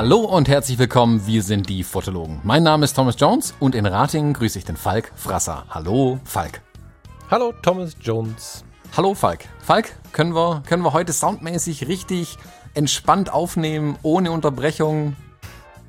Hallo und herzlich willkommen, wir sind die Fotologen. Mein Name ist Thomas Jones und in Ratingen grüße ich den Falk Frasser. Hallo, Falk. Hallo, Thomas Jones. Hallo, Falk. Falk, können wir, können wir heute soundmäßig richtig entspannt aufnehmen, ohne Unterbrechung?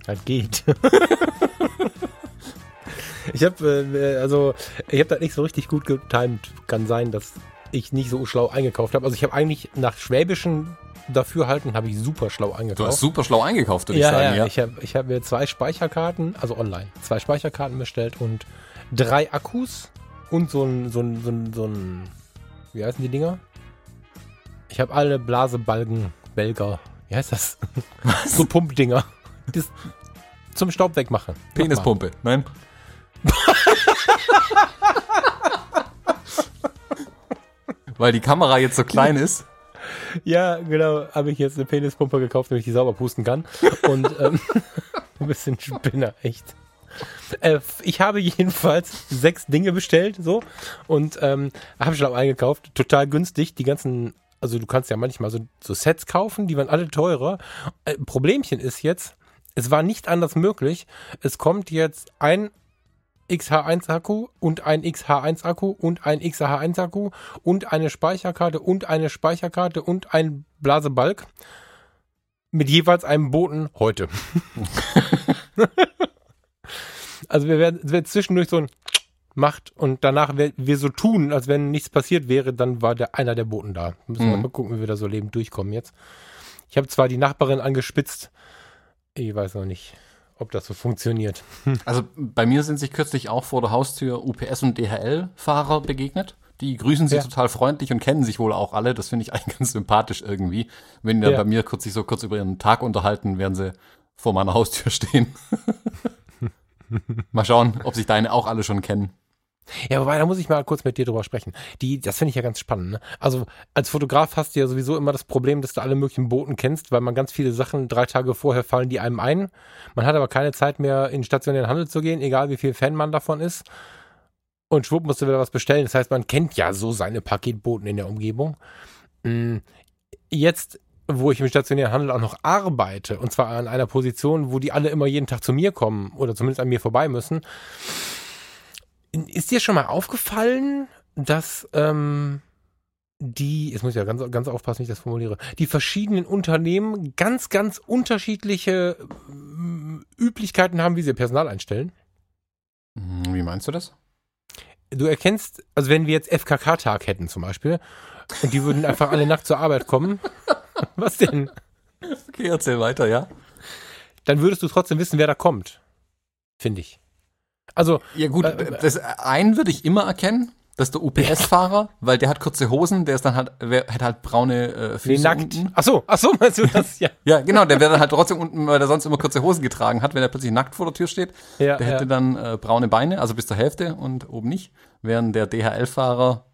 Das geht. ich habe äh, also ich habe das nicht so richtig gut getimt. Kann sein, dass ich nicht so schlau eingekauft habe. Also ich habe eigentlich nach schwäbischen Dafürhalten habe ich super schlau eingekauft. Du hast super schlau eingekauft, würde ja, ich sagen. Ja, ja. ich habe ich hab mir zwei Speicherkarten, also online, zwei Speicherkarten bestellt und drei Akkus und so ein, so ein, so ein, so ein wie heißen die Dinger? Ich habe alle Blasebalgen, Belger, wie heißt das? Was? so Pumpdinger. Das zum Staub wegmachen. Penispumpe, nein? Weil die Kamera jetzt so klein ist. Ja, genau, habe ich jetzt eine Penispumpe gekauft, damit ich die sauber pusten kann. Und ähm, ein bisschen Spinner, echt. Äh, ich habe jedenfalls sechs Dinge bestellt, so und ähm, habe schon auch eingekauft, total günstig. Die ganzen, also du kannst ja manchmal so, so Sets kaufen, die waren alle teurer. Äh, Problemchen ist jetzt, es war nicht anders möglich. Es kommt jetzt ein XH1-Akku und ein XH1-Akku und ein XH1-Akku und eine Speicherkarte und eine Speicherkarte und ein Blasebalg mit jeweils einem Boten heute. also wir werden, es wird zwischendurch so ein macht und danach wir, wir so tun, als wenn nichts passiert wäre, dann war der einer der Boten da. Müssen wir Mhm. mal gucken, wie wir da so lebend durchkommen jetzt. Ich habe zwar die Nachbarin angespitzt, ich weiß noch nicht, ob das so funktioniert. Also bei mir sind sich kürzlich auch vor der Haustür UPS und DHL-Fahrer begegnet. Die grüßen sich Ja. total freundlich und kennen sich wohl auch alle. Das finde ich eigentlich ganz sympathisch irgendwie. Wenn die dann Ja. bei mir kurz sich so kurz über ihren Tag unterhalten, werden sie vor meiner Haustür stehen. mal schauen, ob sich deine auch alle schon kennen. Ja, wobei, da muss ich mal kurz mit dir drüber sprechen. Die, das finde ich ja ganz spannend. Ne? Also als Fotograf hast du ja sowieso immer das Problem, dass du alle möglichen Boten kennst, weil man ganz viele Sachen drei Tage vorher fallen die einem ein. Man hat aber keine Zeit mehr in stationären Handel zu gehen, egal wie viel Fan man davon ist. Und schwupp musst du wieder was bestellen. Das heißt, man kennt ja so seine Paketboten in der Umgebung. Mm, Jetzt, wo ich im stationären Handel auch noch arbeite, und zwar an einer Position, wo die alle immer jeden Tag zu mir kommen oder zumindest an mir vorbei müssen, ist dir schon mal aufgefallen, dass ähm, die, jetzt muss ich ja ganz, ganz aufpassen, wie ich das formuliere, die verschiedenen Unternehmen ganz, ganz unterschiedliche ähm, Üblichkeiten haben, wie sie Personal einstellen? Hm, Wie meinst du das? Du erkennst, also wenn wir jetzt FKK-Tag hätten zum Beispiel, und die würden einfach alle nackt zur Arbeit kommen, was denn? Okay, erzähl weiter, ja. Dann würdest du trotzdem wissen, wer da kommt. Finde ich. Also, Ja gut, Äh, das einen würde ich immer erkennen. Das ist der UPS-Fahrer, weil der hat kurze Hosen, der ist dann halt, wer, hat halt braune äh, nee, Füße nackt. unten. Ach so, ach so, meinst du das? Ja. Ja, genau, der wäre dann halt trotzdem unten, weil er sonst immer kurze Hosen getragen hat, wenn er plötzlich nackt vor der Tür steht. ja Der hätte ja. dann äh, braune Beine, also bis zur Hälfte und oben nicht, während der DHL-Fahrer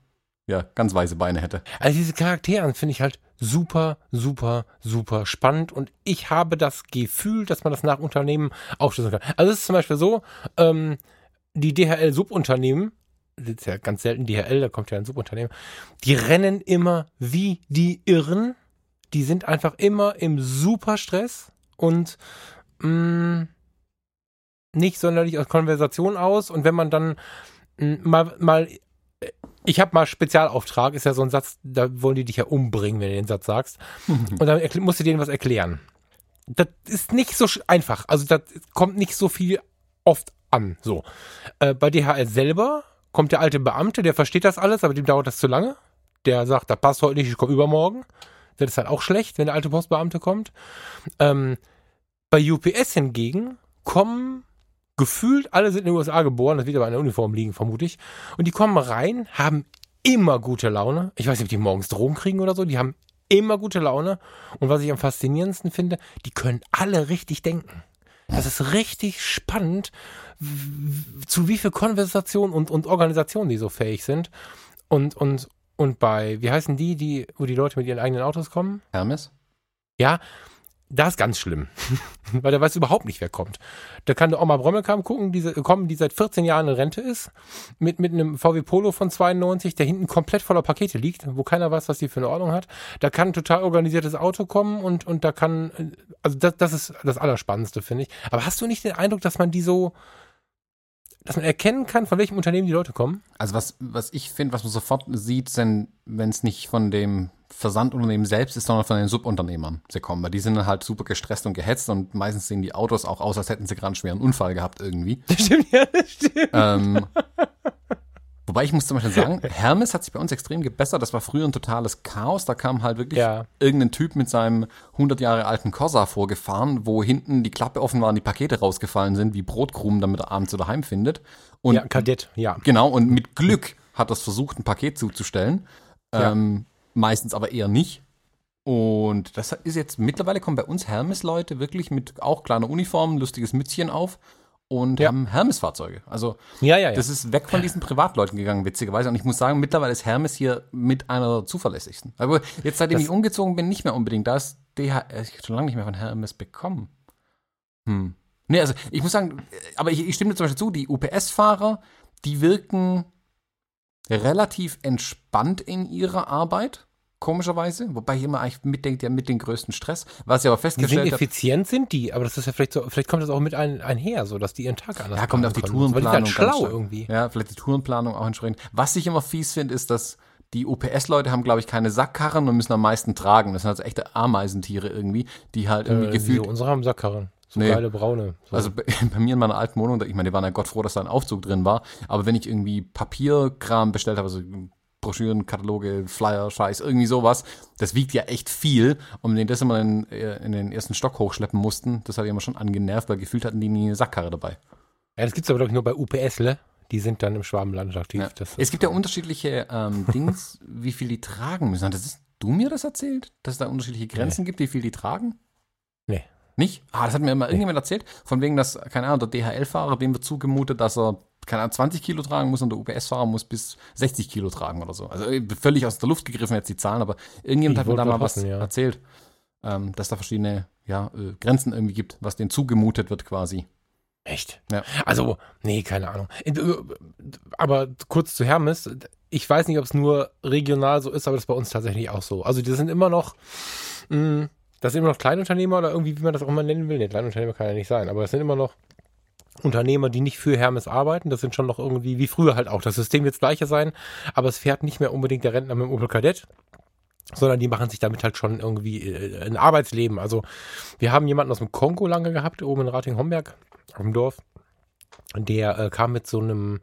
ja ganz weiße Beine hätte. Also diese Charaktere finde ich halt super, super, super spannend und ich habe das Gefühl, dass man das nach Unternehmen aufschlüsseln kann. Also es ist zum Beispiel so, ähm, die DHL-Subunternehmen, das ist ja ganz selten DHL, da kommt ja ein Subunternehmen, die rennen immer wie die Irren. Die sind einfach immer im Superstress und mh, nicht sonderlich aus Konversation aus. Und wenn man dann mh, mal, mal ich habe mal Spezialauftrag, ist ja so ein Satz, da wollen die dich ja umbringen, wenn du den Satz sagst. Und dann musst du denen was erklären. Das ist nicht so einfach. Also das kommt nicht so viel oft an. So. Äh, bei DHL selber kommt der alte Beamte, der versteht das alles, aber dem dauert das zu lange. Der sagt, das passt heute nicht, ich komme übermorgen. Das ist halt auch schlecht, wenn der alte Postbeamte kommt. Ähm, bei UPS hingegen kommen gefühlt, alle sind in den USA geboren, das wird aber an der Uniform liegen, vermute ich. Und die kommen rein, haben immer gute Laune. Ich weiß nicht, ob die morgens Drogen kriegen oder so, die haben immer gute Laune. Und was ich am faszinierendsten finde, die können alle richtig denken. Das ist richtig spannend, zu wie viel Konversation und, und Organisation die so fähig sind. Und, und, und bei, wie heißen die, die, wo die Leute mit ihren eigenen Autos kommen? Hermes? Ja, das ist ganz schlimm, weil der weiß überhaupt nicht, wer kommt. Da kann der Oma Brommelkamp gucken, die, kommen, die seit 14 Jahren in Rente ist, mit, mit einem VW Polo von 92, der hinten komplett voller Pakete liegt, wo keiner weiß, was die für eine Ordnung hat. Da kann ein total organisiertes Auto kommen und, und da kann, also das, das ist das Allerspannendste, finde ich. Aber hast du nicht den Eindruck, dass man die so, dass man erkennen kann, von welchem Unternehmen die Leute kommen? Also was, was ich finde, was man sofort sieht, wenn es nicht von dem Versandunternehmen selbst ist, sondern von den Subunternehmern sie kommen, weil die sind halt super gestresst und gehetzt und meistens sehen die Autos auch aus, als hätten sie gerade einen schweren Unfall gehabt irgendwie. Das stimmt, ja, das stimmt. Ähm, wobei ich muss zum Beispiel sagen, Hermes hat sich bei uns extrem gebessert. Das war früher ein totales Chaos. Da kam halt wirklich Ja. irgendein Typ mit seinem 100 Jahre alten Corsa vorgefahren, wo hinten die Klappe offen war und die Pakete rausgefallen sind, wie Brotkrumen, damit er abends wieder heimfindet. Und Ja, Kadett, ja. Genau, und mit Glück hat das versucht, ein Paket zuzustellen. Ja. Ähm, meistens aber eher nicht. Und das ist jetzt, mittlerweile kommen bei uns Hermes-Leute wirklich mit auch kleiner Uniform, lustiges Mützchen auf und Ja. haben Hermes-Fahrzeuge. Also Ja, ja, das ist weg von diesen Privatleuten gegangen, witzigerweise. Und ich muss sagen, mittlerweile ist Hermes hier mit einer der zuverlässigsten. Aber jetzt, seitdem Das- ich umgezogen bin, nicht mehr unbedingt. Da ist DHL, ich habe schon lange nicht mehr von Hermes bekommen. Hm. Nee, also ich muss sagen, äh, aber ich, ich stimme dir zum Beispiel zu, die UPS-Fahrer, die wirken relativ entspannt in ihrer Arbeit, komischerweise. Wobei ich immer eigentlich mitdenkt, ja mit dem größten Stress. Was ich aber Die sind festgestellt habe, effizient, sind die, aber das ist ja vielleicht so, vielleicht kommt das auch mit ein, einher, so dass die ihren Tag anders Ja, kommt auf die. Tourenplanung. Weil halt schlau irgendwie. Ja, vielleicht die Tourenplanung auch entsprechend. Was ich immer fies finde, ist, dass die UPS-Leute haben, glaube ich, keine Sackkarren und müssen am meisten tragen. Das sind also echte Ameisentiere irgendwie, die halt irgendwie Äh, gefühlt. unsere haben Sackkarren. So Nee. geile braune. So. Also bei, bei mir in meiner alten Wohnung, ich meine, die waren ja Gott froh, dass da ein Aufzug drin war. Aber wenn ich irgendwie Papierkram bestellt habe, also Broschüren, Kataloge, Flyer, Scheiß, irgendwie sowas, das wiegt ja echt viel. Und wenn die das immer in, äh, in den ersten Stock hochschleppen mussten, das hat die immer schon angenervt, weil gefühlt hatten die nie eine Sackkarre dabei. ja, das gibt's aber, glaube ich, nur bei UPSle. Die sind dann im Schwabenland aktiv. Ja. Es gibt ja unterschiedliche ähm, Dings, wie viel die tragen müssen. Hast du mir das erzählt, dass es da unterschiedliche Grenzen gibt, wie viel die tragen? Nee. Nicht? Ah, das hat mir immer irgendjemand erzählt. Von wegen, dass, keine Ahnung, der DHL-Fahrer, dem wird zugemutet, dass er, keine Ahnung, 20 Kilo tragen muss und der UPS-Fahrer muss bis 60 Kilo tragen oder so. Also äh, völlig aus der Luft gegriffen jetzt die Zahlen, aber irgendjemand Ich hat mir da mal was ja. erzählt, ähm, dass da verschiedene ja, äh, Grenzen irgendwie gibt, was denen zugemutet wird quasi. Echt? Ja. Also, nee, keine Ahnung. Äh, Aber kurz zu Hermes. Ich weiß nicht, ob es nur regional so ist, aber das ist bei uns tatsächlich auch so. Also, die sind immer noch, mh, das sind immer noch Kleinunternehmer oder irgendwie, wie man das auch immer nennen will. Nee, Kleinunternehmer kann ja nicht sein, aber es sind immer noch Unternehmer, die nicht für Hermes arbeiten. Das sind schon noch irgendwie, wie früher halt auch. Das System wird das gleiche sein, aber es fährt nicht mehr unbedingt der Rentner mit dem Opel Kadett, sondern die machen sich damit halt schon irgendwie äh, ein Arbeitsleben. Also, wir haben jemanden aus dem Kongo lange gehabt, oben in Rating-Homberg, auf dem Dorf. Der äh, kam mit so einem,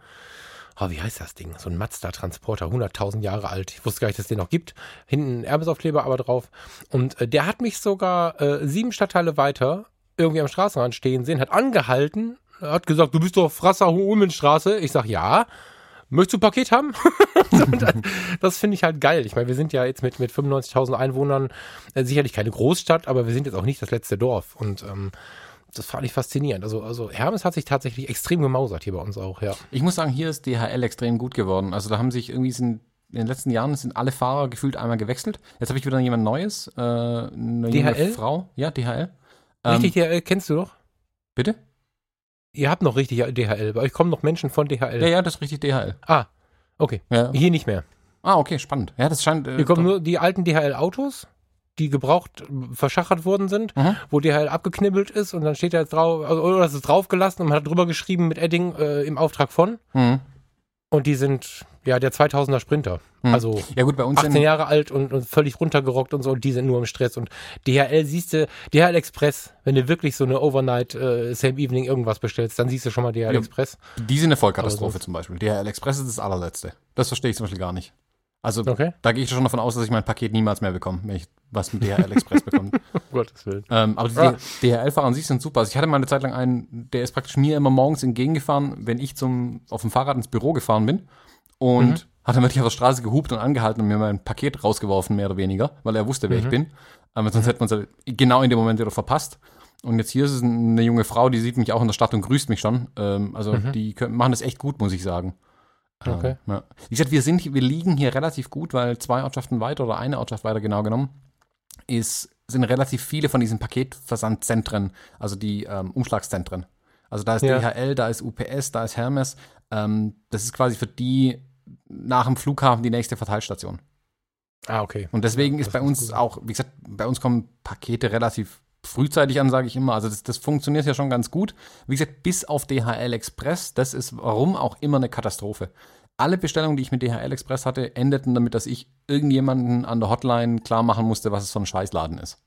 oh, wie heißt das Ding? So ein Mazda-Transporter, 100.000 Jahre alt. Ich wusste gar nicht, dass es den noch gibt. Hinten Hermes-Aufkleber aber drauf. Und äh, der hat mich sogar äh, sieben Stadtteile weiter irgendwie am Straßenrand stehen sehen, hat angehalten, hat gesagt, du bist doch Frasser Ulmenstraße. Ich sag, ja. Möchtest du ein Paket haben? Das finde ich halt geil. Ich meine, wir sind ja jetzt mit, mit 95.000 Einwohnern äh, sicherlich keine Großstadt, aber wir sind jetzt auch nicht das letzte Dorf. Und ähm, das fand ich faszinierend. Also, also Hermes hat sich tatsächlich extrem gemausert hier bei uns auch, ja. Ich muss sagen, hier ist DHL extrem gut geworden. Also da haben sich irgendwie sind in den letzten Jahren sind alle Fahrer gefühlt einmal gewechselt. Jetzt habe ich wieder jemand Neues, äh, eine DHL? Frau. Ja, DHL. Richtig, Ähm, DHL kennst du doch? bitte? Ihr habt noch richtig DHL. Bei euch kommen noch Menschen von DHL. Ja, ja, das ist richtig DHL. Ah, okay. Ja. Hier nicht mehr. Ah, okay, spannend. Ja, das scheint. Äh, Hier kommen nur die alten DHL-Autos, die gebraucht, verschachert worden sind, Mhm. wo DHL abgeknibbelt ist und dann steht da jetzt drauf, also, oder das ist draufgelassen und man hat drüber geschrieben mit Edding äh, im Auftrag von. Mhm. Und die sind, ja, der 2000er Sprinter. Mhm. Also Ja, gut, bei uns 18 sind. Jahre alt und, und völlig runtergerockt und so und die sind nur im Stress. Und DHL siehst du, DHL Express, wenn du wirklich so eine Overnight, äh, Same Evening irgendwas bestellst, dann siehst du schon mal DHL Ja. Express. Die sind eine Vollkatastrophe zum Beispiel. DHL Express ist das allerletzte. Das verstehe ich zum Beispiel gar nicht. Also Okay. da gehe ich schon davon aus, dass ich mein Paket niemals mehr bekomme, wenn ich was mit DHL Express bekomme. Um Gottes Willen. Ähm, aber die Ah. DHL-Fahrer an sich sind super. Also ich hatte mal eine Zeit lang einen, der ist praktisch mir immer morgens entgegengefahren, wenn ich zum, auf dem Fahrrad ins Büro gefahren bin. Und Mhm. hat dann wirklich auf der Straße gehupt und angehalten und mir mein Paket rausgeworfen, mehr oder weniger, weil er wusste, wer Mhm. ich bin. Aber sonst hätten wir uns halt genau in dem Moment wieder verpasst. Und jetzt hier ist es eine junge Frau, die sieht mich auch in der Stadt und grüßt mich schon. Ähm, also die können, machen das echt gut, muss ich sagen. Ähm, Okay. ja. Wie gesagt, wir sind, wir liegen hier relativ gut, weil zwei Ortschaften weiter oder eine Ortschaft weiter genau genommen ist sind relativ viele von diesen Paketversandzentren, also die ähm, Umschlagszentren. Also da ist Ja. DHL, da ist UPS, da ist Hermes. Ähm, das ist quasi für die nach dem Flughafen die nächste Verteilstation. Ah, okay. Und deswegen Ja, ist bei ist uns gut. auch, wie gesagt, bei uns kommen Pakete relativ frühzeitig an, sage ich immer. Also das, das funktioniert ja schon ganz gut. Wie gesagt, bis auf DHL Express, das ist warum auch immer eine Katastrophe. Alle Bestellungen, die ich mit DHL Express hatte, endeten damit, dass ich irgendjemanden an der Hotline klar machen musste, was es für ein Scheißladen ist.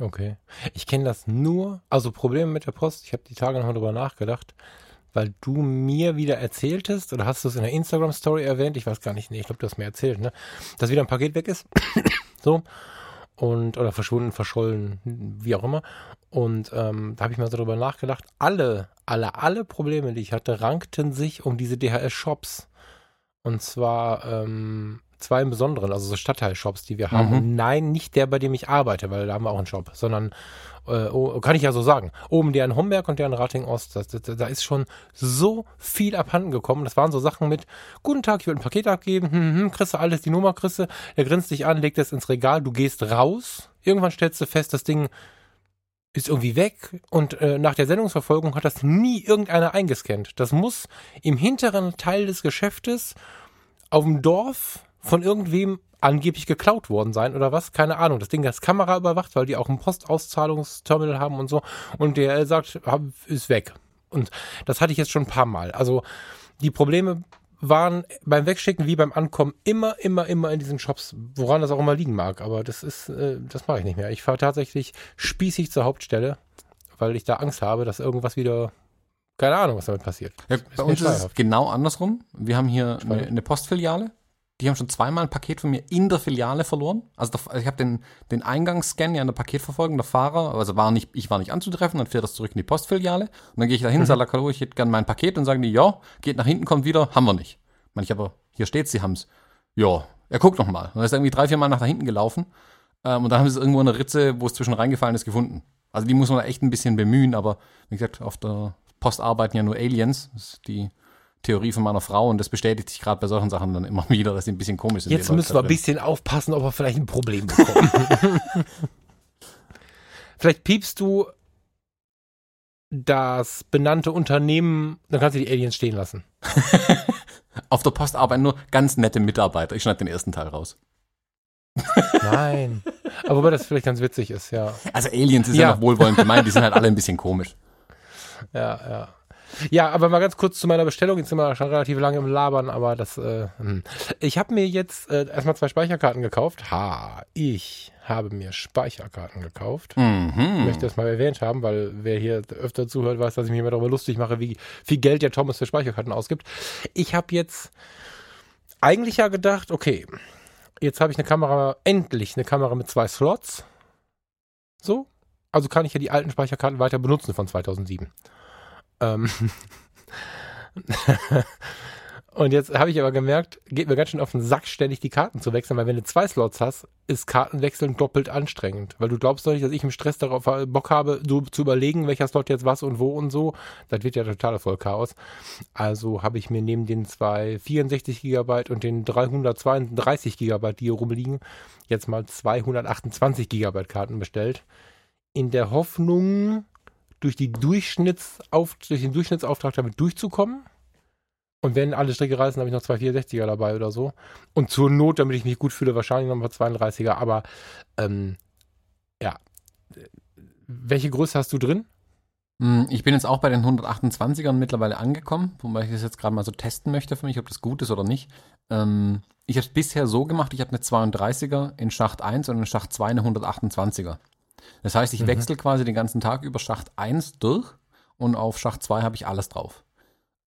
Okay. Ich kenne das nur, also Probleme mit der Post, ich habe die Tage nochmal drüber nachgedacht, weil du mir wieder erzähltest, oder hast du es in der Instagram-Story erwähnt, ich weiß gar nicht, nee, ich glaube, du hast mir erzählt, ne? Dass wieder ein Paket weg ist. so. Und, oder verschwunden, verschollen, wie auch immer. Und ähm, da habe ich mal so drüber nachgedacht. Alle, alle, alle Probleme, die ich hatte, rankten sich um diese DHL-Shops. Und zwar ähm, zwei im Besonderen, also so Stadtteil-Shops, die wir haben. Mhm. Und nein, nicht der, bei dem ich arbeite, weil da haben wir auch einen Shop, sondern äh, oh, kann ich ja so sagen. Oben der in Homberg und der in Rating Ost. Das, das, da ist schon so viel abhanden gekommen. Das waren so Sachen mit, guten Tag, ich will ein Paket abgeben, hm, hm, kriegst du alles, die Nummer kriegst du, der grinst dich an, legt es ins Regal, du gehst raus, irgendwann stellst du fest, das Ding ist irgendwie weg und äh, nach der Sendungsverfolgung hat das nie irgendeiner eingescannt. Das muss im hinteren Teil des Geschäftes auf dem Dorf von irgendwem angeblich geklaut worden sein oder was, keine Ahnung. Das Ding ist Kamera überwacht, weil die auch ein Postauszahlungsterminal haben und so und der sagt, ist weg. Und das hatte ich jetzt schon ein paar Mal. Also die Probleme waren beim Wegschicken wie beim Ankommen immer, immer, immer in diesen Shops, woran das auch immer liegen mag. Aber das ist, äh, das mache ich nicht mehr. Ich fahre tatsächlich spießig zur Hauptstelle, weil ich da Angst habe, dass irgendwas wieder, keine Ahnung, was damit passiert. Ja, bei uns ist es genau andersrum. Wir haben hier eine, eine Postfiliale. Die haben schon zweimal ein Paket von mir in der Filiale verloren. Also der, ich habe den, den Eingangsscan ja in der Paketverfolgung, der Fahrer, also war nicht, ich war nicht anzutreffen, dann fährt das zurück in die Postfiliale. Und dann gehe ich da hin, sage, hallo, ich hätte gern mein Paket und sagen die, ja, geht nach hinten, kommt wieder, haben wir nicht. Meine ich aber, hier steht's, sie haben's. Ja, er guckt noch mal. Und dann ist er irgendwie drei, vier Mal nach da hinten gelaufen. Ähm, und dann haben sie es irgendwo in der Ritze, wo es zwischen reingefallen ist, gefunden. Also die muss man da echt ein bisschen bemühen, aber wie gesagt, auf der Post arbeiten ja nur Aliens. Das ist die Theorie von meiner Frau und das bestätigt sich gerade bei solchen Sachen dann immer wieder, dass sie ein bisschen komisch sind. Jetzt müssen wir ein bisschen aufpassen, ob wir vielleicht ein Problem bekommen. vielleicht piepst du das benannte Unternehmen, dann kannst du die Aliens stehen lassen. Auf der Post arbeiten nur ganz nette Mitarbeiter. Ich schneide den ersten Teil raus. Nein. Aber wobei das vielleicht ganz witzig ist, ja. Also Aliens ist ja, Ja. noch wohlwollend gemeint, die sind halt alle ein bisschen komisch. Ja, ja. Ja, aber mal ganz kurz zu meiner Bestellung. Jetzt sind wir schon relativ lange im Labern, aber das. Äh, hm. ich habe mir jetzt äh, erstmal zwei Speicherkarten gekauft. Ha, ich habe mir Speicherkarten gekauft. Ich Mhm. möchte das mal erwähnt haben, weil wer hier öfter zuhört, weiß, dass ich mich immer darüber lustig mache, wie viel Geld der Thomas für Speicherkarten ausgibt. Ich habe jetzt eigentlich ja gedacht, okay, jetzt habe ich eine Kamera, endlich eine Kamera mit zwei Slots. So. Also kann ich ja die alten Speicherkarten weiter benutzen von 2007. Ähm. Und jetzt habe ich aber gemerkt, geht mir ganz schön auf den Sack, ständig die Karten zu wechseln, weil wenn du zwei Slots hast, ist Kartenwechseln doppelt anstrengend. Weil du glaubst doch nicht, dass ich im Stress darauf Bock habe, so zu überlegen, welcher Slot jetzt was und wo und so. Das wird ja total voll Chaos. Also habe ich mir neben den zwei 64 Gigabyte und den 332 Gigabyte, die hier rumliegen, jetzt mal 228 Gigabyte Karten bestellt. In der Hoffnung, durch, die Durchschnittsauf durch den Durchschnittsauftrag damit durchzukommen. Und wenn alle Stricke reißen, habe ich noch zwei 64er dabei oder so. Und zur Not, damit ich mich gut fühle, wahrscheinlich noch mal 32er. Aber ähm, ja. Welche Größe hast du drin? Mm, Ich bin jetzt auch bei den 128ern mittlerweile angekommen, wobei ich das jetzt gerade mal so testen möchte für mich, ob das gut ist oder nicht. Ähm, ich habe es bisher so gemacht, ich habe eine 32er in Schacht 1 und in Schacht 2 eine 128er. Das heißt, ich Mhm. wechsle quasi den ganzen Tag über Schacht 1 durch und auf Schacht 2 habe ich alles drauf.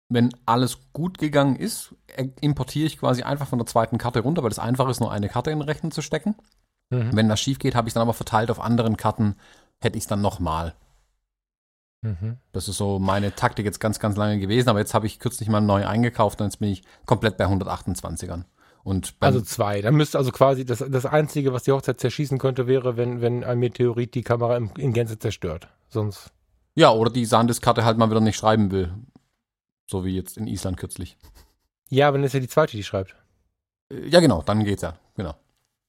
Wenn alles gut gegangen ist, äh, importiere ich quasi einfach von der zweiten Karte runter, weil es einfach ist, nur eine Karte in den Rechner zu stecken. Mhm. Wenn das schief geht, habe ich es dann aber verteilt auf anderen Karten, hätte ich es dann nochmal. Mhm. Das ist so meine Taktik jetzt ganz, ganz lange gewesen, aber jetzt habe ich kürzlich mal neu eingekauft und jetzt bin ich komplett bei 128ern. Also zwei. Dann müsste also quasi das, das Einzige, was die Hochzeit zerschießen könnte, wäre, wenn, wenn ein Meteorit die Kamera im, in Gänze zerstört. Sonst. ja, oder die Sandisk-Karte halt mal wieder nicht schreiben will. So wie jetzt in Island kürzlich. Ja, wenn es ja die zweite, die schreibt. Äh, Ja, genau, dann geht's ja. Genau.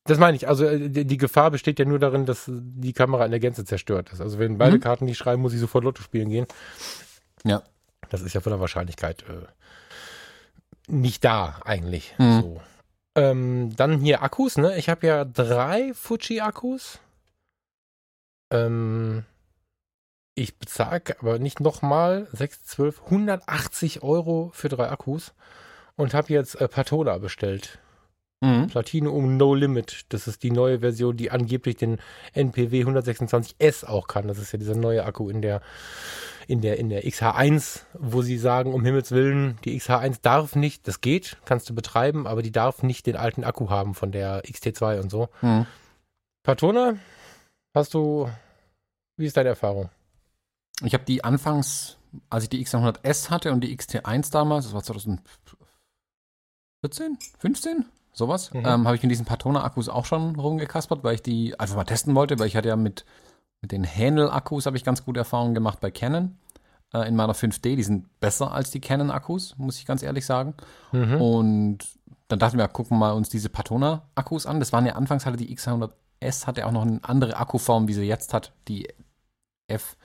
Das meine ich. Also äh, die, die Gefahr besteht ja nur darin, dass die Kamera in der Gänze zerstört ist. Also wenn beide Mhm. Karten nicht schreiben, muss ich sofort Lotto spielen gehen. Ja. Das ist ja von der Wahrscheinlichkeit äh, nicht da eigentlich. Mhm. So. Ähm, dann hier Akkus, ne? Ich habe ja drei Fuji-Akkus. Ähm, ich bezahle aber nicht nochmal 6, 12, 180 Euro für drei Akkus und habe jetzt äh, Patola bestellt. Mhm. Platinum No Limit. Das ist die neue Version, die angeblich den NPW 126S auch kann. Das ist ja dieser neue Akku in der, in der, in der XH1, wo sie sagen, um Himmels Willen, die XH1 darf nicht, das geht, kannst du betreiben, aber die darf nicht den alten Akku haben von der XT2 und so. Mhm. Patona, hast du, wie ist deine Erfahrung? Ich habe die anfangs, als ich die X100S hatte und die XT1 damals, das war 2014, 15, sowas, Mhm. ähm, habe ich mit diesen Patrona-Akkus auch schon rumgekaspert, weil ich die einfach mal testen wollte, weil ich hatte ja mit, mit den Handle-Akkus habe ich ganz gute Erfahrungen gemacht bei Canon. Äh, in meiner 5D, die sind besser als die Canon-Akkus, muss ich ganz ehrlich sagen. Mhm. Und dann dachten wir, gucken wir mal uns diese Patona-Akkus an. Das waren ja anfangs hatte die X100S, hatte auch noch eine andere Akkuform, wie sie jetzt hat, die F.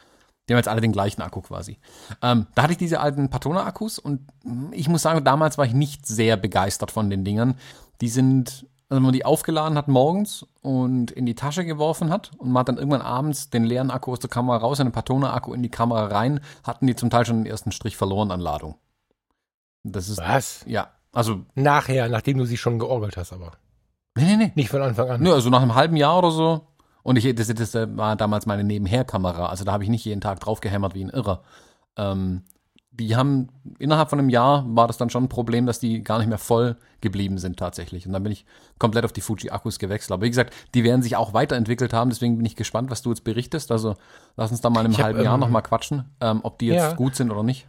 Die haben jetzt alle den gleichen Akku quasi. Ähm, da hatte ich diese alten Patona-Akkus und ich muss sagen, damals war ich nicht sehr begeistert von den Dingern. Die sind, also wenn man die aufgeladen hat morgens und in die Tasche geworfen hat und man hat dann irgendwann abends den leeren Akku aus der Kamera raus und den Patona-Akku in die Kamera rein, hatten die zum Teil schon den ersten Strich verloren an Ladung. Das ist, Was? ja, also, Nachher, nachdem du sie schon georgelt hast, aber. nee, nee, nee. Nicht von Anfang an. Nö, also nach einem halben Jahr oder so. Und ich, das, das war damals meine Nebenherkamera. Also da habe ich nicht jeden Tag drauf gehämmert wie ein Irrer. Ähm, die haben, innerhalb von einem Jahr war das dann schon ein Problem, dass die gar nicht mehr voll geblieben sind tatsächlich. Und dann bin ich komplett auf die Fuji-Akkus gewechselt. Aber wie gesagt, die werden sich auch weiterentwickelt haben. Deswegen bin ich gespannt, was du jetzt berichtest. Also lass uns da mal in einem Ich hab, halben Jahr ähm, nochmal quatschen, ähm, ob die jetzt Ja. gut sind oder nicht.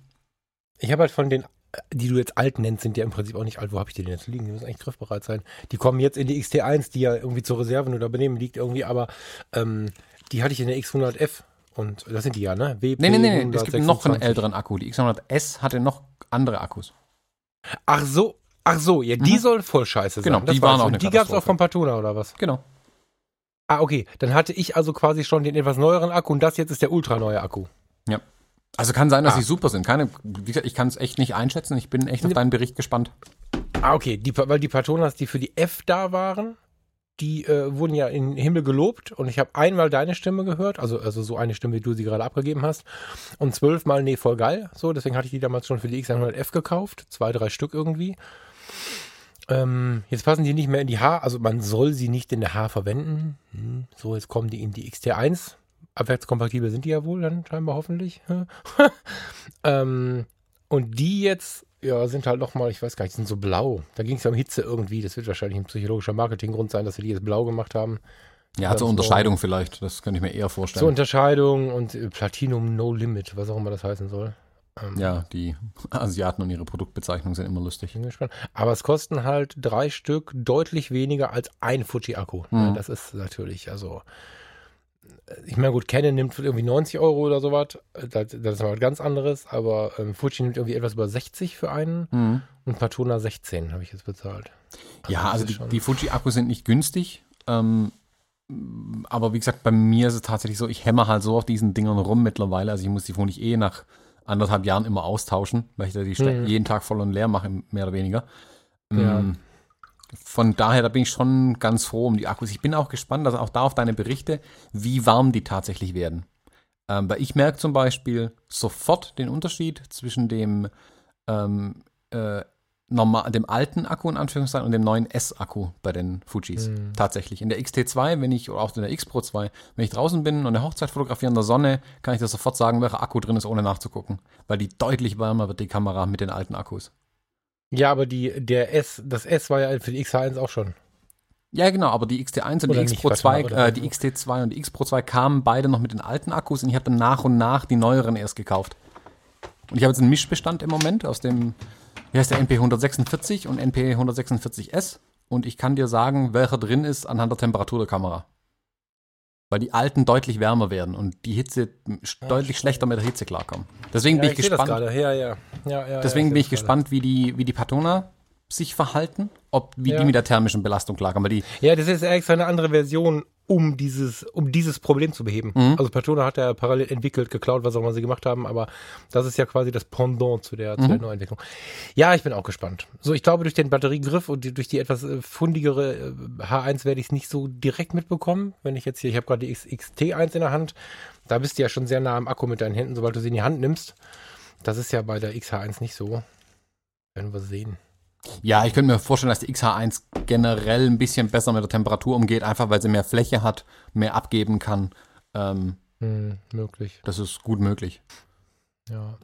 Ich habe halt von den, die du jetzt alt nennst, sind ja im Prinzip auch nicht alt. Wo habe ich die denn jetzt liegen? Die müssen eigentlich griffbereit sein. Die kommen jetzt in die XT1, die ja irgendwie zur Reserve nur da benehmen liegt irgendwie, aber ähm, die hatte ich in der X100F. Und das sind die ja, ne? WP Nee, nee, nee, nee. es gibt noch einen 126. älteren Akku. Die X100S hatte noch andere Akkus. Ach so, ach so, ja, die Mhm. soll voll scheiße sein. Genau, Das die waren auch Und eine Die gab es auch von Patuna oder was? Genau. Ah, okay. Dann hatte ich also quasi schon den etwas neueren Akku und das jetzt ist der ultra neue Akku. Also kann sein, dass Ah. sie super sind. Keine, wie gesagt, ich kann es echt nicht einschätzen. Ich bin echt auf Ne- deinen Bericht gespannt. Ah, okay. Die, weil die Patonas, die für die F da waren, die äh, wurden ja in den Himmel gelobt und ich habe einmal deine Stimme gehört, also, also so eine Stimme, wie du sie gerade abgegeben hast, und zwölfmal, nee, voll geil. So, deswegen hatte ich die damals schon für die X100F gekauft, zwei, drei Stück irgendwie. Ähm, jetzt passen die nicht mehr in die H, also man soll sie nicht in der H verwenden. Hm, so, jetzt kommen die in die XT1. Abwärtskompatibel sind die ja wohl dann scheinbar hoffentlich. ähm, und die jetzt, ja, sind halt nochmal, ich weiß gar nicht, sind so blau. Da ging es ja um Hitze irgendwie. Das wird wahrscheinlich ein psychologischer Marketinggrund sein, dass sie die jetzt blau gemacht haben. Ja, zur Unterscheidung vielleicht. Das könnte ich mir eher Zur vorstellen. Unterscheidung und äh, Platinum No Limit, was auch immer das heißen soll. Ähm, ja, die Asiaten und ihre Produktbezeichnungen sind immer lustig. Bin gespannt. Aber es kosten halt drei Stück deutlich weniger als ein Fuji-Akku. Mhm. Ja, das ist natürlich, also. Ich meine, gut, Canon nimmt irgendwie 90 Euro oder sowas. Das, das ist mal was ganz anderes. Aber ähm, Fuji nimmt irgendwie etwas über 60 für einen. Mhm. Und Patona 16 habe ich jetzt bezahlt. Ja, das also ist die, die Fuji-Akkus sind nicht günstig. Ähm, aber wie gesagt, bei mir ist es tatsächlich so, ich hämmer halt so auf diesen Dingern rum mittlerweile. Also ich muss die vermutlich eh nach anderthalb Jahren immer austauschen, weil ich da die Mhm. jeden Tag voll und leer mache, mehr oder weniger. Ja. Ähm, Von daher, da bin ich schon ganz froh um die Akkus. Ich bin auch gespannt, also auch da auf deine Berichte, wie warm die tatsächlich werden. Ähm, weil ich merke zum Beispiel sofort den Unterschied zwischen dem ähm, äh, normal, dem alten Akku in Anführungszeichen und dem neuen S-Akku bei den Fujis. Mhm. Tatsächlich. In der XT2, wenn ich, oder auch in der X Pro 2, wenn ich draußen bin und eine Hochzeit fotografiere in der Sonne, kann ich dir sofort sagen, welcher Akku drin ist, ohne nachzugucken. Weil die deutlich wärmer wird, die Kamera mit den alten Akkus. Ja, aber die, der S, das S war ja für die XH1 auch schon. Ja, genau, aber die XT1 und Oder die X Pro warte 2, mal, oder- äh, die XT2 und die X Pro 2 kamen beide noch mit den alten Akkus und ich habe dann nach und nach die neueren erst gekauft. Und ich habe jetzt einen Mischbestand im Moment aus dem, wie heißt der, NP 146 und NP 146S und ich kann dir sagen, welcher drin ist anhand der Temperatur der Kamera. Weil die alten deutlich wärmer werden und die Hitze Ja, deutlich schlechter mit der Hitze klarkommen. Deswegen bin ich das gespannt. Ja, ja. ja, ja Deswegen ja, bin ich gespannt, wie die, wie die Patona sich verhalten, ob wie Ja. die mit der thermischen Belastung klarkommen. Weil die, Ja, das ist extra eine andere Version, um dieses, um dieses Problem zu beheben. Mhm. Also Patona hat ja parallel entwickelt, geklaut, was auch immer sie gemacht haben, aber das ist ja quasi das Pendant zu der, zu der Neuentwicklung. Ja, ich bin auch gespannt. So, ich glaube, durch den Batteriegriff und die, durch die etwas äh, fundigere äh, H1 werde ich es nicht so direkt mitbekommen. Wenn ich jetzt hier, ich habe gerade die X- XT1 in der Hand, da bist du ja schon sehr nah am Akku mit deinen Händen, sobald du sie in die Hand nimmst. Das ist ja bei der XH1 nicht so. Werden wir sehen. Ja, ich könnte mir vorstellen, dass die XH1 generell ein bisschen besser mit der Temperatur umgeht, einfach weil sie mehr Fläche hat, mehr abgeben kann. Ähm, Hm, möglich. das ist gut möglich. Ja.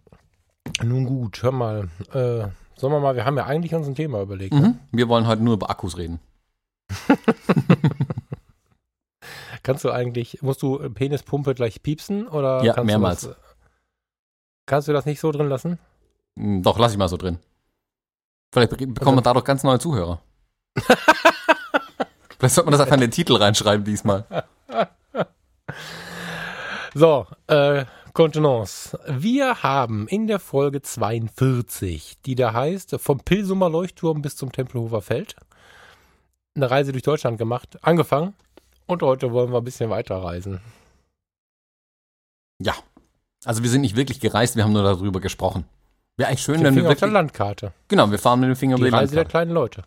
Nun gut, hör mal. Äh, sollen wir mal, wir haben ja eigentlich uns ein Thema überlegt. Ne? Mhm. Wir wollen heute nur über Akkus reden. Kannst du eigentlich, musst du Penispumpe gleich piepsen oder Ja, mehrmals. Du das, kannst du das nicht so drin lassen? Doch, lass ich mal so drin. Vielleicht be- bekommen Also- wir dadurch ganz neue Zuhörer. Vielleicht sollte man das einfach in den Titel reinschreiben diesmal. So, äh, Kontenance. Wir haben in der Folge 42, die da heißt, vom Pilsumer Leuchtturm bis zum Tempelhofer Feld, eine Reise durch Deutschland gemacht, angefangen. Und heute wollen wir ein bisschen weiterreisen. Ja. Also wir sind nicht wirklich gereist, wir haben nur darüber gesprochen. Wäre eigentlich schön, wenn wir Finger auf der wirklich, Landkarte. Genau, wir fahren mit dem Finger Die über die Reise der kleinen Leute.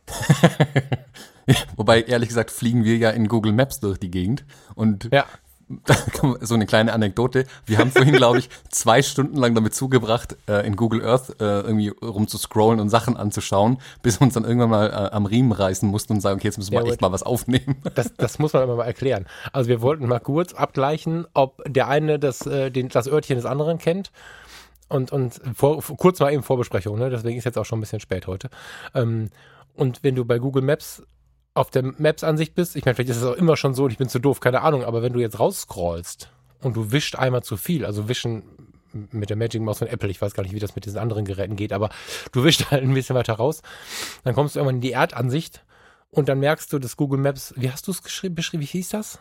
Wobei, ehrlich gesagt, fliegen wir ja in Google Maps durch die Gegend. Und Ja. so eine kleine Anekdote. Wir haben vorhin, glaube ich, zwei Stunden lang damit zugebracht, äh, in Google Earth äh, irgendwie rumzuscrollen und Sachen anzuschauen, bis wir uns dann irgendwann mal äh, am Riemen reißen mussten und sagen, okay, jetzt müssen wir Ja, echt mal was aufnehmen. Das, das muss man aber mal erklären. Also wir wollten mal kurz abgleichen, ob der eine das, äh, den, das Örtchen des anderen kennt. Und, und vor, kurz mal eben Vorbesprechung, ne? deswegen ist jetzt auch schon ein bisschen spät heute. Ähm, und wenn du bei Google Maps auf der Maps-Ansicht bist, ich meine, vielleicht ist es auch immer schon so und ich bin zu doof, keine Ahnung, aber wenn du jetzt rausscrollst und du wischt einmal zu viel, also wischen mit der Magic Mouse von Apple, ich weiß gar nicht, wie das mit diesen anderen Geräten geht, aber du wischst halt ein bisschen weiter raus, dann kommst du irgendwann in die Erdansicht und dann merkst du, dass Google Maps, wie hast du es geschrieben, beschrieben, wie hieß das?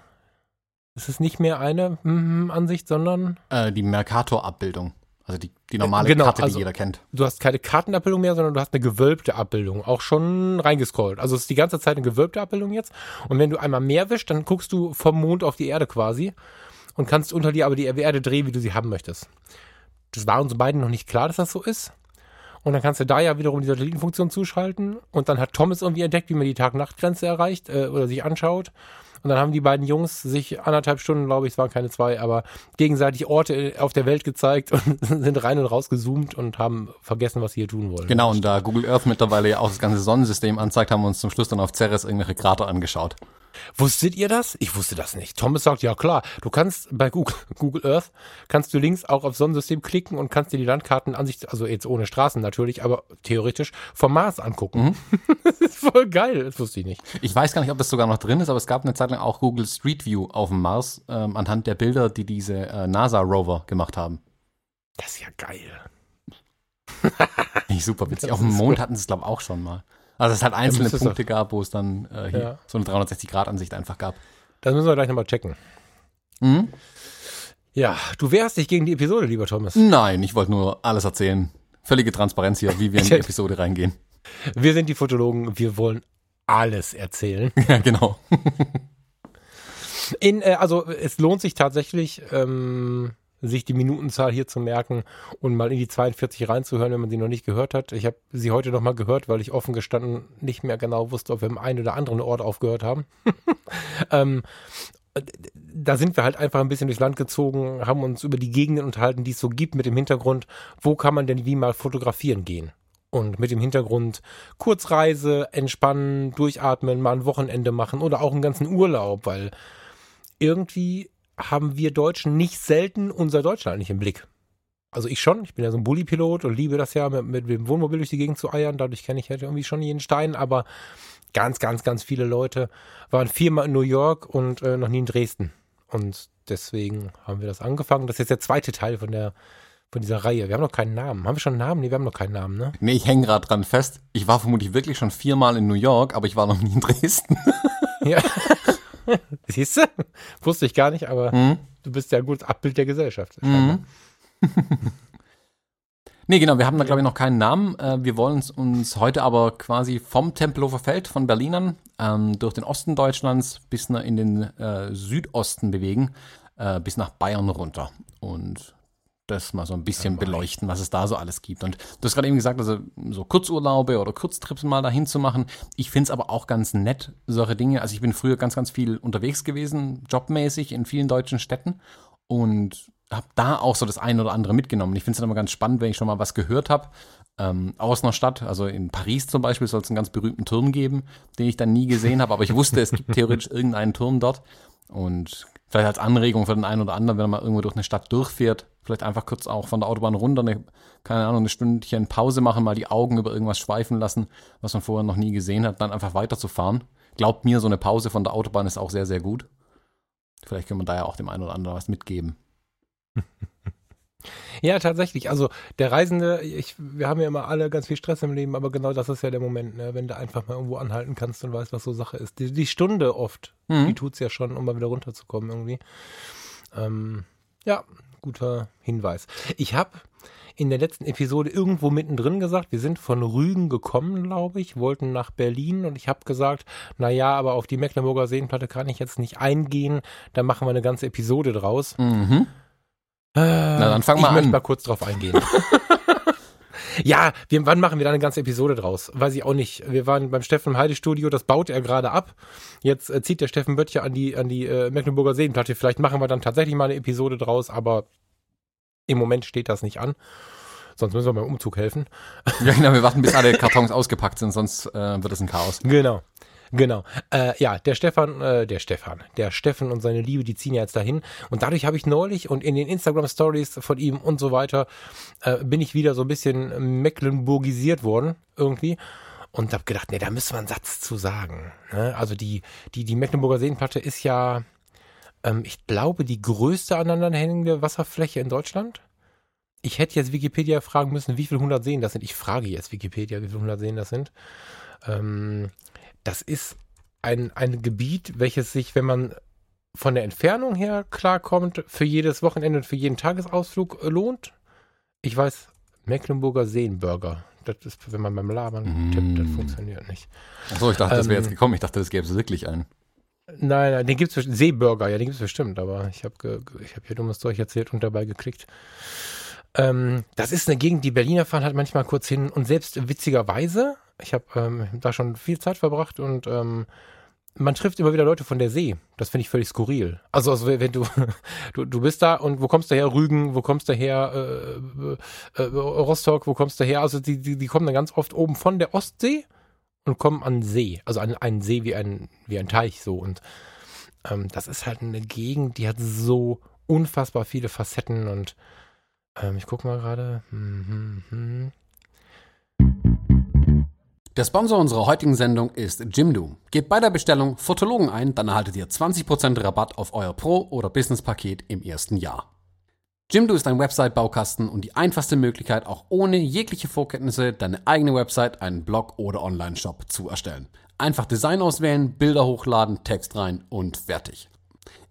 Es ist nicht mehr eine hm, Ansicht, sondern Äh, die Mercator-Abbildung. Also die, die normale Genau, Karte, also- die jeder kennt. du hast keine Kartenabbildung mehr, sondern du hast eine gewölbte Abbildung, auch schon reingescrollt. Also es ist die ganze Zeit eine gewölbte Abbildung jetzt. Und wenn du einmal mehr wischst, dann guckst du vom Mond auf die Erde quasi und kannst unter dir aber die Erde drehen, wie du sie haben möchtest. Das war uns beiden noch nicht klar, dass das so ist. Und dann kannst du da ja wiederum die Satellitenfunktion zuschalten. Und dann hat Thomas irgendwie entdeckt, wie man die Tag-Nacht-Grenze erreicht äh, oder sich anschaut. Und dann haben die beiden Jungs sich anderthalb Stunden, glaube ich, es waren keine zwei, aber gegenseitig Orte auf der Welt gezeigt und sind rein und raus gezoomt und haben vergessen, was sie hier tun wollen. Genau, und da Google Earth mittlerweile ja auch das ganze Sonnensystem anzeigt, haben wir uns zum Schluss dann auf Ceres irgendwelche Krater angeschaut. Wusstet ihr das? Ich wusste das nicht. Thomas sagt, ja klar, du kannst bei Google, Google Earth, kannst du links auch auf Sonnensystem klicken und kannst dir die Landkartenansicht, also jetzt ohne Straßen natürlich, aber theoretisch vom Mars angucken. das ist voll geil, das wusste ich nicht. Ich weiß gar nicht, ob das sogar noch drin ist, aber es gab eine Zeit lang auch Google Street View auf dem Mars, ähm, anhand der Bilder, die diese äh, NASA-Rover gemacht haben. Das ist ja geil. Nicht super witzig. Das Auf dem Mond gut. hatten sie es, glaube ich, auch schon mal. Also es halt einzelne es Punkte gab, wo es dann äh, hier Ja. so eine 360-Grad-Ansicht einfach gab. Das müssen wir gleich nochmal checken. Mhm. Ja, du wehrst dich gegen die Episode, lieber Thomas. Nein, ich wollte nur alles erzählen. Völlige Transparenz hier, wie wir in die Episode reingehen. Wir sind die Fotologen, wir wollen alles erzählen. ja, genau. In, äh, also es lohnt sich tatsächlich, ähm, sich die Minutenzahl hier zu merken und mal in die 42 reinzuhören, wenn man sie noch nicht gehört hat. Ich habe sie heute noch mal gehört, weil ich offen gestanden nicht mehr genau wusste, ob wir im einen oder anderen Ort aufgehört haben. ähm, da sind wir halt einfach ein bisschen durchs Land gezogen, haben uns über die Gegenden unterhalten, die es so gibt, mit dem Hintergrund, wo kann man denn wie mal fotografieren gehen? Und mit dem Hintergrund Kurzreise, entspannen, durchatmen, mal ein Wochenende machen oder auch einen ganzen Urlaub, weil irgendwie haben wir Deutschen nicht selten unser Deutschland nicht im Blick. Also ich schon, ich bin ja so ein Bulli-Pilot und liebe das ja, mit, mit dem Wohnmobil durch die Gegend zu eiern. Dadurch kenne ich halt irgendwie schon jeden Stein, aber ganz, ganz, ganz viele Leute waren viermal in New York und äh, noch nie in Dresden. Und deswegen haben wir das angefangen. Das ist jetzt der zweite Teil von der von dieser Reihe. Wir haben noch keinen Namen. Haben wir schon einen Namen? Nee, wir haben noch keinen Namen, ne? Nee, ich hänge gerade dran fest. Ich war vermutlich wirklich schon viermal in New York, aber ich war noch nie in Dresden. Ja. Siehst du? Wusste ich gar nicht, aber Mhm. du bist ja ein gutes Abbild der Gesellschaft. Mhm. Nee, genau, wir haben da, glaube ich, noch keinen Namen. Äh, wir wollen uns heute aber quasi vom Tempelhofer Feld von Berlinern ähm, durch den Osten Deutschlands bis in den äh, Südosten bewegen, äh, bis nach Bayern runter. Und das mal so ein bisschen beleuchten, was es da so alles gibt. Und du hast gerade eben gesagt, also so Kurzurlaube oder Kurztrips mal dahin zu machen. Ich finde es aber auch ganz nett, solche Dinge. Also ich bin früher ganz, ganz viel unterwegs gewesen, jobmäßig in vielen deutschen Städten und habe da auch so das eine oder andere mitgenommen. Ich finde es dann immer ganz spannend, wenn ich schon mal was gehört habe ähm, aus einer Stadt. Also in Paris zum Beispiel soll es einen ganz berühmten Turm geben, den ich dann nie gesehen habe, aber ich wusste, es gibt theoretisch irgendeinen Turm dort. Und vielleicht als Anregung für den einen oder anderen, wenn man irgendwo durch eine Stadt durchfährt, vielleicht einfach kurz auch von der Autobahn runter, eine, keine Ahnung, eine Stündchen Pause machen, mal die Augen über irgendwas schweifen lassen, was man vorher noch nie gesehen hat, dann einfach weiterzufahren. Glaubt mir, so eine Pause von der Autobahn ist auch sehr, sehr gut. Vielleicht kann man da ja auch dem einen oder anderen was mitgeben. Ja, tatsächlich. Also der Reisende, ich, wir haben ja immer alle ganz viel Stress im Leben, aber genau das ist ja der Moment, ne? wenn du einfach mal irgendwo anhalten kannst und weißt, was so Sache ist. Die, die Stunde oft, mhm. die tut's ja schon, um mal wieder runterzukommen irgendwie. Ähm, ja, guter Hinweis. Ich habe in der letzten Episode irgendwo mittendrin gesagt, wir sind von Rügen gekommen, glaube ich, wollten nach Berlin und ich habe gesagt, na ja, aber auf die Mecklenburger Seenplatte kann ich jetzt nicht eingehen, da machen wir eine ganze Episode draus. Mhm. Äh, Na, dann fang mal ich an. Ich möchte mal kurz drauf eingehen. ja, wir, wann machen wir da eine ganze Episode draus? Weiß ich auch nicht. Wir waren beim Steffen im Heidestudio, das baut er gerade ab. Jetzt äh, zieht der Steffen Böttcher an die, an die äh, Mecklenburger Seenplatte. Vielleicht machen wir dann tatsächlich mal eine Episode draus, aber im Moment steht das nicht an. Sonst müssen wir beim Umzug helfen. Ja, genau, wir warten, bis alle Kartons ausgepackt sind, sonst äh, wird es ein Chaos. Genau. Genau. Äh, ja, der Stefan, äh, der Stefan, der Steffen und seine Liebe, die ziehen ja jetzt dahin. Und dadurch habe ich neulich und in den Instagram Stories von ihm und so weiter äh, bin ich wieder so ein bisschen mecklenburgisiert worden irgendwie. Und habe gedacht, nee, da müssen wir einen Satz zu sagen. Ne? Also die, die, die Mecklenburger Seenplatte ist ja, ähm, ich glaube, die größte aneinanderhängende Wasserfläche in Deutschland. Ich hätte jetzt Wikipedia fragen müssen, wie viele hundert Seen das sind. Ich frage jetzt Wikipedia, wie viele hundert Seen das sind. Ähm, das ist ein, ein Gebiet, welches sich, wenn man von der Entfernung her klarkommt, für jedes Wochenende und für jeden Tagesausflug äh, lohnt. Ich weiß, Mecklenburger Seenburger. Das ist, wenn man beim Labern mm. tippt, das funktioniert nicht. Achso, ich dachte, ähm, das wäre jetzt gekommen. Ich dachte, das gäbe es wirklich einen. Nein, nein, den gibt es Seeburger, ja, den gibt es bestimmt, aber ich habe ich hab hier dummes Zeug erzählt und dabei geklickt. Ähm, das ist eine Gegend, die Berliner fahren halt manchmal kurz hin und selbst witzigerweise ich habe ähm, da schon viel Zeit verbracht und ähm, man trifft immer wieder Leute von der See. Das finde ich völlig skurril. Also, also wenn du, du, du bist da und wo kommst du her? Rügen, wo kommst du her? Äh, äh, Rostock, wo kommst du her? Also die, die, die kommen dann ganz oft oben von der Ostsee und kommen an See. Also an einen See wie ein, wie ein Teich so. Und ähm, das ist halt eine Gegend, die hat so unfassbar viele Facetten und ähm, ich gucke mal gerade. Hm, hm, hm. Der Sponsor unserer heutigen Sendung ist Jimdo. Gebt bei der Bestellung Fotologen ein, dann erhaltet ihr 20% Rabatt auf euer Pro- oder Business-Paket im ersten Jahr. Jimdo ist ein Website-Baukasten und die einfachste Möglichkeit, auch ohne jegliche Vorkenntnisse deine eigene Website, einen Blog oder Online-Shop zu erstellen. Einfach Design auswählen, Bilder hochladen, Text rein und fertig.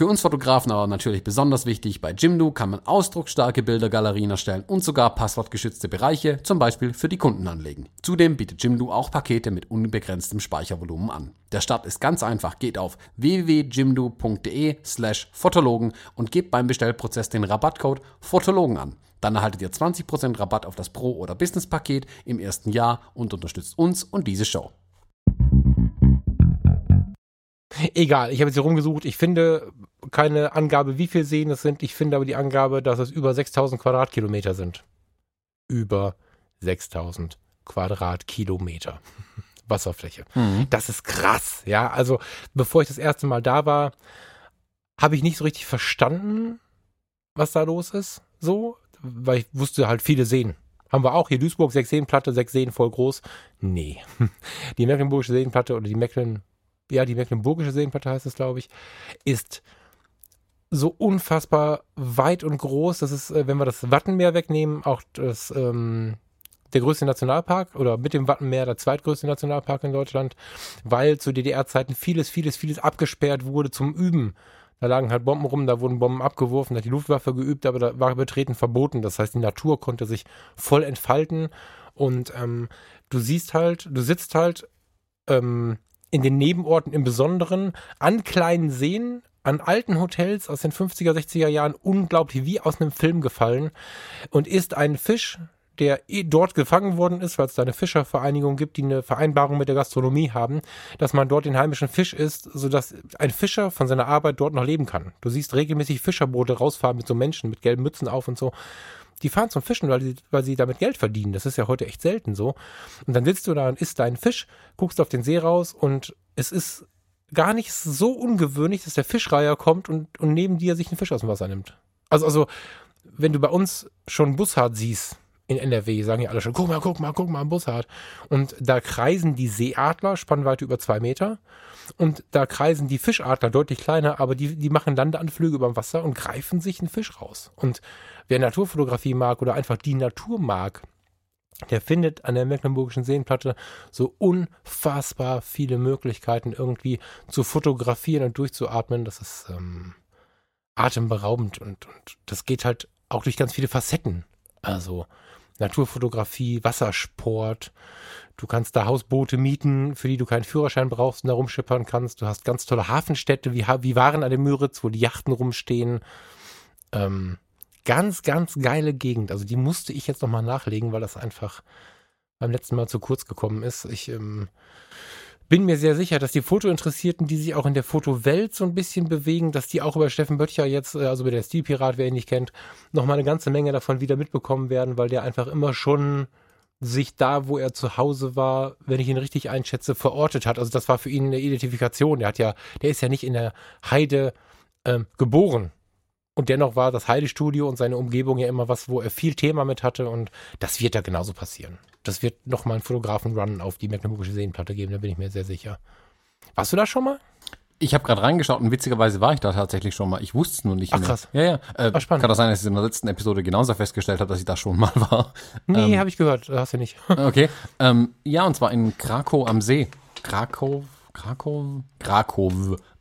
Für uns Fotografen aber natürlich besonders wichtig, bei Jimdo kann man ausdrucksstarke Bildergalerien erstellen und sogar passwortgeschützte Bereiche, zum Beispiel für die Kunden anlegen. Zudem bietet Jimdo auch Pakete mit unbegrenztem Speichervolumen an. Der Start ist ganz einfach, geht auf www.jimdo.de slash Fotologen und gebt beim Bestellprozess den Rabattcode Fotologen an. Dann erhaltet ihr 20% Rabatt auf das Pro- oder Business-Paket im ersten Jahr und unterstützt uns und diese Show. Egal, ich habe jetzt hier rumgesucht. Ich finde keine Angabe, wie viel Seen es sind. Ich finde aber die Angabe, dass es über 6000 Quadratkilometer sind. Über 6000 Quadratkilometer Wasserfläche. Mhm. Das ist krass, ja. Also, bevor ich das erste Mal da war, habe ich nicht so richtig verstanden, was da los ist. So, weil ich wusste halt viele Seen. Haben wir auch hier Duisburg, sechs Seenplatte, sechs Seen voll groß. Nee. Die Mecklenburgische Seenplatte oder die Mecklen, ja, die Mecklenburgische Seenplatte heißt es, glaube ich, ist so unfassbar weit und groß. Das ist, äh, wenn wir das Wattenmeer wegnehmen, auch das, ähm, der größte Nationalpark oder mit dem Wattenmeer der zweitgrößte Nationalpark in Deutschland, weil zu DDR-Zeiten vieles, vieles, vieles abgesperrt wurde zum Üben. Da lagen halt Bomben rum, da wurden Bomben abgeworfen, da hat die Luftwaffe geübt, aber da war betreten verboten. Das heißt, die Natur konnte sich voll entfalten und ähm, du siehst halt, du sitzt halt ähm, in den Nebenorten im Besonderen an kleinen Seen, an alten Hotels aus den 50er, 60er Jahren unglaublich wie aus einem Film gefallen und isst einen Fisch, der eh dort gefangen worden ist, weil es da eine Fischervereinigung gibt, die eine Vereinbarung mit der Gastronomie haben, dass man dort den heimischen Fisch isst, sodass ein Fischer von seiner Arbeit dort noch leben kann. Du siehst regelmäßig Fischerboote rausfahren mit so Menschen mit gelben Mützen auf und so. Die fahren zum Fischen, weil sie, weil sie damit Geld verdienen. Das ist ja heute echt selten so. Und dann sitzt du da und isst deinen Fisch, guckst auf den See raus und es ist gar nicht so ungewöhnlich, dass der Fischreiher kommt und, und neben dir sich einen Fisch aus dem Wasser nimmt. Also, also, wenn du bei uns schon Bussard siehst, in NRW sagen ja alle schon, guck mal, guck mal, guck mal, ein Bussard. Und da kreisen die Seeadler, Spannweite über zwei Meter. Und da kreisen die Fischadler deutlich kleiner, aber die, die machen Landeanflüge über dem Wasser und greifen sich einen Fisch raus. Und wer Naturfotografie mag oder einfach die Natur mag, der findet an der Mecklenburgischen Seenplatte so unfassbar viele Möglichkeiten irgendwie zu fotografieren und durchzuatmen. Das ist ähm, atemberaubend und, und das geht halt auch durch ganz viele Facetten. Also Naturfotografie, Wassersport. Du kannst da Hausboote mieten, für die du keinen Führerschein brauchst und da rumschippern kannst. Du hast ganz tolle Hafenstädte wie, wie Waren an der Müritz, wo die Yachten rumstehen. Ähm, ganz, ganz geile Gegend. Also die musste ich jetzt nochmal nachlegen, weil das einfach beim letzten Mal zu kurz gekommen ist. Ich ähm, bin mir sehr sicher, dass die Fotointeressierten, die sich auch in der Fotowelt so ein bisschen bewegen, dass die auch über Steffen Böttcher jetzt, äh, also über der Stilpirat, wer ihn nicht kennt, nochmal eine ganze Menge davon wieder mitbekommen werden, weil der einfach immer schon sich da, wo er zu Hause war, wenn ich ihn richtig einschätze, verortet hat. Also das war für ihn eine Identifikation. Der hat ja, der ist ja nicht in der Heide ähm, geboren. Und dennoch war das Heidestudio und seine Umgebung ja immer was, wo er viel Thema mit hatte und das wird da genauso passieren. Das wird nochmal einen Fotografen-Run auf die Mecklenburgische Seenplatte geben, da bin ich mir sehr sicher. Warst du da schon mal? Ich habe gerade reingeschaut und witzigerweise war ich da tatsächlich schon mal. Ich wusste es nur nicht Ach, mehr. krass. Ja, ja. Äh, Ach, spannend. Kann das sein, dass ich in der letzten Episode genauso festgestellt habe, dass ich da schon mal war? Nee, Ähm, habe ich gehört, hast du nicht. Okay. Ähm, ja, und zwar in Krakow am See. Krakow, Krakow, Krakow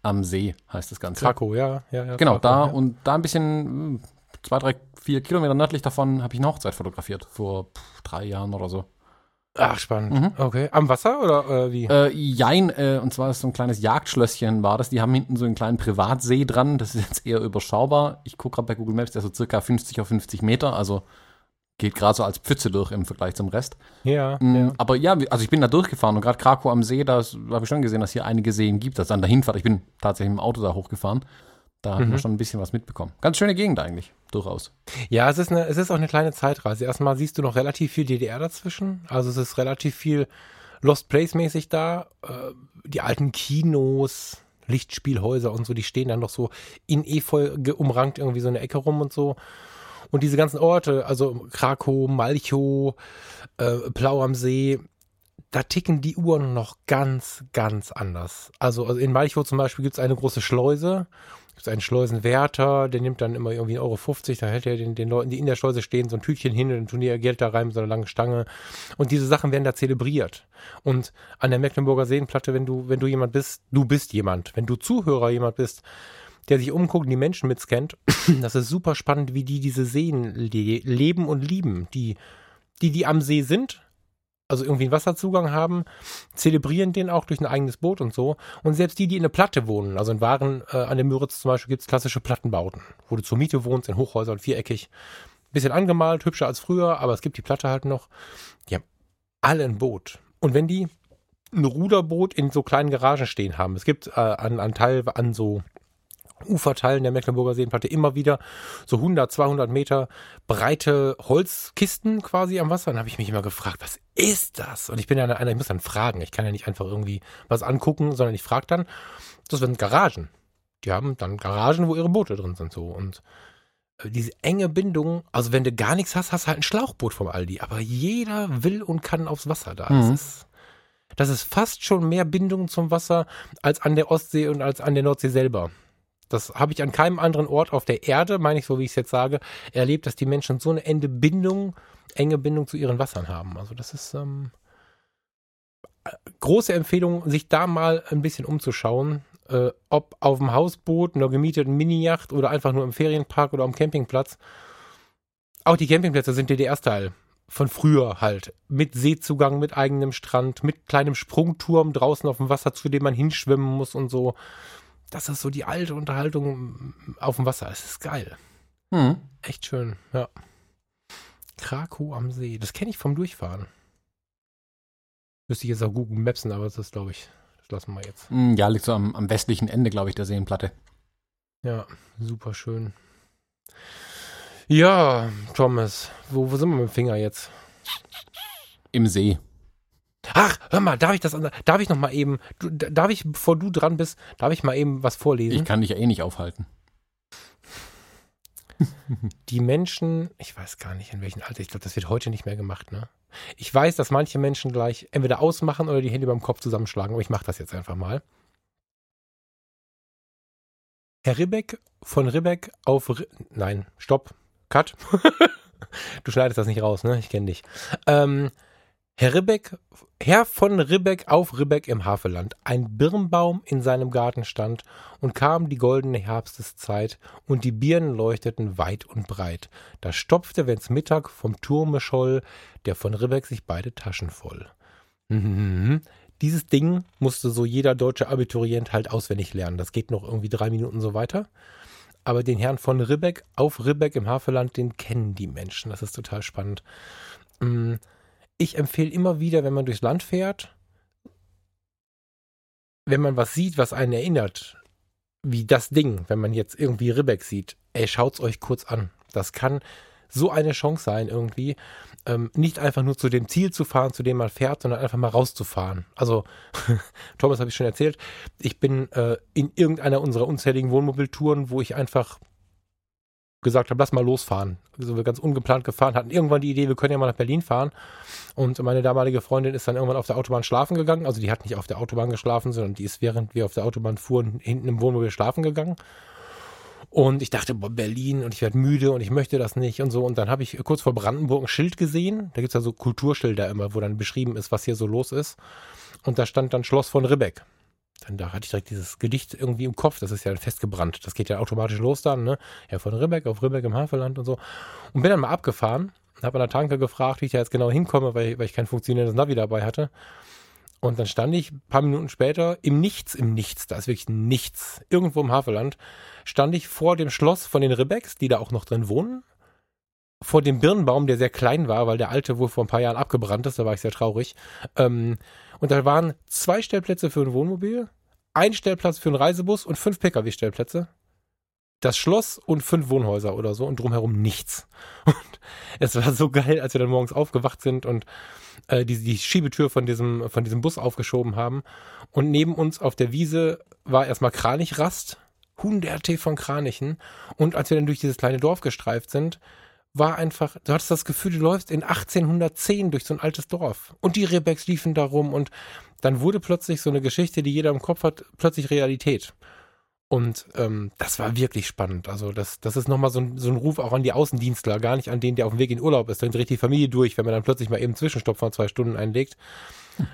am See heißt das Ganze. Krakow, ja, ja, ja. Genau, da Krakow, ja. und da ein bisschen, äh, zwei, drei, vier Kilometer nördlich davon habe ich eine Hochzeit fotografiert. Vor pff, drei Jahren oder so. Ach, spannend. Mhm. Okay. Am Wasser oder äh, wie? Äh, jein, äh, und zwar ist so ein kleines Jagdschlösschen war das. Die haben hinten so einen kleinen Privatsee dran. Das ist jetzt eher überschaubar. Ich gucke gerade bei Google Maps, der ist so circa 50 auf 50 Meter. Also geht gerade so als Pfütze durch im Vergleich zum Rest. ja, Mm, ja. Aber ja, also ich bin da durchgefahren und gerade Krakow am See, da habe ich schon gesehen, dass hier einige Seen gibt. Also an der Hinfahrt, ich bin tatsächlich im Auto da hochgefahren. Da Mhm. man schon ein bisschen was mitbekommen. Ganz schöne Gegend eigentlich, durchaus. Ja, es ist, eine, es ist auch eine kleine Zeitreise. Erstmal siehst du noch relativ viel DDR dazwischen. Also es ist relativ viel Lost Place mäßig da. Äh, die alten Kinos, Lichtspielhäuser und so, die stehen dann noch so in Efeu umrankt irgendwie so eine Ecke rum und so. Und diese ganzen Orte, also Krakow, Malchow, äh, Plau am See, da ticken die Uhren noch ganz, ganz anders. Also, also in Malchow zum Beispiel gibt es eine große Schleuse, gibt es einen Schleusenwärter, der nimmt dann immer irgendwie 1,50 Euro, da hält er den, den Leuten, die in der Schleuse stehen, so ein Tütchen hin und dann tun die ihr Geld da rein mit so einer langen Stange. Und diese Sachen werden da zelebriert. Und an der Mecklenburger Seenplatte, wenn du, wenn du jemand bist, du bist jemand. Wenn du Zuhörer jemand bist, der sich umguckt und die Menschen mitscannt, das ist super spannend, wie die diese Seen le leben und lieben. Die, die, die am See sind, also irgendwie einen Wasserzugang haben, zelebrieren den auch durch ein eigenes Boot und so. Und selbst die, die in der Platte wohnen, also in Waren äh, an der Müritz zum Beispiel, gibt's klassische Plattenbauten, wo du zur Miete wohnst, in Hochhäusern, viereckig. Bisschen angemalt, hübscher als früher, aber es gibt die Platte halt noch. Die haben alle ein Boot. Und wenn die ein Ruderboot in so kleinen Garagen stehen haben, es gibt äh, an, an Teil, an so Uferteilen der Mecklenburger Seenplatte immer wieder so 100, 200 Meter breite Holzkisten quasi am Wasser. Dann habe ich mich immer gefragt, was ist das? Und ich bin ja einer, ich muss dann fragen. Ich kann ja nicht einfach irgendwie was angucken, sondern ich frage dann. Das sind Garagen. Die haben dann Garagen, wo ihre Boote drin sind so. Und diese enge Bindung, also wenn du gar nichts hast, hast du halt ein Schlauchboot vom Aldi. Aber jeder will und kann aufs Wasser da. Mhm. Das, ist, das ist fast schon mehr Bindung zum Wasser als an der Ostsee und als an der Nordsee selber. Das habe ich an keinem anderen Ort auf der Erde, meine ich so, wie ich es jetzt sage, erlebt, dass die Menschen so eine enge Bindung, enge Bindung zu ihren Wassern haben. Also das ist ähm, große Empfehlung, sich da mal ein bisschen umzuschauen. Äh, ob auf dem Hausboot, einer gemieteten Mini-Yacht oder einfach nur im Ferienpark oder am Campingplatz. Auch die Campingplätze sind DDR-Style. Von früher halt. Mit Seezugang, mit eigenem Strand, mit kleinem Sprungturm draußen auf dem Wasser, zu dem man hinschwimmen muss und so. Das ist so die alte Unterhaltung auf dem Wasser. Es ist geil. Hm. Echt schön, ja. Krakow am See. Das kenne ich vom Durchfahren. Müsste ich jetzt auch Google Mapsen, aber das ist, glaube ich, das lassen wir jetzt. Hm, Ja, liegt so am, am westlichen Ende, glaube ich, der Seenplatte. Ja, super schön. Ja, Thomas, wo, wo sind wir mit dem Finger jetzt? Im See. Ach, hör mal, darf ich das, darf ich noch mal eben, du, darf ich, bevor du dran bist, darf ich mal eben was vorlesen? Ich kann dich ja eh nicht aufhalten. die Menschen, ich weiß gar nicht in welchem Alter, ich glaube, das wird heute nicht mehr gemacht, ne? Ich weiß, dass manche Menschen gleich entweder ausmachen oder die Hände beim Kopf zusammenschlagen, aber ich mache das jetzt einfach mal. Herr Ribbeck von Ribbeck auf, Ri nein, stopp, cut. du schneidest das nicht raus, ne? Ich kenne dich. Ähm, Herr Ribbeck, Herr von Ribbeck auf Ribbeck im Havelland. Ein Birnbaum in seinem Garten stand und kam die goldene Herbsteszeit und die Birnen leuchteten weit und breit. Da stopfte, wenn's Mittag vom Turme scholl, der von Ribbeck sich beide Taschen voll. Mhm. Dieses Ding musste so jeder deutsche Abiturient halt auswendig lernen. Das geht noch irgendwie drei Minuten so weiter. Aber den Herrn von Ribbeck auf Ribbeck im Havelland, den kennen die Menschen. Das ist total spannend. Mm, Ich empfehle immer wieder, wenn man durchs Land fährt, wenn man was sieht, was einen erinnert, wie das Ding, wenn man jetzt irgendwie Ribbeck sieht, ey, schaut's euch kurz an. Das kann so eine Chance sein irgendwie, ähm, nicht einfach nur zu dem Ziel zu fahren, zu dem man fährt, sondern einfach mal rauszufahren. Also, Thomas habe ich schon erzählt, ich bin äh, in irgendeiner unserer unzähligen Wohnmobiltouren, wo ich einfach gesagt habe, lass mal losfahren. Also wir ganz ungeplant gefahren, hatten irgendwann die Idee, wir können ja mal nach Berlin fahren. Und meine damalige Freundin ist dann irgendwann auf der Autobahn schlafen gegangen. Also die hat nicht auf der Autobahn geschlafen, sondern die ist, während wir auf der Autobahn fuhren, hinten im Wohnmobil schlafen gegangen. Und ich dachte, boah, Berlin und ich werde müde und ich möchte das nicht und so. Und dann habe ich kurz vor Brandenburg ein Schild gesehen. Da gibt es ja so Kulturschilder immer, wo dann beschrieben ist, was hier so los ist. Und da stand dann Schloss von Ribbeck. Da hatte ich direkt dieses Gedicht irgendwie im Kopf. Das ist ja festgebrannt. Das geht ja automatisch los dann, ne? Ja, von Ribbeck auf Ribbeck im Havelland und so. Und bin dann mal abgefahren. Habe an der Tanke gefragt, wie ich da jetzt genau hinkomme, weil, weil ich kein funktionierendes Navi dabei hatte. Und dann stand ich ein paar Minuten später im Nichts, im Nichts, da ist wirklich nichts, irgendwo im Havelland, stand ich vor dem Schloss von den Rebecks, die da auch noch drin wohnen, vor dem Birnbaum, der sehr klein war, weil der alte wohl vor ein paar Jahren abgebrannt ist, da war ich sehr traurig. Ähm, und da waren zwei Stellplätze für ein Wohnmobil, ein Stellplatz für einen Reisebus und fünf Pkw-Stellplätze. Das Schloss und fünf Wohnhäuser oder so und drumherum nichts. Und es war so geil, als wir dann morgens aufgewacht sind und äh, die, die Schiebetür von diesem, von diesem Bus aufgeschoben haben. Und neben uns auf der Wiese war erstmal Kranichrast, hunderte von Kranichen. Und als wir dann durch dieses kleine Dorf gestreift sind, war einfach, du hattest das Gefühl, du läufst in 1810 durch so ein altes Dorf. Und die Rebecks liefen da rum und dann wurde plötzlich so eine Geschichte, die jeder im Kopf hat, plötzlich Realität. Und ähm, das war wirklich spannend. Also das, das ist nochmal so ein, so ein Ruf auch an die Außendienstler, gar nicht an den, der auf dem Weg in Urlaub ist. Dann dreht die Familie durch, wenn man dann plötzlich mal eben einen Zwischenstopp von zwei Stunden einlegt.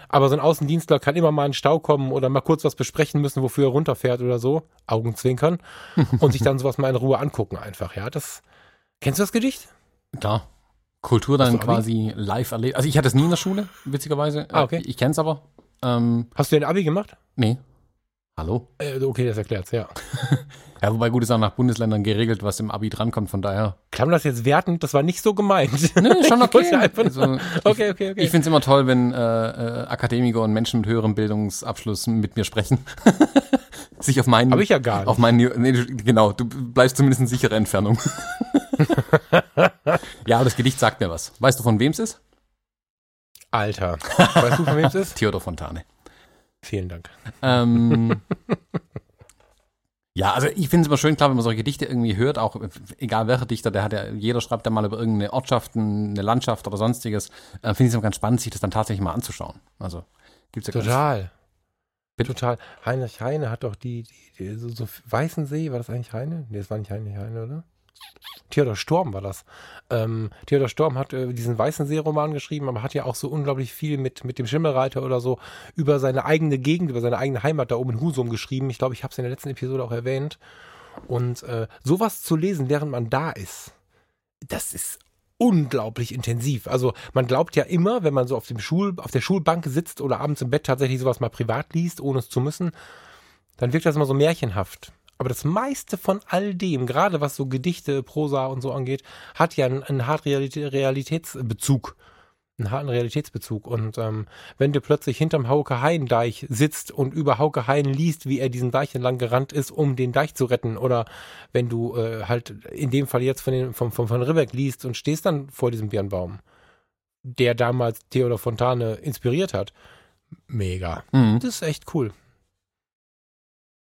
Aber so ein Außendienstler kann immer mal in den Stau kommen oder mal kurz was besprechen müssen, wofür er runterfährt oder so. Augenzwinkern. und sich dann sowas mal in Ruhe angucken einfach. Ja, das. Kennst du das Gedicht? Klar. Kultur dann quasi live erlebt. Also ich hatte es nie in der Schule, witzigerweise. Ah, okay. Ich kenne es aber. Ähm, Hast du den Abi gemacht? nee. Hallo? Äh, okay, das erklärt's, ja. Ja, wobei gut ist auch nach Bundesländern geregelt, was im Abi drankommt, von daher. Klang das jetzt wertend? Das war nicht so gemeint. Nee, schon okay. Also, okay, okay, okay. Ich finde es immer toll, wenn äh, äh, Akademiker und Menschen mit höherem Bildungsabschluss mit mir sprechen. Sich auf meinen. Hab ich ja gar nicht. Auf meinen, nee, genau, du bleibst zumindest in sicherer Entfernung. ja, aber das Gedicht sagt mir was. Weißt du, von wem es ist? Alter. Weißt du, von wem es ist? Theodor Fontane. Vielen Dank. Ähm, Ja, also ich finde es immer schön, klar, wenn man solche Gedichte irgendwie hört, auch egal welcher Dichter, der hat ja, jeder schreibt ja mal über irgendeine Ortschaft, eine Landschaft oder sonstiges. Äh, finde ich es immer ganz spannend, sich das dann tatsächlich mal anzuschauen. Also gibt's ja Total. Ganz, Total. Heinrich Heine hat doch die, die, die so, so Weißensee, war das eigentlich Heine? Nee, das war nicht Heinrich Heine, oder? Theodor Storm war das. Ähm, Theodor Storm hat äh, diesen Weißensee-Roman geschrieben, aber hat ja auch so unglaublich viel mit, mit dem Schimmelreiter oder so über seine eigene Gegend, über seine eigene Heimat da oben in Husum geschrieben. Ich glaube, ich habe es in der letzten Episode auch erwähnt. Und äh, sowas zu lesen, während man da ist, das ist unglaublich intensiv. Also man glaubt ja immer, wenn man so auf dem Schul, auf der Schulbank sitzt oder abends im Bett tatsächlich sowas mal privat liest, ohne es zu müssen, dann wirkt das immer so märchenhaft. Aber das meiste von all dem, gerade was so Gedichte, Prosa und so angeht, hat ja einen, einen harten Realitätsbezug. Einen harten Realitätsbezug. Und ähm, wenn du plötzlich hinterm Hauke-Hain-Deich sitzt und über Hauke-Hain liest, wie er diesen Deich entlang gerannt ist, um den Deich zu retten, oder wenn du äh, halt in dem Fall jetzt von, den, von, von, von Ribbeck liest und stehst dann vor diesem Birnbaum, der damals Theodor Fontane inspiriert hat, mega. Mhm. Das ist echt cool.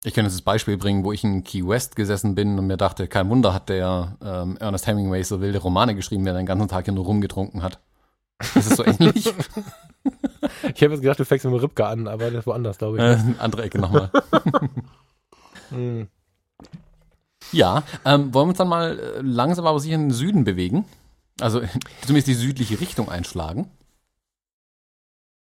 Ich kann jetzt das Beispiel bringen, wo ich in Key West gesessen bin und mir dachte, kein Wunder hat der ähm, Ernest Hemingway so wilde Romane geschrieben, der den ganzen Tag hier nur rumgetrunken hat. Ist es so ähnlich? ich habe jetzt gedacht, du fängst mit Ripke an, aber das ist woanders, glaube ich. Äh, andere Ecke nochmal. hm. Ja, ähm, wollen wir uns dann mal äh, langsam aber sicher in den Süden bewegen? Also zumindest die südliche Richtung einschlagen.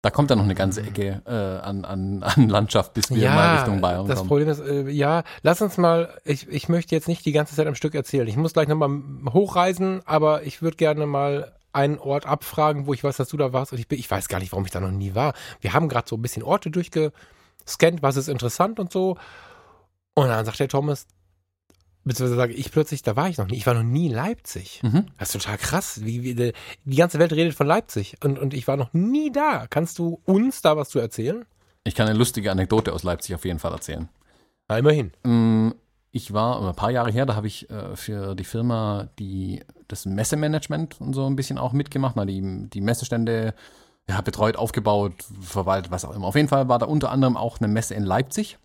Da kommt dann noch eine ganze Ecke äh, an, an, an Landschaft, bis wir ja, mal Richtung Bayern das kommen. Das Problem ist, äh, ja, lass uns mal, ich, ich möchte jetzt nicht die ganze Zeit am Stück erzählen. Ich muss gleich nochmal hochreisen, aber ich würde gerne mal einen Ort abfragen, wo ich weiß, dass du da warst. Und ich, bin, ich weiß gar nicht, warum ich da noch nie war. Wir haben gerade so ein bisschen Orte durchgescannt, was ist interessant und so. Und dann sagt der Thomas, beziehungsweise sage ich plötzlich, da war ich noch nie. Ich war noch nie in Leipzig. Mhm. Das ist total krass. Wie, wie, die ganze Welt redet von Leipzig und, und ich war noch nie da. Kannst du uns da was zu erzählen? Ich kann eine lustige Anekdote aus Leipzig auf jeden Fall erzählen. Na, immerhin. Mm, ich war ein paar Jahre her, da habe ich äh, für die Firma die, das Messemanagement und so ein bisschen auch mitgemacht, mal die, die Messestände ja, betreut, aufgebaut, verwaltet, was auch immer. Auf jeden Fall war da unter anderem auch eine Messe in Leipzig.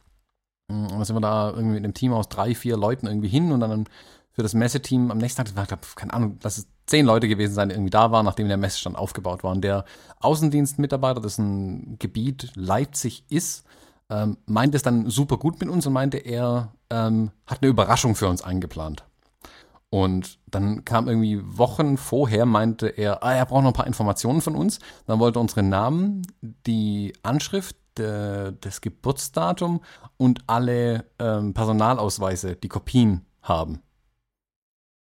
Und dann sind wir da irgendwie mit einem Team aus drei, vier Leuten irgendwie hin und dann für das Messeteam am nächsten Tag, das war, keine Ahnung, lass es zehn Leute gewesen sein, die irgendwie da waren, nachdem der Messestand aufgebaut war. Und der Außendienstmitarbeiter, das ein Gebiet Leipzig ist, ähm, meinte es dann super gut mit uns und meinte, er ähm, hat eine Überraschung für uns eingeplant. Und dann kam irgendwie Wochen vorher, meinte er, ah, er braucht noch ein paar Informationen von uns. Dann wollte er unsere Namen, die Anschrift, de, das Geburtsdatum und alle ähm, Personalausweise, die Kopien haben.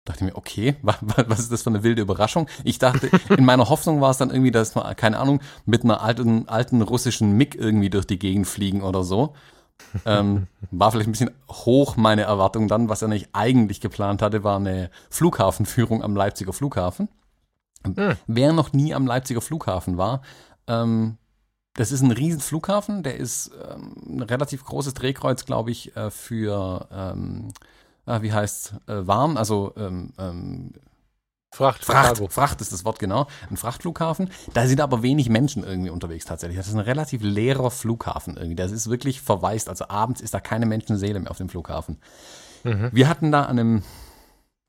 Dachte mir, okay, was ist das für eine wilde Überraschung? Ich dachte, in meiner Hoffnung war es dann irgendwie, dass wir, keine Ahnung, mit einer alten, alten russischen MIG irgendwie durch die Gegend fliegen oder so. ähm, war vielleicht ein bisschen hoch meine Erwartung dann. Was er nicht eigentlich geplant hatte, war eine Flughafenführung am Leipziger Flughafen. Mhm. Wer noch nie am Leipziger Flughafen war, ähm, das ist ein riesen Flughafen, der ist ähm, ein relativ großes Drehkreuz, glaube ich, äh, für, ähm, äh, wie heißt äh, warm, also ähm, ähm, Fracht, Fracht, Fracht ist das Wort genau, ein Frachtflughafen. Da sind aber wenig Menschen irgendwie unterwegs tatsächlich. Das ist ein relativ leerer Flughafen irgendwie. Das ist wirklich verwaist. Also abends ist da keine Menschenseele mehr auf dem Flughafen. Mhm. Wir hatten da an einem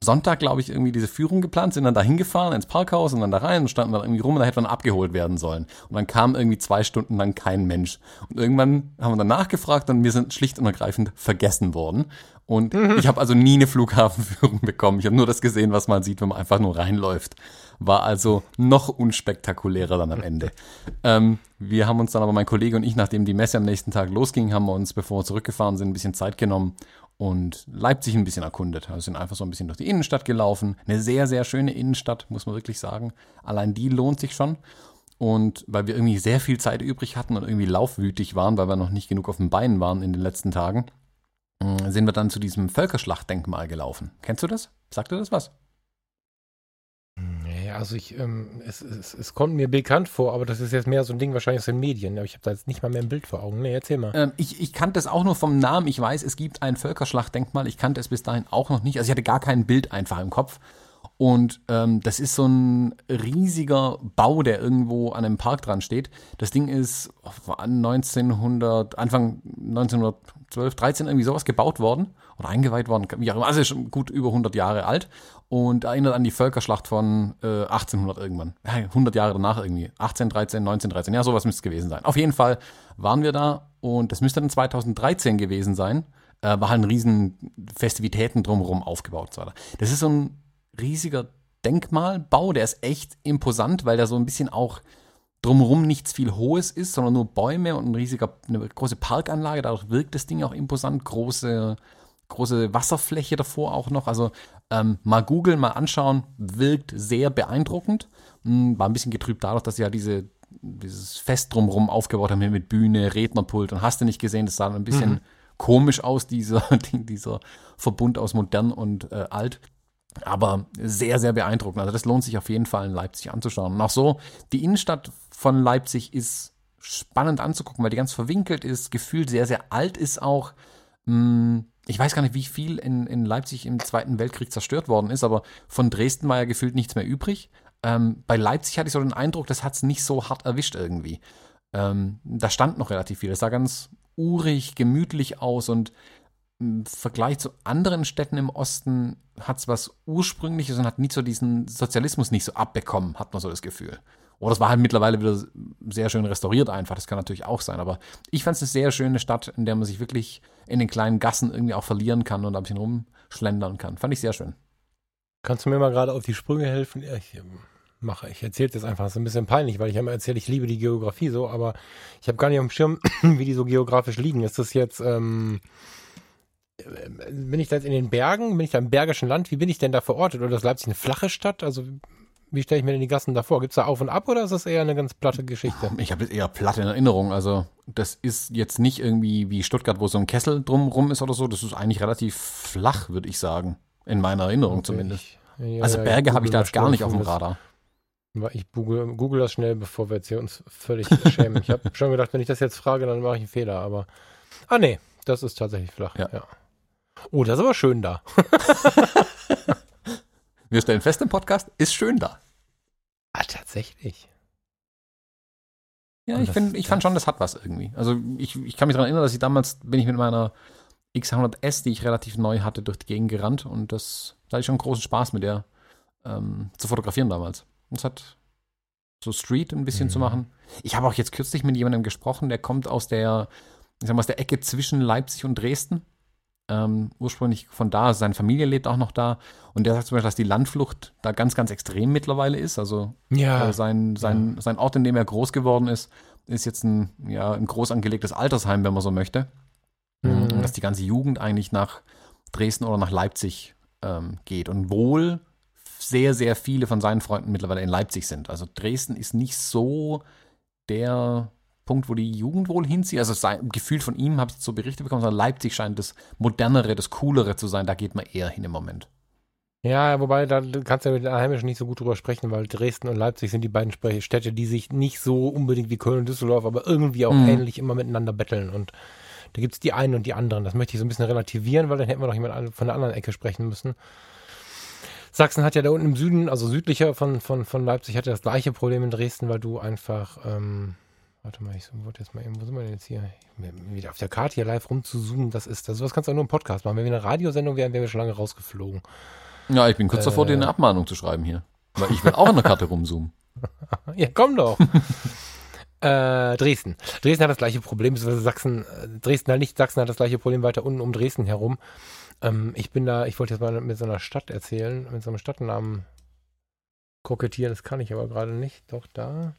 Sonntag, glaube ich, irgendwie diese Führung geplant, sind dann da hingefahren ins Parkhaus und dann da rein und standen dann irgendwie rum und da hätte man abgeholt werden sollen. Und dann kam irgendwie zwei Stunden lang kein Mensch. Und irgendwann haben wir dann nachgefragt und wir sind schlicht und ergreifend vergessen worden. Und mhm. ich habe also nie eine Flughafenführung bekommen. Ich habe nur das gesehen, was man sieht, wenn man einfach nur reinläuft. War also noch unspektakulärer dann am Ende. ähm, wir haben uns dann aber, mein Kollege und ich, nachdem die Messe am nächsten Tag losging, haben wir uns, bevor wir zurückgefahren sind, ein bisschen Zeit genommen und Leipzig ein bisschen erkundet. Also sind einfach so ein bisschen durch die Innenstadt gelaufen. Eine sehr, sehr schöne Innenstadt, muss man wirklich sagen. Allein die lohnt sich schon. Und weil wir irgendwie sehr viel Zeit übrig hatten und irgendwie laufwütig waren, weil wir noch nicht genug auf den Beinen waren in den letzten Tagen, äh, sind wir dann zu diesem Völkerschlachtdenkmal gelaufen. Kennst du das? Sagt dir das was? Also ich, ähm, es, es, es, kommt mir bekannt vor, aber das ist jetzt mehr so ein Ding wahrscheinlich aus den Medien. Aber ich habe da jetzt nicht mal mehr ein Bild vor Augen. Nee, erzähl mal. Ähm, ich, ich kannte es auch nur vom Namen. Ich weiß, es gibt ein Völkerschlachtdenkmal. Ich kannte es bis dahin auch noch nicht. Also ich hatte gar kein Bild einfach im Kopf. Und ähm, das ist so ein riesiger Bau, der irgendwo an einem Park dran steht. Das Ding ist 1900, Anfang 1900 12, 13 irgendwie sowas gebaut worden oder eingeweiht worden, wie auch immer. Also schon gut über 100 Jahre alt und erinnert an die Völkerschlacht von äh, 1800 irgendwann. Ja, 100 Jahre danach irgendwie. 18, 13, 19, 13. Ja, sowas müsste es gewesen sein. Auf jeden Fall waren wir da und das müsste dann 2013 gewesen sein. Äh, war halt ein riesen Festivitäten drumherum aufgebaut. So. Das ist so ein riesiger Denkmalbau, der ist echt imposant, weil der so ein bisschen auch drumherum nichts viel Hohes ist, sondern nur Bäume und ein riesiger, eine große Parkanlage. Dadurch wirkt das Ding auch imposant. Große, große Wasserfläche davor auch noch. Also ähm, mal googeln, mal anschauen, wirkt sehr beeindruckend. Hm, war ein bisschen getrübt dadurch, dass sie ja diese, dieses Fest drumherum aufgebaut haben, mit Bühne, Rednerpult und hast du nicht gesehen, das sah ein bisschen mhm. komisch aus, dieser, dieser Verbund aus modern und äh, alt. Aber sehr, sehr beeindruckend. Also das lohnt sich auf jeden Fall in Leipzig anzuschauen. Und auch so, die Innenstadt von Leipzig ist spannend anzugucken, weil die ganz verwinkelt ist, gefühlt sehr, sehr alt ist auch. Hm, ich weiß gar nicht, wie viel in, in Leipzig im Zweiten Weltkrieg zerstört worden ist, aber von Dresden war ja gefühlt nichts mehr übrig. Ähm, bei Leipzig hatte ich so den Eindruck, das hat es nicht so hart erwischt irgendwie. Ähm, da stand noch relativ viel. Es sah ganz urig, gemütlich aus und im Vergleich zu anderen Städten im Osten hat es was Ursprüngliches und hat nie so diesen Sozialismus nicht so abbekommen, hat man so das Gefühl. Oder es war halt mittlerweile wieder sehr schön restauriert einfach, das kann natürlich auch sein. Aber ich fand es eine sehr schöne Stadt, in der man sich wirklich in den kleinen Gassen irgendwie auch verlieren kann und ein bisschen rumschlendern kann. Fand ich sehr schön. Kannst du mir mal gerade auf die Sprünge helfen? Ich ähm, mache, ich erzähle das einfach, das ist ein bisschen peinlich, weil ich immer erzähle, ich liebe die Geografie so, aber ich habe gar nicht auf dem Schirm, wie die so geografisch liegen. Ist das jetzt... Ähm bin ich da jetzt in den Bergen? Bin ich da im Bergischen Land? Wie bin ich denn da verortet? Oder ist Leipzig eine flache Stadt? Also wie stelle ich mir denn die Gassen davor? Gibt es da Auf und Ab oder ist das eher eine ganz platte Geschichte? Ich habe eher platte in Erinnerung. Also das ist jetzt nicht irgendwie wie Stuttgart, wo so ein Kessel drumrum ist oder so. Das ist eigentlich relativ flach, würde ich sagen. In meiner Erinnerung okay. zumindest. Ja, also Berge ja, habe ich da jetzt gar nicht auf dem Radar. Ich google, google, das schnell, bevor wir jetzt hier uns völlig schämen. ich habe schon gedacht, wenn ich das jetzt frage, dann mache ich einen Fehler. Aber ah nee, das ist tatsächlich flach. ja. ja. Oh, das ist aber schön da. Wir stellen fest im Podcast, ist schön da. Ah, tatsächlich. Ja, ich, find, ich fand schon, das hat was irgendwie. Also ich, ich kann mich daran erinnern, dass ich damals bin ich mit meiner X100S, die ich relativ neu hatte, durch die Gegend gerannt und das da hatte ich schon großen Spaß mit der ähm, zu fotografieren damals. Und es hat so Street ein bisschen mhm. zu machen. Ich habe auch jetzt kürzlich mit jemandem gesprochen, der kommt aus der, ich sag mal, aus der Ecke zwischen Leipzig und Dresden ähm, ursprünglich von da, seine Familie lebt auch noch da. Und der sagt zum Beispiel, dass die Landflucht da ganz, ganz extrem mittlerweile ist. Also ja. äh, sein, sein, ja. sein Ort, in dem er groß geworden ist, ist jetzt ein, ja, ein groß angelegtes Altersheim, wenn man so möchte. Mhm. Und dass die ganze Jugend eigentlich nach Dresden oder nach Leipzig ähm, geht. Und wohl sehr, sehr viele von seinen Freunden mittlerweile in Leipzig sind. Also Dresden ist nicht so der Punkt, wo die Jugend wohl hinzieht. Also sein, gefühlt von ihm habe ich so Berichte bekommen, sondern Leipzig scheint das modernere, das coolere zu sein. Da geht man eher hin im Moment. Ja, wobei da kannst du ja mit den Einheimischen nicht so gut drüber sprechen, weil Dresden und Leipzig sind die beiden Städte, die sich nicht so unbedingt wie Köln und Düsseldorf, aber irgendwie auch mhm. ähnlich immer miteinander betteln. Und da gibt es die einen und die anderen. Das möchte ich so ein bisschen relativieren, weil dann hätten wir noch jemand von der anderen Ecke sprechen müssen. Sachsen hat ja da unten im Süden, also südlicher von, von, von Leipzig, hat ja das gleiche Problem in Dresden, weil du einfach ähm, Warte mal, ich wollte jetzt mal eben, wo sind wir denn jetzt hier? Wieder auf der Karte hier live rumzuzoomen, das ist das. Was kannst du auch nur im Podcast machen. Wenn wir eine Radiosendung wären, wären wir schon lange rausgeflogen. Ja, ich bin kurz äh, davor, dir eine Abmahnung zu schreiben hier. Weil ich will auch in der Karte rumzoomen. ja, komm doch. äh, Dresden. Dresden hat das gleiche Problem, Sachsen, äh, Dresden halt nicht, Sachsen hat das gleiche Problem weiter unten um Dresden herum. Ähm, ich bin da, ich wollte jetzt mal mit so einer Stadt erzählen, mit so einem Stadtnamen kokettieren, das kann ich aber gerade nicht. Doch, da.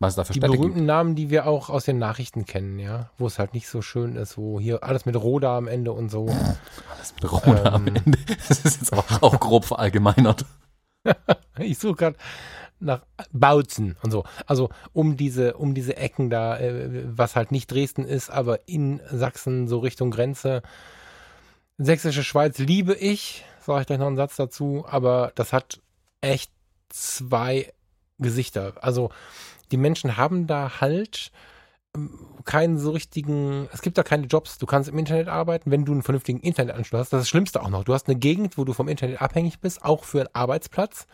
Was da für die Städte berühmten gibt. Namen, die wir auch aus den Nachrichten kennen, ja, wo es halt nicht so schön ist, wo hier alles mit Roda am Ende und so. Alles mit Roda ähm, am Ende. Das ist jetzt auch, auch grob verallgemeinert. ich suche gerade nach Bautzen und so. Also um diese, um diese Ecken da, äh, was halt nicht Dresden ist, aber in Sachsen so Richtung Grenze. Sächsische Schweiz liebe ich, sage ich gleich noch einen Satz dazu, aber das hat echt zwei Gesichter. Also die Menschen haben da halt ähm, keinen so richtigen, es gibt da keine Jobs. Du kannst im Internet arbeiten, wenn du einen vernünftigen Internetanschluss hast. Das ist das Schlimmste auch noch. Du hast eine Gegend, wo du vom Internet abhängig bist, auch für einen Arbeitsplatz,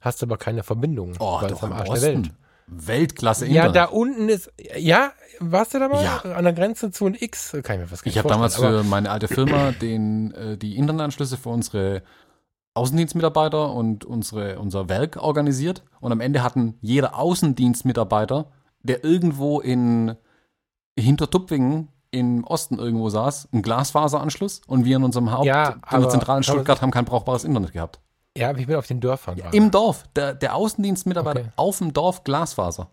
hast aber keine Verbindung, oh, weil es am Arsch der Welt. Weltklasse Ja, Internet. da unten ist, ja, warst du da mal? Ja. An der Grenze zu ein X? Kann ich mir was Ich habe damals für meine alte Firma den, äh, die Internetanschlüsse für unsere Außendienstmitarbeiter und unsere, unser Werk organisiert. Und am Ende hatten jeder Außendienstmitarbeiter, der irgendwo in Hintertupfingen im Osten irgendwo saß, einen Glasfaseranschluss und wir in unserem Haupt, Ja, in der zentralen Stuttgart haben kein brauchbares Internet gehabt. Ja, aber ich bin auf den Dörfern. gerade. Im Dorf, der, der Außendienstmitarbeiter Okay. auf dem Dorf Glasfaser.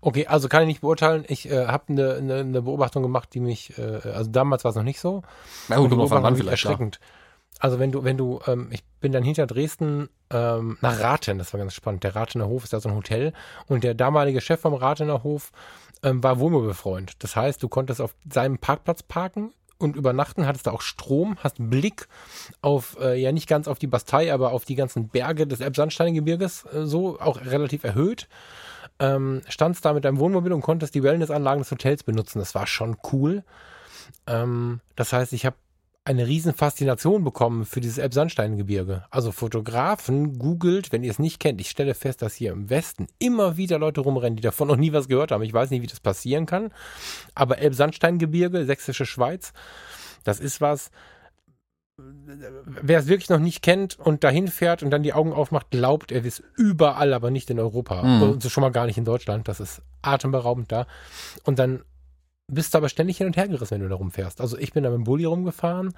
Okay, also kann ich nicht beurteilen. Ich äh, habe eine ne, ne Beobachtung gemacht, die mich, äh, also damals war es noch nicht so. Na gut, kommt drauf an, wann vielleicht. erschreckend. Also wenn du, wenn du, ähm, ich bin dann hinter Dresden ähm, nach Rathen, das war ganz spannend. Der Rathener Hof ist da so ein Hotel und der damalige Chef vom Rathener Hof ähm, war Wohnmobilfreund. Das heißt, du konntest auf seinem Parkplatz parken und übernachten, hattest da auch Strom, hast Blick auf, äh, ja nicht ganz auf die Bastei, aber auf die ganzen Berge des Elbsandsteingebirges, äh, so auch relativ erhöht. Ähm, standst da mit deinem Wohnmobil und konntest die Wellnessanlagen des Hotels benutzen. Das war schon cool. Ähm, das heißt, ich habe eine riesen Faszination bekommen für dieses Elbsandsteingebirge. Also Fotografen googelt, wenn ihr es nicht kennt. Ich stelle fest, dass hier im Westen immer wieder Leute rumrennen, die davon noch nie was gehört haben. Ich weiß nicht, wie das passieren kann. Aber Elbsandsteingebirge, sächsische Schweiz, das ist was. Wer es wirklich noch nicht kennt und dahin fährt und dann die Augen aufmacht, glaubt, er ist überall, aber nicht in Europa. Mhm. Und schon mal gar nicht in Deutschland. Das ist atemberaubend da. Und dann bist du aber ständig hin und her gerissen, wenn du da rumfährst. Also ich bin da mit dem Bulli rumgefahren.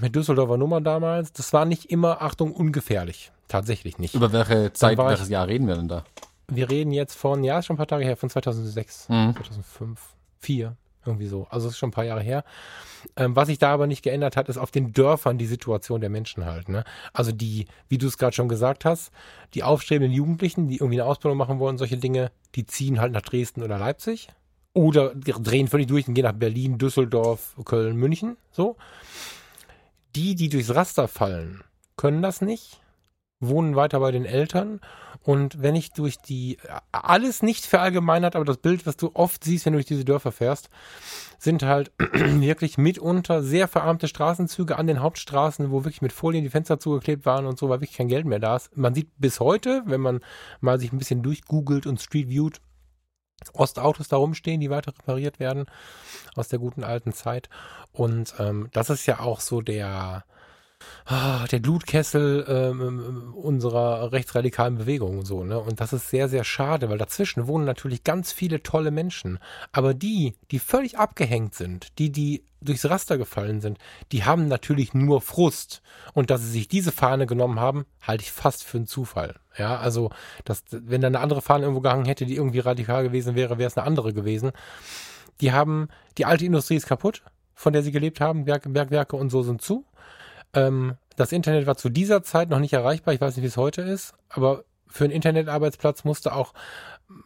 Mit Düsseldorfer Nummer damals. Das war nicht immer, Achtung, ungefährlich. Tatsächlich nicht. Über welche Zeit, war ich- welches Jahr reden wir denn da? Wir reden jetzt von, ja, ist schon ein paar Tage her, von 2006, Mhm. 2005, 4, irgendwie so. Also es ist schon ein paar Jahre her. Ähm, was sich da aber nicht geändert hat, ist auf den Dörfern die Situation der Menschen halt. Ne? Also die, wie du es gerade schon gesagt hast, die aufstrebenden Jugendlichen, die irgendwie eine Ausbildung machen wollen, solche Dinge, die ziehen halt nach Dresden oder Leipzig. Oder drehen völlig durch und gehen nach Berlin, Düsseldorf, Köln, München. So. Die, die durchs Raster fallen, können das nicht, wohnen weiter bei den Eltern. Und wenn ich durch die, alles nicht verallgemeinert, aber das Bild, was du oft siehst, wenn du durch diese Dörfer fährst, sind halt wirklich mitunter sehr verarmte Straßenzüge an den Hauptstraßen, wo wirklich mit Folien die Fenster zugeklebt waren und so, weil wirklich kein Geld mehr da ist. Man sieht bis heute, wenn man mal sich ein bisschen durchgoogelt und Street Viewt, Ostautos da rumstehen, die weiter repariert werden aus der guten alten Zeit. Und ähm, das ist ja auch so der, der Blutkessel ähm, unserer rechtsradikalen Bewegung und so, ne? Und das ist sehr, sehr schade, weil dazwischen wohnen natürlich ganz viele tolle Menschen. Aber die, die völlig abgehängt sind, die, die durchs Raster gefallen sind, die haben natürlich nur Frust. Und dass sie sich diese Fahne genommen haben, halte ich fast für einen Zufall. Ja, also, dass, wenn da eine andere Fahne irgendwo gehangen hätte, die irgendwie radikal gewesen wäre, wäre es eine andere gewesen. Die haben, die alte Industrie ist kaputt, von der sie gelebt haben, Berg, Bergwerke und so sind zu. Ähm, das Internet war zu dieser Zeit noch nicht erreichbar. Ich weiß nicht, wie es heute ist, aber für einen Internetarbeitsplatz musste auch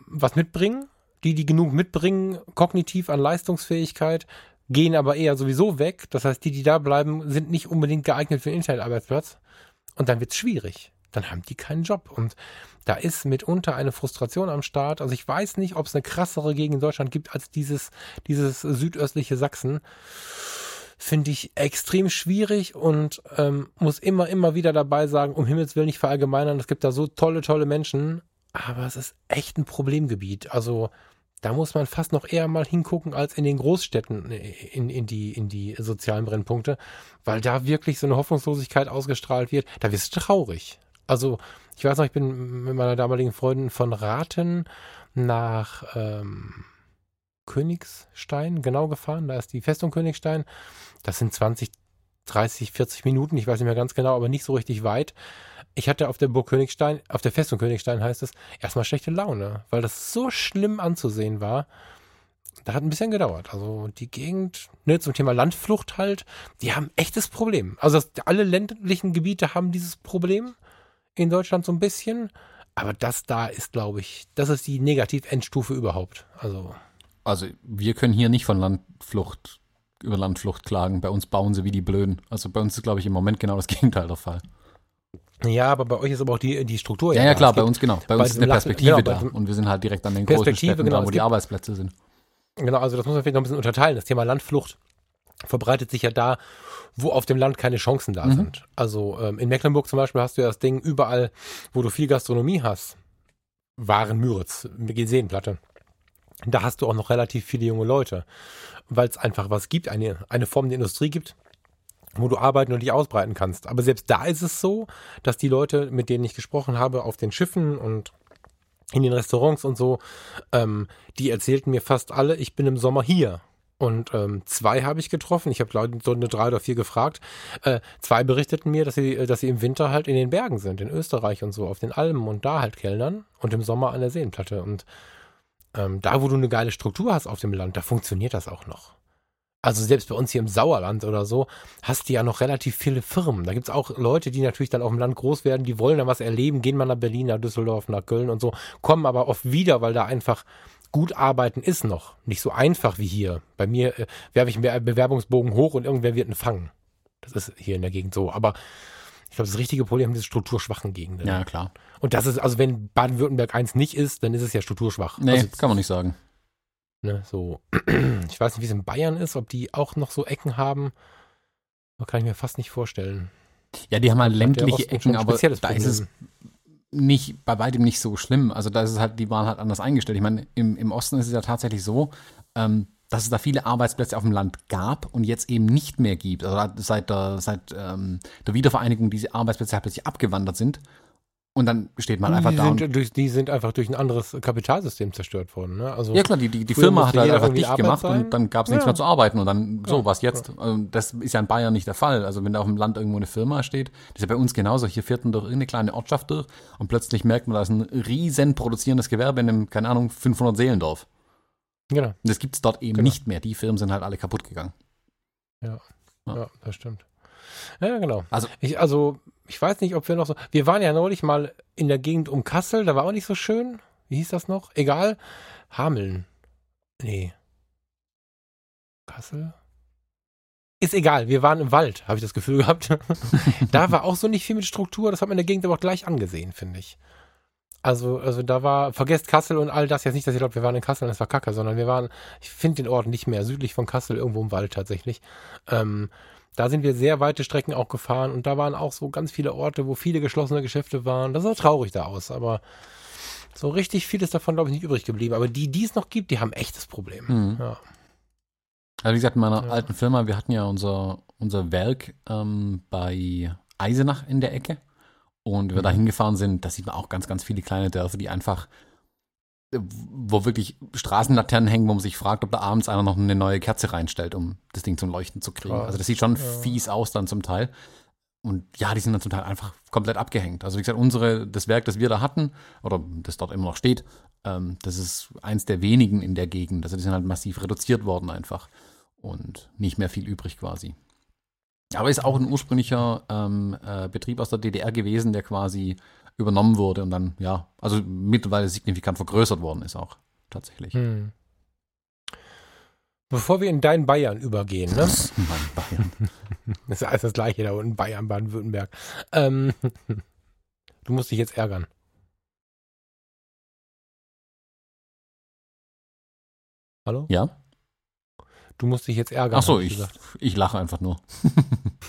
was mitbringen. Die, die genug mitbringen, kognitiv an Leistungsfähigkeit, gehen aber eher sowieso weg. Das heißt, die, die da bleiben, sind nicht unbedingt geeignet für einen Internetarbeitsplatz. Und dann wird es schwierig. Dann haben die keinen Job. Und da ist mitunter eine Frustration am Start. Also ich weiß nicht, ob es eine krassere Gegend in Deutschland gibt als dieses, dieses südöstliche Sachsen finde ich extrem schwierig und ähm, muss immer, immer wieder dabei sagen, um Himmels Willen nicht verallgemeinern, es gibt da so tolle, tolle Menschen, aber es ist echt ein Problemgebiet. Also da muss man fast noch eher mal hingucken als in den Großstädten in, in, die, in die sozialen Brennpunkte, weil da wirklich so eine Hoffnungslosigkeit ausgestrahlt wird. Da wirst du traurig. Also ich weiß noch, ich bin mit meiner damaligen Freundin von Raten nach ähm, Königstein genau gefahren. Da ist die Festung Königstein. Das sind 20, 30, 40 Minuten, ich weiß nicht mehr ganz genau, aber nicht so richtig weit. Ich hatte auf der Burg Königstein, auf der Festung Königstein heißt es, erstmal schlechte Laune, weil das so schlimm anzusehen war. Da hat ein bisschen gedauert. Also die Gegend, ne, zum Thema Landflucht halt, die haben echtes Problem. Also das, alle ländlichen Gebiete haben dieses Problem in Deutschland so ein bisschen. Aber das da ist, glaube ich, das ist die Negativ-Endstufe überhaupt. Also. Also wir können hier nicht von Landflucht über Landflucht klagen. Bei uns bauen sie wie die Blöden. Also bei uns ist, glaube ich, im Moment genau das Gegenteil der Fall. Ja, aber bei euch ist aber auch die, die Struktur. Ja, ja, da. klar, bei uns genau. Bei bei uns ist eine Perspektive genau, da. Und wir sind halt direkt an den großen Städten, genau, da wo die Arbeitsplätze sind. Genau, also das muss man vielleicht noch ein bisschen unterteilen. Das Thema Landflucht verbreitet sich ja da, wo auf dem Land keine Chancen da Mhm. sind. Also ähm, in Mecklenburg zum Beispiel hast du ja das Ding überall, wo du viel Gastronomie hast. Waren Müritz, Seenplatte. Da hast du auch noch relativ viele junge Leute, weil es einfach was gibt, eine, eine Form der Industrie gibt, wo du arbeiten und dich ausbreiten kannst. Aber selbst da ist es so, dass die Leute, mit denen ich gesprochen habe, auf den Schiffen und in den Restaurants und so, ähm, die erzählten mir fast alle, ich bin im Sommer hier. Und ähm, zwei habe ich getroffen. Ich habe so eine drei oder vier gefragt. Äh, zwei berichteten mir, dass sie, äh, dass sie im Winter halt in den Bergen sind, in Österreich und so, auf den Almen und da halt kellnern und im Sommer an der Seenplatte. Und ähm, da, wo du eine geile Struktur hast auf dem Land, da funktioniert das auch noch. Also selbst bei uns hier im Sauerland oder so, hast du ja noch relativ viele Firmen. Da gibt's auch Leute, die natürlich dann auf dem Land groß werden, die wollen dann was erleben, gehen mal nach Berlin, nach Düsseldorf, nach Köln und so, kommen aber oft wieder, weil da einfach gut arbeiten ist noch nicht so einfach wie hier. Bei mir äh, werfe ich einen Bewerbungsbogen hoch und irgendwer wird einen fangen. Das ist hier in der Gegend so. Aber ich glaube, das richtige Problem ist strukturschwachen Gegenden. Ja, klar. Und das ist, also wenn Baden-Württemberg eins nicht ist, dann ist es ja strukturschwach. Nee, also, kann man nicht sagen. Ne, so, ich weiß nicht, wie es in Bayern ist, ob die auch noch so Ecken haben. Das kann ich mir fast nicht vorstellen. Ja, die haben halt ländliche Ecken, aber da Problem. ist es nicht, bei weitem nicht so schlimm. Also da ist es halt, die waren halt anders eingestellt. Ich meine, im, im Osten ist es ja tatsächlich so, ähm, dass es da viele Arbeitsplätze auf dem Land gab und jetzt eben nicht mehr gibt. Also seit der, seit ähm, der Wiedervereinigung diese Arbeitsplätze halt plötzlich abgewandert sind. Und dann steht man einfach die da. Sind durch, die sind einfach durch ein anderes Kapitalsystem zerstört worden. Ne? Also ja klar, die, die, die Firma hat halt einfach dicht gemacht sein. und dann gab es nichts mehr zu arbeiten und dann so, ja, was jetzt? Ja. Also das ist ja in Bayern nicht der Fall. Also wenn da auf dem Land irgendwo eine Firma steht, das ist ja bei uns genauso, hier vierten durch irgendeine kleine Ortschaft durch und plötzlich merkt man, da ist ein riesen produzierendes Gewerbe in einem, keine Ahnung, 500 Seelendorf. Genau. Und das gibt es dort eben genau. nicht mehr. Die Firmen sind halt alle kaputt gegangen. Ja, ja, ja das stimmt. Ja, genau. Also, ich, also ich weiß nicht, ob wir noch so. Wir waren ja neulich mal in der Gegend um Kassel, da war auch nicht so schön. Wie hieß das noch? Egal. Hameln. Nee. Kassel? Ist egal, wir waren im Wald, habe ich das Gefühl gehabt. da war auch so nicht viel mit Struktur, das hat man in der Gegend aber auch gleich angesehen, finde ich. Also, also da war, vergesst Kassel und all das jetzt nicht, dass ihr glaubt, wir waren in Kassel und es war Kacke, sondern wir waren, ich finde den Ort nicht mehr, südlich von Kassel, irgendwo im Wald tatsächlich. Ähm, da sind wir sehr weite Strecken auch gefahren und da waren auch so ganz viele Orte, wo viele geschlossene Geschäfte waren. Das sah traurig da aus, aber so richtig viel ist davon, glaube ich, nicht übrig geblieben. Aber die, die es noch gibt, die haben echtes Problem. Mhm. Ja. Also wie gesagt, in meiner ja. alten Firma, wir hatten ja unser, unser Werk ähm, bei Eisenach in der Ecke. Und wir mhm. da hingefahren sind, da sieht man auch ganz, ganz viele kleine Dörfer, die einfach wo wirklich Straßenlaternen hängen, wo man sich fragt, ob da abends einer noch eine neue Kerze reinstellt, um das Ding zum Leuchten zu kriegen. Also das sieht schon ja. fies aus dann zum Teil. Und ja, die sind dann zum Teil einfach komplett abgehängt. Also wie gesagt, unsere, das Werk, das wir da hatten, oder das dort immer noch steht, ähm, das ist eins der wenigen in der Gegend. Also die sind halt massiv reduziert worden einfach. Und nicht mehr viel übrig quasi. Aber ist auch ein ursprünglicher ähm, äh, Betrieb aus der DDR gewesen, der quasi übernommen wurde und dann, ja, also mittlerweile signifikant vergrößert worden ist auch tatsächlich. Hm. Bevor wir in dein Bayern übergehen, ne? mein Bayern. Das ist alles das gleiche da unten, Bayern, Baden-Württemberg. Ähm, du musst dich jetzt ärgern. Hallo? Ja? Du musst dich jetzt ärgern. Ach so, ich, ich lache einfach nur.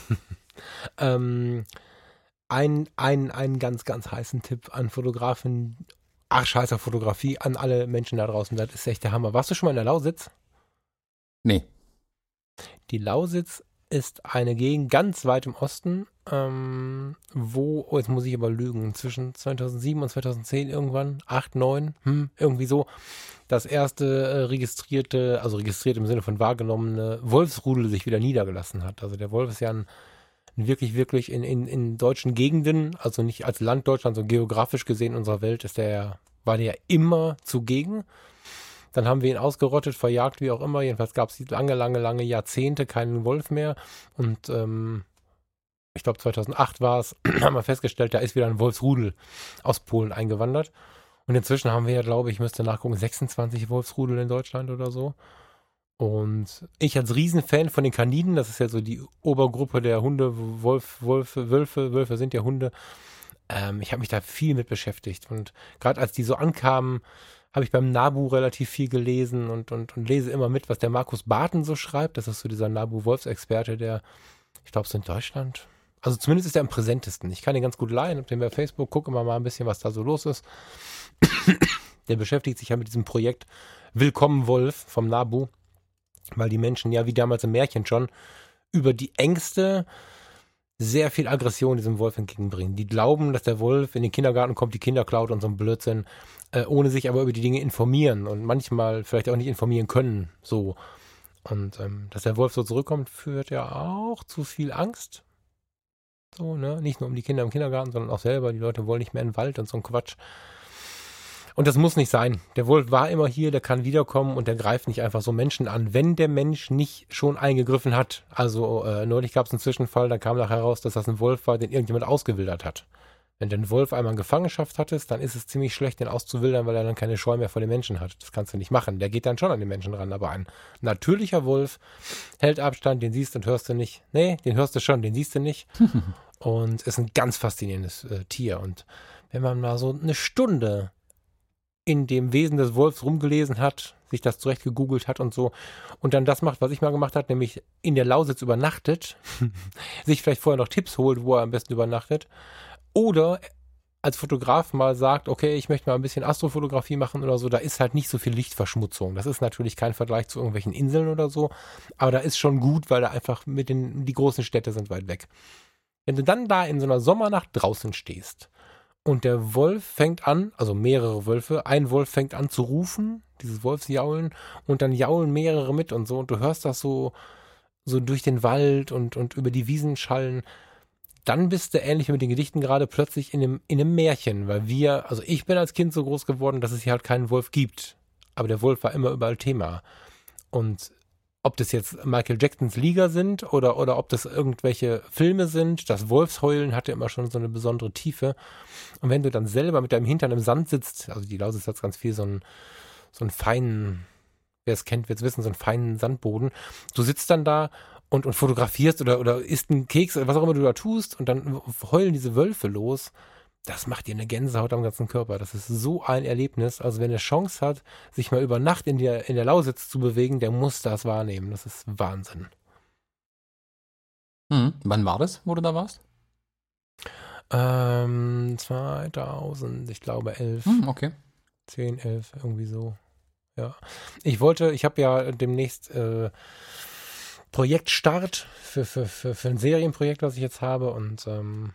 ähm, ein, ein, einen ganz, ganz heißen Tipp an Fotografen, ach scheiße, Fotografie, an alle Menschen da draußen. Das ist echt der Hammer. Warst du schon mal in der Lausitz? Nee. Die Lausitz ist eine Gegend ganz weit im Osten, ähm, wo, oh, jetzt muss ich aber lügen, zwischen 2007 und 2010 irgendwann, 8, 9, hm, irgendwie so, das erste äh, registrierte, also registriert im Sinne von wahrgenommene Wolfsrudel sich wieder niedergelassen hat. Also der Wolf ist ja ein wirklich, wirklich in, in, in deutschen Gegenden, also nicht als Land Deutschland, sondern geografisch gesehen unserer Welt, ist der, war der immer zugegen. Dann haben wir ihn ausgerottet, verjagt, wie auch immer. Jedenfalls gab es lange, lange, lange Jahrzehnte keinen Wolf mehr. Und ähm, ich glaube 2008 war es, haben wir festgestellt, da ist wieder ein Wolfsrudel aus Polen eingewandert. Und inzwischen haben wir ja, glaube ich, müsste nachgucken, 26 Wolfsrudel in Deutschland oder so. Und ich als Riesenfan von den Kaniden, das ist ja so die Obergruppe der Hunde, Wolf, Wolfe, Wölfe, Wölfe sind ja Hunde. Ähm, ich habe mich da viel mit beschäftigt. Und gerade als die so ankamen, habe ich beim Nabu relativ viel gelesen und, und, und lese immer mit, was der Markus Barton so schreibt. Das ist so dieser Nabu-Wolfsexperte, der, ich glaube, so in Deutschland Also zumindest ist er am präsentesten. Ich kann ihn ganz gut leihen, hab den bei Facebook, gucke immer mal ein bisschen, was da so los ist. Der beschäftigt sich ja mit diesem Projekt Willkommen Wolf vom Nabu, weil die Menschen ja wie damals im Märchen schon über die Ängste sehr viel Aggression diesem Wolf entgegenbringen. Die glauben, dass der Wolf in den Kindergarten kommt, die Kinder klaut und so ein Blödsinn, äh, ohne sich aber über die Dinge informieren und manchmal vielleicht auch nicht informieren können. So. Und ähm, dass der Wolf so zurückkommt, führt ja auch zu viel Angst. So, ne? Nicht nur um die Kinder im Kindergarten, sondern auch selber. Die Leute wollen nicht mehr in den Wald und so ein Quatsch. Und das muss nicht sein. Der Wolf war immer hier, der kann wiederkommen und der greift nicht einfach so Menschen an, wenn der Mensch nicht schon eingegriffen hat. Also äh, neulich gab es einen Zwischenfall, da kam nachher heraus, dass das ein Wolf war, den irgendjemand ausgewildert hat. Wenn du einen Wolf einmal in Gefangenschaft hattest, dann ist es ziemlich schlecht, den auszuwildern, weil er dann keine Scheu mehr vor den Menschen hat. Das kannst du nicht machen. Der geht dann schon an den Menschen ran. Aber ein natürlicher Wolf hält Abstand, den siehst und hörst du nicht. Nee, den hörst du schon, den siehst du nicht. und ist ein ganz faszinierendes äh, Tier. Und wenn man mal so eine Stunde in dem Wesen des Wolfs rumgelesen hat, sich das zurecht gegoogelt hat und so und dann das macht, was ich mal gemacht habe, nämlich in der Lausitz übernachtet, sich vielleicht vorher noch Tipps holt, wo er am besten übernachtet oder als Fotograf mal sagt, okay, ich möchte mal ein bisschen Astrofotografie machen oder so, da ist halt nicht so viel Lichtverschmutzung. Das ist natürlich kein Vergleich zu irgendwelchen Inseln oder so, aber da ist schon gut, weil da einfach mit den, die großen Städte sind weit weg. Wenn du dann da in so einer Sommernacht draußen stehst und der Wolf fängt an, also mehrere Wölfe, ein Wolf fängt an zu rufen, dieses Wolfsjaulen, und dann jaulen mehrere mit und so, und du hörst das so, so durch den Wald und, und über die Wiesen schallen. Dann bist du ähnlich wie mit den Gedichten gerade plötzlich in einem, in einem Märchen, weil wir, also ich bin als Kind so groß geworden, dass es hier halt keinen Wolf gibt. Aber der Wolf war immer überall Thema. Und ob das jetzt Michael Jacksons Liga sind oder, oder ob das irgendwelche Filme sind. Das Wolfsheulen hatte immer schon so eine besondere Tiefe. Und wenn du dann selber mit deinem Hintern im Sand sitzt, also die Lausitz hat ganz viel so einen, so einen feinen, wer es kennt, wird es wissen, so einen feinen Sandboden. Du sitzt dann da und, und fotografierst oder, oder isst einen Keks, was auch immer du da tust und dann heulen diese Wölfe los das macht dir eine Gänsehaut am ganzen Körper. Das ist so ein Erlebnis. Also wenn er Chance hat, sich mal über Nacht in der, in der Lausitz zu bewegen, der muss das wahrnehmen. Das ist Wahnsinn. Hm. Wann war das, wo du da warst? Ähm, 2000, ich glaube 11. Hm, okay. 10, 11, irgendwie so. Ja. Ich wollte, ich habe ja demnächst äh, Projektstart für, für, für, für ein Serienprojekt, was ich jetzt habe und ähm,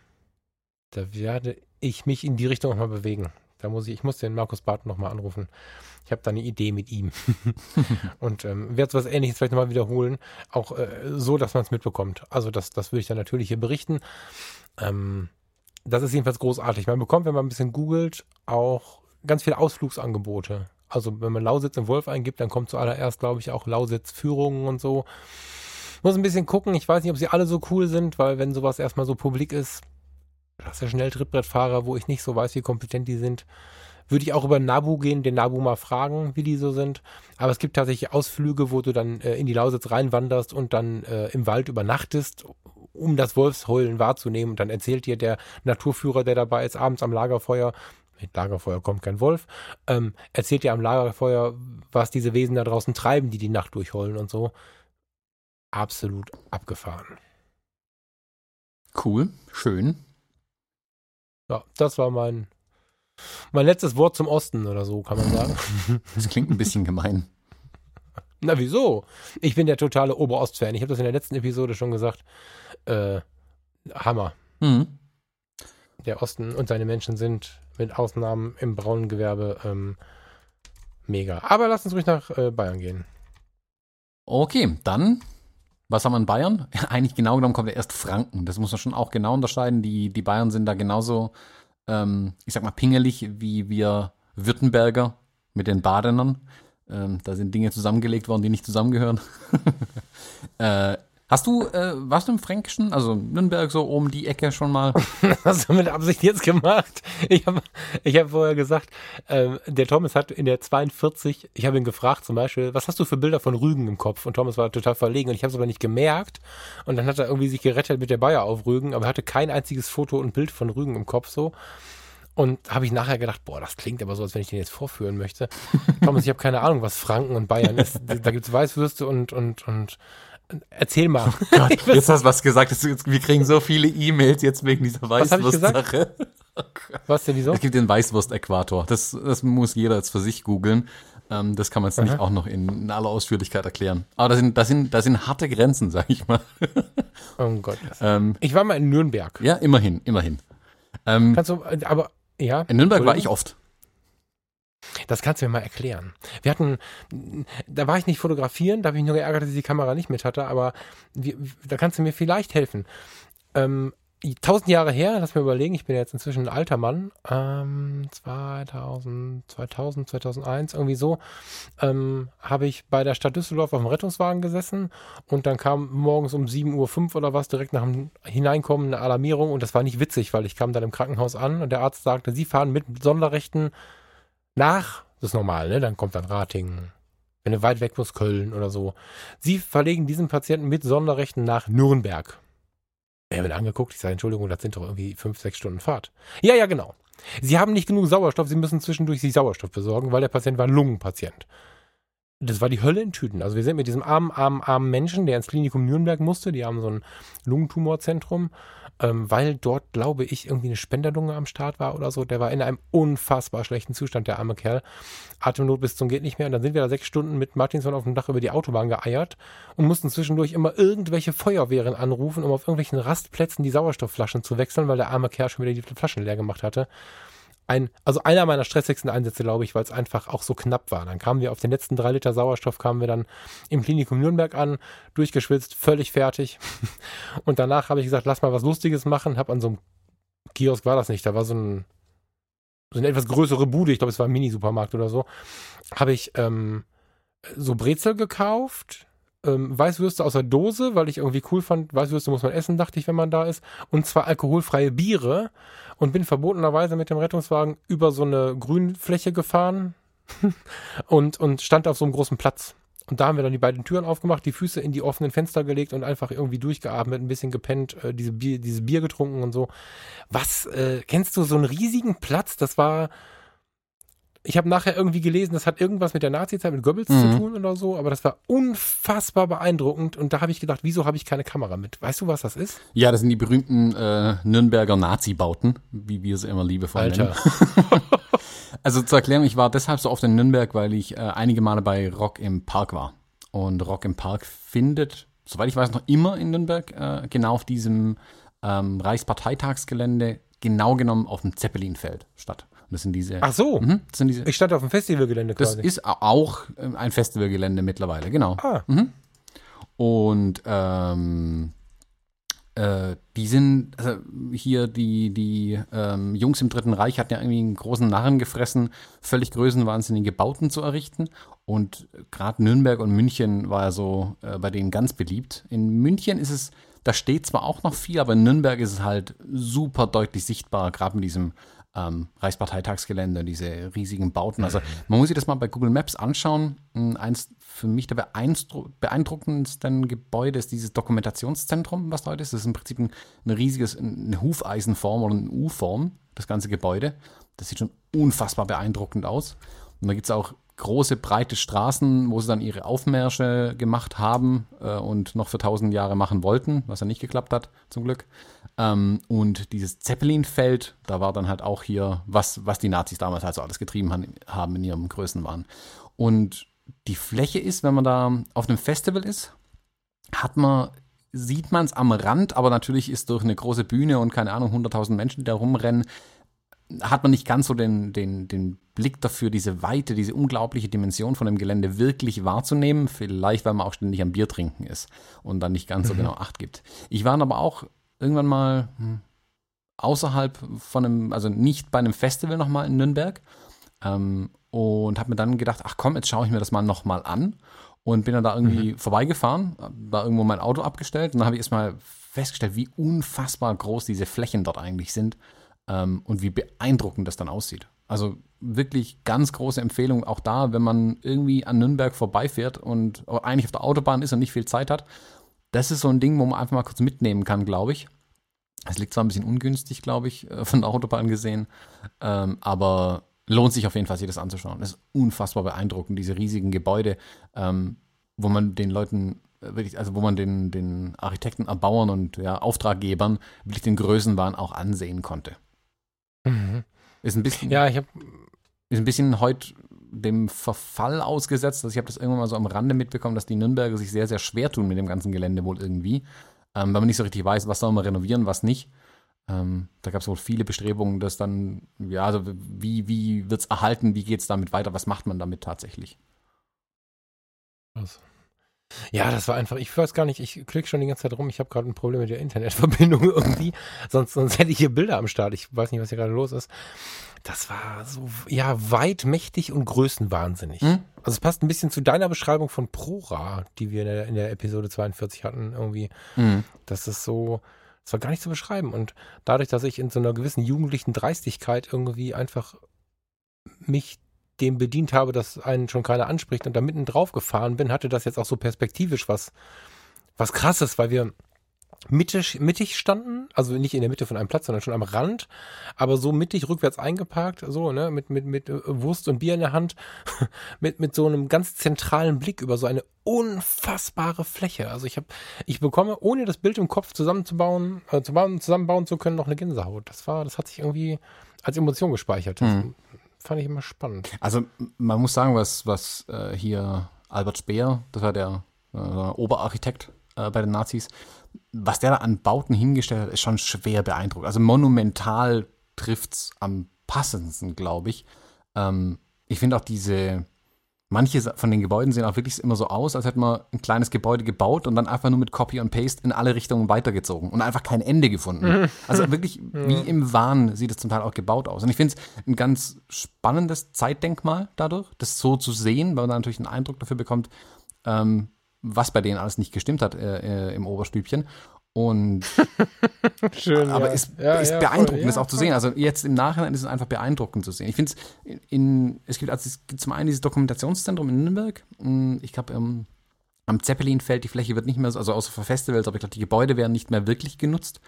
da werde ich mich in die Richtung nochmal bewegen. Da muss ich, ich muss den Markus Barton nochmal anrufen. Ich habe da eine Idee mit ihm. und ähm, werde was ähnliches vielleicht nochmal wiederholen. Auch äh, so, dass man es mitbekommt. Also das, das würde ich dann natürlich hier berichten. Ähm, das ist jedenfalls großartig. Man bekommt, wenn man ein bisschen googelt, auch ganz viele Ausflugsangebote. Also wenn man Lausitz im Wolf eingibt, dann kommt zuallererst, glaube ich, auch Lausitz-Führungen und so. Muss ein bisschen gucken. Ich weiß nicht, ob sie alle so cool sind, weil wenn sowas erstmal so publik ist, schnell Trittbrettfahrer, wo ich nicht so weiß, wie kompetent die sind. Würde ich auch über Nabu gehen, den Nabu mal fragen, wie die so sind. Aber es gibt tatsächlich Ausflüge, wo du dann äh, in die Lausitz reinwanderst und dann äh, im Wald übernachtest, um das Wolfsheulen wahrzunehmen. Und dann erzählt dir der Naturführer, der dabei ist, abends am Lagerfeuer, mit Lagerfeuer kommt kein Wolf, ähm, erzählt dir am Lagerfeuer, was diese Wesen da draußen treiben, die die Nacht durchheulen und so. Absolut abgefahren. Cool, schön. Ja, das war mein, mein letztes Wort zum Osten oder so, kann man sagen. Das klingt ein bisschen gemein. Na, wieso? Ich bin der totale Oberost-Fan. Ich habe das in der letzten Episode schon gesagt. Äh, Hammer. Mhm. Der Osten und seine Menschen sind mit Ausnahmen im braunen Gewerbe ähm, mega. Aber lass uns ruhig nach äh, Bayern gehen. Okay, dann was haben wir in Bayern? Eigentlich genau genommen kommt ja erst Franken. Das muss man schon auch genau unterscheiden. Die, die Bayern sind da genauso, ähm, ich sag mal, pingelig wie wir Württemberger mit den Badenern. Ähm, da sind Dinge zusammengelegt worden, die nicht zusammengehören. äh, Hast du, äh, warst du im Fränkischen, also Nürnberg so um die Ecke schon mal? Hast du mit Absicht jetzt gemacht? Ich habe ich hab vorher gesagt, äh, der Thomas hat in der 42, ich habe ihn gefragt zum Beispiel, was hast du für Bilder von Rügen im Kopf? Und Thomas war total verlegen und ich habe es aber nicht gemerkt. Und dann hat er irgendwie sich gerettet mit der Bayer auf Rügen, aber hatte kein einziges Foto und Bild von Rügen im Kopf so. Und habe ich nachher gedacht, boah, das klingt aber so, als wenn ich den jetzt vorführen möchte. Thomas, ich habe keine Ahnung, was Franken und Bayern ist. Da gibt's Weißwürste und, und, und Erzähl mal. Gott, jetzt hast du was gesagt. das- Wir kriegen so viele E-Mails jetzt wegen dieser Was? Weißwurst-Sache. Was denn, wieso? Es gibt den Weißwurst-Äquator. Das, das muss jeder jetzt für sich googeln. Ähm, das kann man jetzt nicht auch noch in, in aller Ausführlichkeit erklären. Aber da sind, da sind, da sind harte Grenzen, sag ich mal. Oh Gott. Ähm, Ich war mal in Nürnberg. ja, immerhin, immerhin. Ähm, Kannst du, aber, ja. in Nürnberg war ich oft. Das kannst du mir mal erklären. Wir hatten, da war ich nicht fotografieren, da habe ich mich nur geärgert, dass ich die Kamera nicht mit hatte, aber wir, da kannst du mir vielleicht helfen. Ähm, tausend Jahre her, lass mir überlegen, ich bin jetzt inzwischen ein alter Mann, ähm, 2000, 2000, 2001, irgendwie so, ähm, habe ich bei der Stadt Düsseldorf auf dem Rettungswagen gesessen und dann kam morgens um 7.05 Uhr oder was direkt nach dem Hineinkommen eine Alarmierung und das war nicht witzig, weil ich kam dann im Krankenhaus an und der Arzt sagte, Sie fahren mit Sonderrechten nach, das ist normal, ne? Dann kommt dann Ratingen. Wenn du weit weg musst, Köln oder so. Sie verlegen diesen Patienten mit Sonderrechten nach Nürnberg. Er wird angeguckt, ich sage, Entschuldigung, das sind doch irgendwie fünf, sechs Stunden Fahrt. Ja, ja, genau. Sie haben nicht genug Sauerstoff, Sie müssen zwischendurch sich Sauerstoff besorgen, weil der Patient war ein Lungenpatient. Das war die Hölle in Tüten. Also wir sind mit diesem armen, armen, armen Menschen, der ins Klinikum Nürnberg musste, die haben so ein Lungentumorzentrum, ähm, weil dort, glaube ich, irgendwie eine Spenderlunge am Start war oder so. Der war in einem unfassbar schlechten Zustand, der arme Kerl. Atemnot bis zum geht nicht mehr. Und dann sind wir da sechs Stunden mit Martinson auf dem Dach über die Autobahn geeiert und mussten zwischendurch immer irgendwelche Feuerwehren anrufen, um auf irgendwelchen Rastplätzen die Sauerstoffflaschen zu wechseln, weil der arme Kerl schon wieder die Flaschen leer gemacht hatte. Ein, also einer meiner stressigsten Einsätze, glaube ich, weil es einfach auch so knapp war. Dann kamen wir auf den letzten drei Liter Sauerstoff, kamen wir dann im Klinikum Nürnberg an, durchgeschwitzt, völlig fertig. Und danach habe ich gesagt, lass mal was Lustiges machen. Hab an so einem Kiosk war das nicht, da war so ein so eine etwas größere Bude, ich glaube, es war ein Mini-Supermarkt oder so, habe ich ähm, so Brezel gekauft, ähm, Weißwürste aus der Dose, weil ich irgendwie cool fand, Weißwürste muss man essen, dachte ich, wenn man da ist, und zwar alkoholfreie Biere und bin verbotenerweise mit dem Rettungswagen über so eine Grünfläche gefahren und, und stand auf so einem großen Platz. Und da haben wir dann die beiden Türen aufgemacht, die Füße in die offenen Fenster gelegt und einfach irgendwie durchgeatmet, ein bisschen gepennt, äh, diese Bier, dieses Bier getrunken und so. Was, äh, kennst du so einen riesigen Platz? Das war, ich habe nachher irgendwie gelesen, das hat irgendwas mit der Nazi-Zeit, mit Goebbels Mhm. zu tun oder so, aber das war unfassbar beeindruckend und da habe ich gedacht, wieso habe ich keine Kamera mit? Weißt du, was das ist? Ja, das sind die berühmten äh, Nürnberger Nazi-Bauten, wie wir sie immer liebevoll nennen. Also zur Erklärung, ich war deshalb so oft in Nürnberg, weil ich äh, einige Male bei Rock im Park war. Und Rock im Park findet, soweit ich weiß, noch immer in Nürnberg, äh, genau auf diesem ähm, Reichsparteitagsgelände, genau genommen auf dem Zeppelinfeld statt. Und das sind diese. Ach so, Mhm, das sind diese. ich stand auf dem Festivalgelände Das quasi. ist au- auch ähm, ein Festivalgelände mittlerweile, genau. ah, Und ähm, äh, die sind, also hier die, die ähm, Jungs im Dritten Reich hatten ja irgendwie einen großen Narren gefressen, völlig größenwahnsinnige Bauten zu errichten. Und gerade Nürnberg und München war ja so äh, bei denen ganz beliebt. In München ist es, da steht zwar auch noch viel, aber in Nürnberg ist es halt super deutlich sichtbar, gerade mit diesem ähm, Reichsparteitagsgelände, diese riesigen Bauten. Also man muss sich das mal bei Google Maps anschauen. Mm, Eins für mich der beeindru- beeindruckendsten Gebäude ist dieses Dokumentationszentrum, was heute ist. Das ist im Prinzip ein, ein riesiges, eine Hufeisenform oder eine U-Form, das ganze Gebäude. Das sieht schon unfassbar beeindruckend aus. Und da gibt es auch große, breite Straßen, wo sie dann ihre Aufmärsche gemacht haben äh, und noch für tausend Jahre machen wollten, was ja nicht geklappt hat, zum Glück. Ähm, und dieses Zeppelinfeld, da war dann halt auch hier, was, was die Nazis damals halt so alles getrieben han- haben in ihrem Größenwahn. Und die Fläche ist, wenn man da auf einem Festival ist, hat man, sieht man es am Rand, aber natürlich ist durch eine große Bühne und keine Ahnung, 100.000 Menschen, die da rumrennen, hat man nicht ganz so den, den, den Blick dafür, diese Weite, diese unglaubliche Dimension von dem Gelände wirklich wahrzunehmen. Vielleicht, weil man auch ständig am Bier trinken ist und dann nicht ganz so genau Acht gibt. Ich war dann aber auch irgendwann mal hm, außerhalb von einem, also nicht bei einem Festival nochmal in Nürnberg ähm, und habe mir dann gedacht, ach komm, jetzt schaue ich mir das mal nochmal an und bin dann da irgendwie vorbeigefahren, hab da irgendwo mein Auto abgestellt und dann habe ich erstmal festgestellt, wie unfassbar groß diese Flächen dort eigentlich sind ähm, und wie beeindruckend das dann aussieht. Also wirklich ganz große Empfehlung auch da, wenn man irgendwie an Nürnberg vorbeifährt und eigentlich auf der Autobahn ist und nicht viel Zeit hat. Das ist so ein Ding, wo man einfach mal kurz mitnehmen kann, glaube ich. Es liegt zwar ein bisschen ungünstig, glaube ich, äh, von der Autobahn gesehen, ähm, aber lohnt sich auf jeden Fall, sich das anzuschauen. Das ist unfassbar beeindruckend, diese riesigen Gebäude, ähm, wo man den Leuten äh, wirklich, also wo man den, den Architekten, Erbauern und ja, Auftraggebern wirklich den Größenwahn auch ansehen konnte. Mhm. Ist ein bisschen, Ja, ich habe ist ein bisschen heute dem Verfall ausgesetzt. Also ich habe das irgendwann mal so am Rande mitbekommen, dass die Nürnberger sich sehr, sehr schwer tun mit dem ganzen Gelände wohl irgendwie. Ähm, weil man nicht so richtig weiß, was soll man renovieren, was nicht. Ähm, da gab es wohl viele Bestrebungen, dass dann, ja, also wie, wie wird es erhalten, wie geht es damit weiter, was macht man damit tatsächlich? Was? Ja, das war einfach, ich weiß gar nicht, ich klicke schon die ganze Zeit rum, ich habe gerade ein Problem mit der Internetverbindung irgendwie, sonst, sonst hätte ich hier Bilder am Start, ich weiß nicht, was hier gerade los ist. Das war so, ja, weit, mächtig und größenwahnsinnig. Hm? Also es passt ein bisschen zu deiner Beschreibung von Prora, die wir in der, in der Episode 42 hatten, irgendwie. Mhm. Das ist so, das war gar nicht zu beschreiben. Und dadurch, dass ich in so einer gewissen jugendlichen Dreistigkeit irgendwie einfach mich dem bedient habe, dass einen schon keiner anspricht und da mitten drauf gefahren bin, hatte das jetzt auch so perspektivisch was, was krasses, weil wir mittig, mittig standen, also nicht in der Mitte von einem Platz, sondern schon am Rand, aber so mittig rückwärts eingeparkt, so, ne, mit, mit, mit äh, Wurst und Bier in der Hand, mit, mit so einem ganz zentralen Blick über so eine unfassbare Fläche. Also ich habe, ich bekomme, ohne das Bild im Kopf zusammenzubauen, äh, zu bauen, zusammenbauen zu können, noch eine Gänsehaut. Das war, das hat sich irgendwie als Emotion gespeichert. Das Mhm. fand ich immer spannend. Also man muss sagen, was, was äh, hier Albert Speer, das war der äh, Oberarchitekt äh, bei den Nazis, was der da an Bauten hingestellt hat, ist schon schwer beeindruckend. Also monumental trifft's am passendsten, glaube ich. Ähm, ich finde auch diese, manche von den Gebäuden sehen auch wirklich immer so aus, als hätte man ein kleines Gebäude gebaut und dann einfach nur mit Copy und Paste in alle Richtungen weitergezogen und einfach kein Ende gefunden. Also wirklich wie im Wahn sieht es zum Teil auch gebaut aus. Und ich finde es ein ganz spannendes Zeitdenkmal dadurch, das so zu sehen, weil man da natürlich einen Eindruck dafür bekommt, ähm, was bei denen alles nicht gestimmt hat äh, äh, im Oberstübchen. Und Schön. aber ja. es Ja, ist ja, beeindruckend, voll. das auch zu sehen. Also jetzt im Nachhinein ist es einfach beeindruckend zu sehen. Ich finde es in, in, es gibt also es gibt zum einen dieses Dokumentationszentrum in Nürnberg. Mm, Ich glaube, ähm, am Zeppelinfeld, die Fläche wird nicht mehr so, also außer für Festivals, aber ich glaube, die Gebäude werden nicht mehr wirklich genutzt.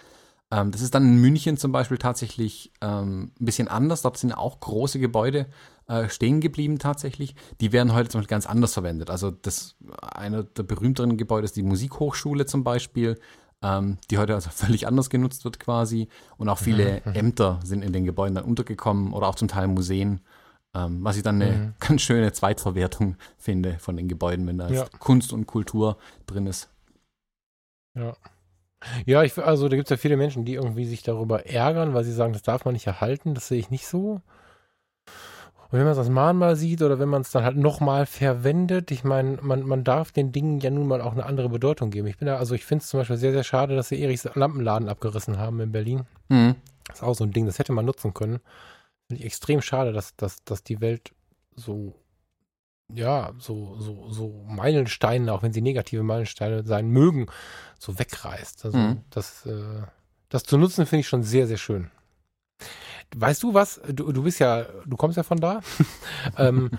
Ähm, das ist dann in München zum Beispiel tatsächlich ähm, ein bisschen anders. Dort sind auch große Gebäude äh, stehen geblieben tatsächlich. Die werden heute zum Beispiel ganz anders verwendet. Also das einer der berühmteren Gebäude ist die Musikhochschule zum Beispiel, ähm, die heute also völlig anders genutzt wird quasi. Und auch viele Ämter sind in den Gebäuden dann untergekommen oder auch zum Teil Museen. Ähm, was ich dann eine Mhm. ganz schöne Zweitverwertung finde von den Gebäuden, wenn da Ja. Kunst und Kultur drin ist. Ja. Ja, ich, also da gibt es ja viele Menschen, die irgendwie sich darüber ärgern, weil sie sagen, das darf man nicht erhalten. Das sehe ich nicht so. Und wenn man es als Mahnmal sieht oder wenn man es dann halt nochmal verwendet, ich meine, man, man darf den Dingen ja nun mal auch eine andere Bedeutung geben. Ich bin da, also ich finde es zum Beispiel sehr, sehr schade, dass sie Erichs Lampenladen abgerissen haben in Berlin. Mhm. Das ist auch so ein Ding, das hätte man nutzen können. Finde ich extrem schade, dass, dass, dass die Welt so, ja, so, so, so Meilensteine, auch wenn sie negative Meilensteine sein mögen, so wegreißt. Also Mhm. das, äh, das zu nutzen, finde ich schon sehr, sehr schön. Weißt du was? Du, du bist ja, du kommst ja von da. ähm,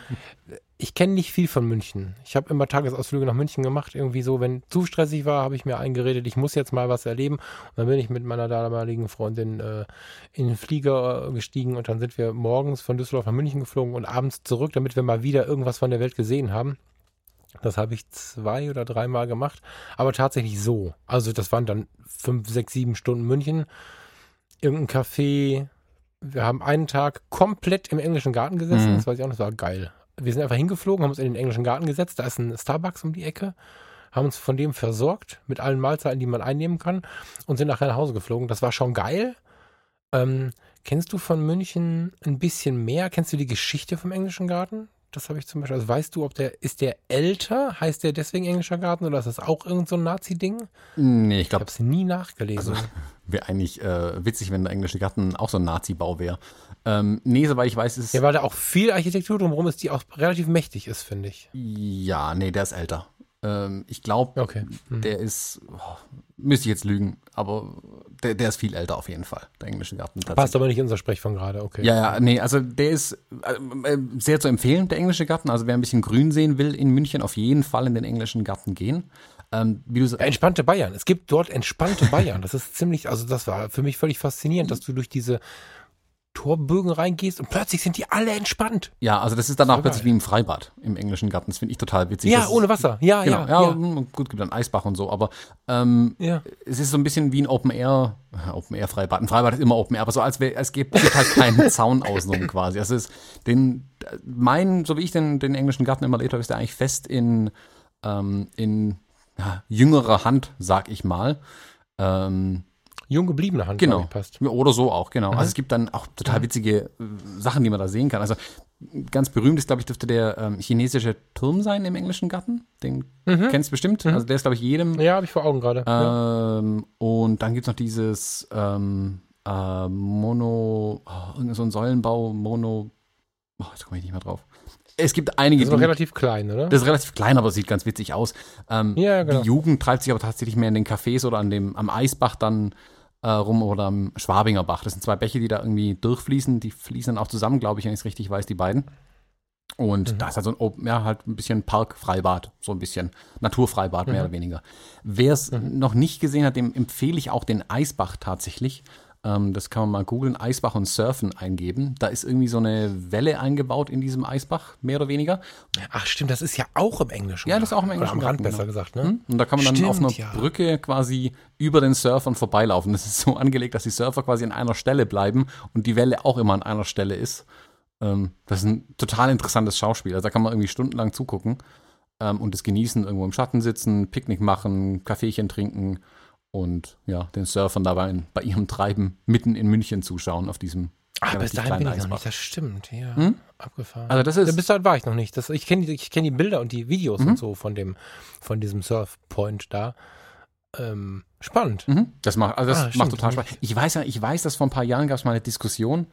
ich kenne nicht viel von München. Ich habe immer Tagesausflüge nach München gemacht. Irgendwie so, wenn zu stressig war, habe ich mir eingeredet, ich muss jetzt mal was erleben. Und dann bin ich mit meiner damaligen Freundin äh, in den Flieger äh, gestiegen und dann sind wir morgens von Düsseldorf nach München geflogen und abends zurück, damit wir mal wieder irgendwas von der Welt gesehen haben. Das habe ich zwei oder dreimal gemacht, aber tatsächlich so. Also das waren dann fünf, sechs, sieben Stunden München, irgendein Café. Wir haben einen Tag komplett im englischen Garten gesessen. Mhm. Das weiß ich auch, noch, das war geil. Wir sind einfach hingeflogen, haben uns in den englischen Garten gesetzt. Da ist ein Starbucks um die Ecke, haben uns von dem versorgt mit allen Mahlzeiten, die man einnehmen kann und sind nachher nach Hause geflogen. Das war schon geil. Ähm, kennst du von München ein bisschen mehr? Kennst du die Geschichte vom englischen Garten? Das habe ich zum Beispiel. Also weißt du, ob der, ist der älter? Heißt der deswegen englischer Garten oder ist das auch irgend so ein Nazi-Ding? Nee, ich Ich glaube, habe es nie nachgelesen. wäre eigentlich äh, witzig, wenn der englische Garten auch so ein Nazi-Bau wäre. Ähm, nee, soweit ich weiß, ist ja, weil da auch viel Architektur drumherum ist, die auch relativ mächtig ist, finde ich. Ja, nee, der ist älter. Ähm, ich glaube, Okay. Hm. der ist, oh, müsste ich jetzt lügen, aber der, der ist viel älter auf jeden Fall, der englische Garten. Passt aber nicht in unser Sprech von gerade, okay. Ja, ja, nee, also der ist äh, äh, sehr zu empfehlen, der englische Garten. Also wer ein bisschen grün sehen will in München, auf jeden Fall in den englischen Garten gehen. Ähm, Ja, entspannte Bayern. Es gibt dort entspannte Bayern. Das ist ziemlich, also das war für mich völlig faszinierend, dass du durch diese Torbögen reingehst und plötzlich sind die alle entspannt. Ja, also das ist Voll plötzlich wie im Freibad im englischen Garten. Das finde ich total witzig. Ja, Das ohne Wasser. Ja, Genau, ja, ja, ja. gut, gibt dann Eisbach und so, aber ähm, ja. es ist so ein bisschen wie ein Open Air, äh, Open Air Freibad. Ein Freibad ist immer Open Air, aber so als wäre, es gibt, gibt halt keinen Zaun außenrum quasi. Also es ist den, mein, so wie ich den, den englischen Garten immer erlebt habe, ist der eigentlich fest in, ähm, in ja, jüngerer Hand, sag ich mal. Ähm, Jung gebliebene Hand, Genau. passt. ja, Oder so auch, genau. Mhm. Also es gibt dann auch total witzige äh, Sachen, die man da sehen kann. Also ganz berühmt ist, glaube ich, dürfte der ähm, chinesische Turm sein im englischen Garten. Den kennst du bestimmt. Also der ist, glaube ich, jedem. Mhm. Ja, habe ich vor Augen gerade. ja. Ähm, und dann gibt es noch dieses ähm, äh, Mono, oh, so ein Säulenbau, Mono, oh, jetzt komme ich nicht mehr drauf. Es gibt einige, Das ist relativ klein, oder? das ist relativ klein, aber sieht ganz witzig aus. Ähm, Ja, ja, genau. Die Jugend treibt sich aber tatsächlich mehr in den Cafés oder an dem, am Eisbach dann äh, rum oder am Schwabinger Bach. Das sind zwei Bäche, die da irgendwie durchfließen. Die fließen dann auch zusammen, glaube ich, wenn ich es richtig weiß, die beiden. Und Mhm. da ist halt so ein, Open- ja, halt ein bisschen Parkfreibad, so ein bisschen Naturfreibad, mehr Mhm. oder weniger. Wer es noch nicht gesehen hat, dem empfehle ich auch den Eisbach tatsächlich. Ähm, das kann man mal googeln, Eisbach und Surfen eingeben. Da ist irgendwie so eine Welle eingebaut in diesem Eisbach, mehr oder weniger. Ach, stimmt, das ist ja auch im Englischen. Ja, das ist auch im Oder Englischen am Rand besser genau. gesagt, ne? Hm? Und da kann man dann auf einer Stimmt, ja. Brücke quasi über den Surfern vorbeilaufen. Das ist so angelegt, dass die Surfer quasi an einer Stelle bleiben und die Welle auch immer an einer Stelle ist. Ähm, das ist ein total interessantes Schauspiel. Also da kann man irgendwie stundenlang zugucken ähm, und das genießen, irgendwo im Schatten sitzen, Picknick machen, Kaffeechen trinken und ja, den Surfern dabei bei ihrem Treiben mitten in München zuschauen auf diesem Ah, bis dahin bin ich noch Eisbach. nicht, das stimmt, ja. Hm? Abgefahren. Also das Ja, ist bis dahin war ich noch nicht. Das, ich kenne die, ich kenn die Bilder und die Videos Mhm. und so von dem, von diesem Surfpoint da. Ähm, spannend. Mhm. Das macht, also das Ah, macht total Spaß. Ich weiß ja, ich weiß, dass vor ein paar Jahren gab es mal eine Diskussion,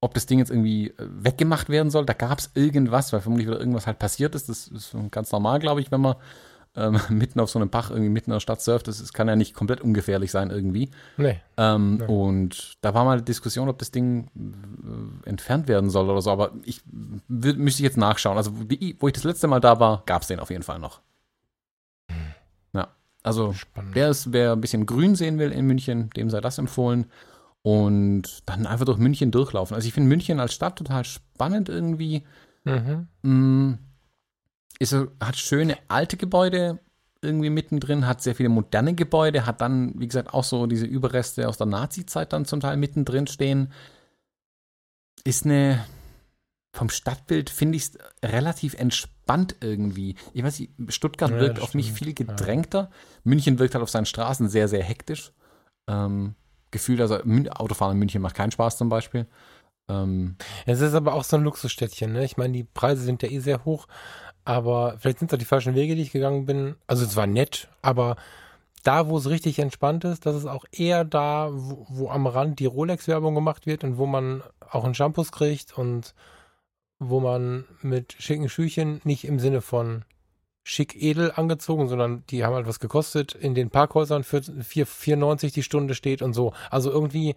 ob das Ding jetzt irgendwie äh, weggemacht werden soll. Da gab es irgendwas, weil vermutlich wieder irgendwas halt passiert ist. Das ist ganz normal, glaube ich, wenn man ähm, mitten auf so einem Bach irgendwie mitten in der Stadt surft. Das ist, kann ja nicht komplett ungefährlich sein irgendwie. Nee. Ähm, Ja. Und da war mal eine Diskussion, ob das Ding äh, entfernt werden soll oder so. Aber ich müsste ich jetzt nachschauen. Also die, wo ich das letzte Mal da war, gab es den auf jeden Fall noch. Ja, also. Wer, es, wer ein bisschen grün sehen will in München, dem sei das empfohlen. Und dann einfach durch München durchlaufen. Also ich finde München als Stadt total spannend irgendwie. Mhm. Ist, hat schöne alte Gebäude irgendwie mittendrin, hat sehr viele moderne Gebäude, hat dann, wie gesagt, auch so diese Überreste aus der Nazi-Zeit dann zum Teil mittendrin stehen. Ist eine, vom Stadtbild finde ich es relativ entspannt irgendwie. Ich weiß nicht, Stuttgart Ja, wirkt auf mich viel gedrängter. München wirkt halt auf seinen Straßen sehr, sehr hektisch. Ähm, gefühlt, also Autofahren in München macht keinen Spaß zum Beispiel. Ähm, Es ist aber auch so ein Luxusstädtchen, ne? Ich meine, die Preise sind ja eh sehr hoch, aber vielleicht sind es auch die falschen Wege, die ich gegangen bin. Also es war nett, aber da, wo es richtig entspannt ist, das ist auch eher da, wo, wo am Rand die Rolex-Werbung gemacht wird und wo man auch einen Shampoos kriegt und wo man mit schicken Schüchen nicht im Sinne von schick edel angezogen, sondern die haben halt was gekostet, in den Parkhäusern für 4 4,90 die Stunde steht und so. Also irgendwie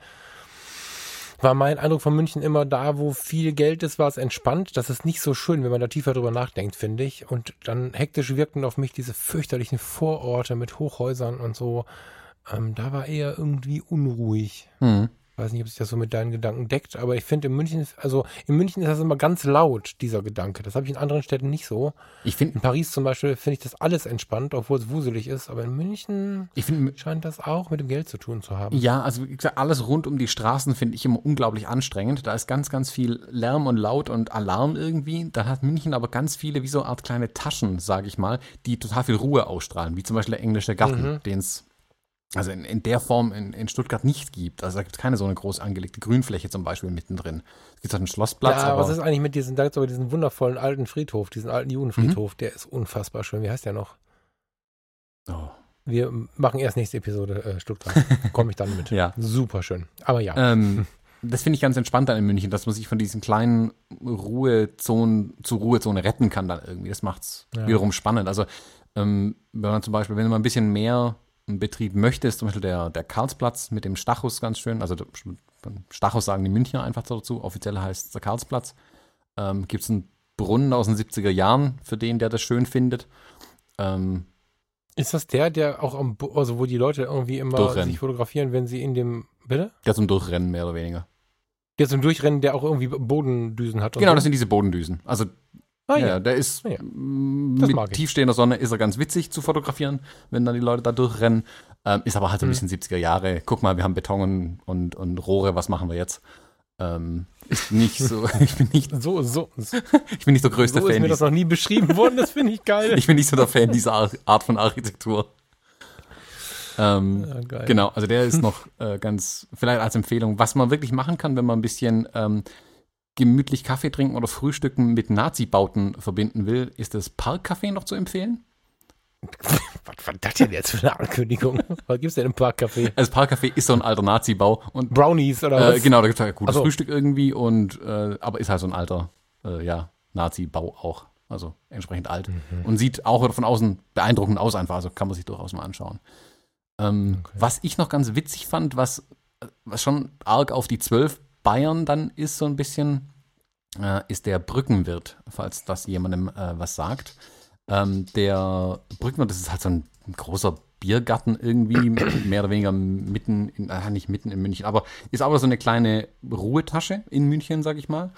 war mein Eindruck von München immer da, wo viel Geld ist, war es entspannt. Das ist nicht so schön, wenn man da tiefer drüber nachdenkt, finde ich. Und dann hektisch wirkten auf mich diese fürchterlichen Vororte mit Hochhäusern und so. Ähm, da war eher irgendwie unruhig. hm. Weiß nicht, ob sich das so mit deinen Gedanken deckt, aber ich finde in München, ist- also in München ist das immer ganz laut, dieser Gedanke. Das habe ich in anderen Städten nicht so. Ich finde, In Paris zum Beispiel finde ich das alles entspannt, obwohl es wuselig ist, aber in München ich finde, scheint das auch mit dem Geld zu tun zu haben. Ja, also wie gesagt, alles rund um die Straßen finde ich immer unglaublich anstrengend. Da ist ganz, ganz viel Lärm und Laut und Alarm irgendwie. Da hat München aber ganz viele, wie so eine Art kleine Taschen, sage ich mal, die total viel Ruhe ausstrahlen, wie zum Beispiel der englische Garten, Mhm. den es also in, in der Form in, in Stuttgart nicht gibt. Also da gibt es keine so eine groß angelegte Grünfläche zum Beispiel mittendrin. Es gibt halt einen Schlossplatz, ja, aber was ist eigentlich mit diesem, da gibt's aber diesen wundervollen alten Friedhof, diesen alten Mhm. Judenfriedhof, der ist unfassbar schön. Wie heißt der noch? oh, Wir machen erst nächste Episode äh, Stuttgart. Komme ich dann mit. ja. Super schön. Aber ja. Ähm, das finde ich ganz entspannt dann in München, dass man sich von diesen kleinen Ruhezonen zu Ruhezone retten kann dann irgendwie. Das macht es Ja. wiederum spannend. Also ähm, wenn man zum Beispiel, wenn man ein bisschen mehr Betrieb möchte, ist zum Beispiel der, der Karlsplatz mit dem Stachus ganz schön. Also der, Stachus sagen die Münchner einfach dazu. Offiziell heißt es der Karlsplatz. Ähm, Gibt es einen Brunnen aus den 70er Jahren für den, der das schön findet. Ähm, ist das der, der auch am, also wo die Leute irgendwie immer Durchrennen. sich fotografieren, wenn sie in dem, bitte? der zum Durchrennen mehr oder weniger. Jetzt im Durchrennen, der auch irgendwie Bodendüsen hat. Genau, so. das sind diese Bodendüsen. Also ah, ja, ja. der ist Ja, ja. mit tiefstehender Sonne ist er ganz witzig zu fotografieren, wenn dann die Leute da durchrennen. Ähm, ist aber halt so ein Mhm. bisschen 70er Jahre. Guck mal, wir haben Beton und, und, und Rohre, was machen wir jetzt? Ähm, ist nicht so, ich bin nicht, So, so, so ich bin nicht der größte ist Fan. mir das noch nie beschrieben worden. Das finde ich geil. ich bin nicht so der Fan dieser Ar- Art von Architektur. Ähm, Ja. Genau, also der ist noch äh, ganz, vielleicht als Empfehlung, was man wirklich machen kann, wenn man ein bisschen ähm, gemütlich Kaffee trinken oder Frühstücken mit Nazi-Bauten verbinden will, ist das Parkcafé noch zu empfehlen. Was war das denn jetzt für eine Ankündigung? Was gibt's denn im Parkcafé? Also das Parkcafé ist so ein alter Nazi-Bau und Brownies oder äh, was? genau, da gibt es halt gutes so. Frühstück irgendwie und äh, aber ist halt so ein alter, äh, ja, Nazi-Bau auch. Also entsprechend alt. Mhm. Und sieht auch von außen beeindruckend aus einfach. Also kann man sich durchaus mal anschauen. Ähm, Okay. Was ich noch ganz witzig fand, was, was schon arg auf die 12 Bayern dann ist, so ein bisschen, äh, ist der Brückenwirt, falls das jemandem äh, was sagt. Ähm, der Brückenwirt, das ist halt so ein großer Biergarten irgendwie, mehr oder weniger mitten, in, äh, nicht mitten in München, aber ist aber so eine kleine Ruhetasche in München, sag ich mal.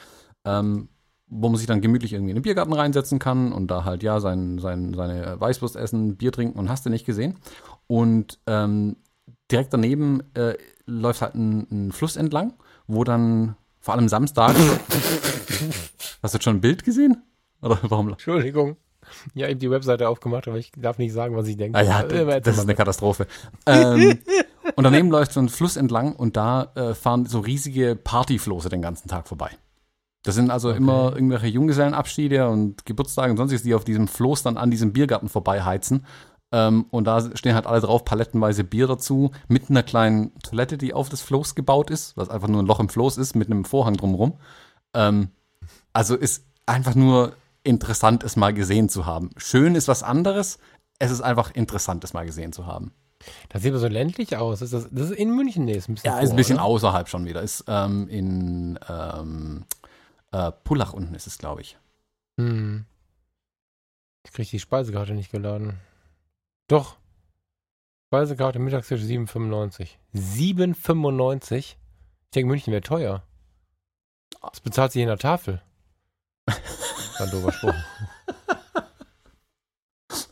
Ähm, wo man sich dann gemütlich irgendwie in den Biergarten reinsetzen kann und da halt ja sein, sein, seine Weißwurst essen, Bier trinken und hast du nicht gesehen. Und ähm, direkt daneben äh, läuft halt ein, ein Fluss entlang, wo dann vor allem Samstag. Hast du jetzt schon ein Bild gesehen? Oder warum? Entschuldigung. Ja, eben die Webseite aufgemacht, aber ich darf nicht sagen, was ich denke. Ah ja, Äh, das ist eine Katastrophe. ähm, und daneben läuft so ein Fluss entlang und da äh, fahren so riesige Partyflosse den ganzen Tag vorbei. Das sind also Okay. immer irgendwelche Junggesellenabschiede und Geburtstage und sonstiges, die auf diesem Floß dann an diesem Biergarten vorbeiheizen. Ähm, und da stehen halt alle drauf, palettenweise Bier dazu, mit einer kleinen Toilette, die auf das Floß gebaut ist, was einfach nur ein Loch im Floß ist, mit einem Vorhang drumherum. Ähm, also ist einfach nur interessant, es mal gesehen zu haben. Schön ist was anderes. Es ist einfach interessant, es mal gesehen zu haben. Das sieht aber so ländlich aus. Ist das, das ist in München, nee, ist ein bisschen Ja, ist ein vor, bisschen oder? außerhalb schon wieder. Ist ähm, in ähm, äh, Pullach unten ist es, glaube ich. Hm. Ich kriege die Speisekarte nicht geladen. Doch. Speisekarte Mittagstisch 7,95. 7,95? Ich denke, München wäre teuer. Das bezahlt sich in der Tafel. Ein doofer Spruch.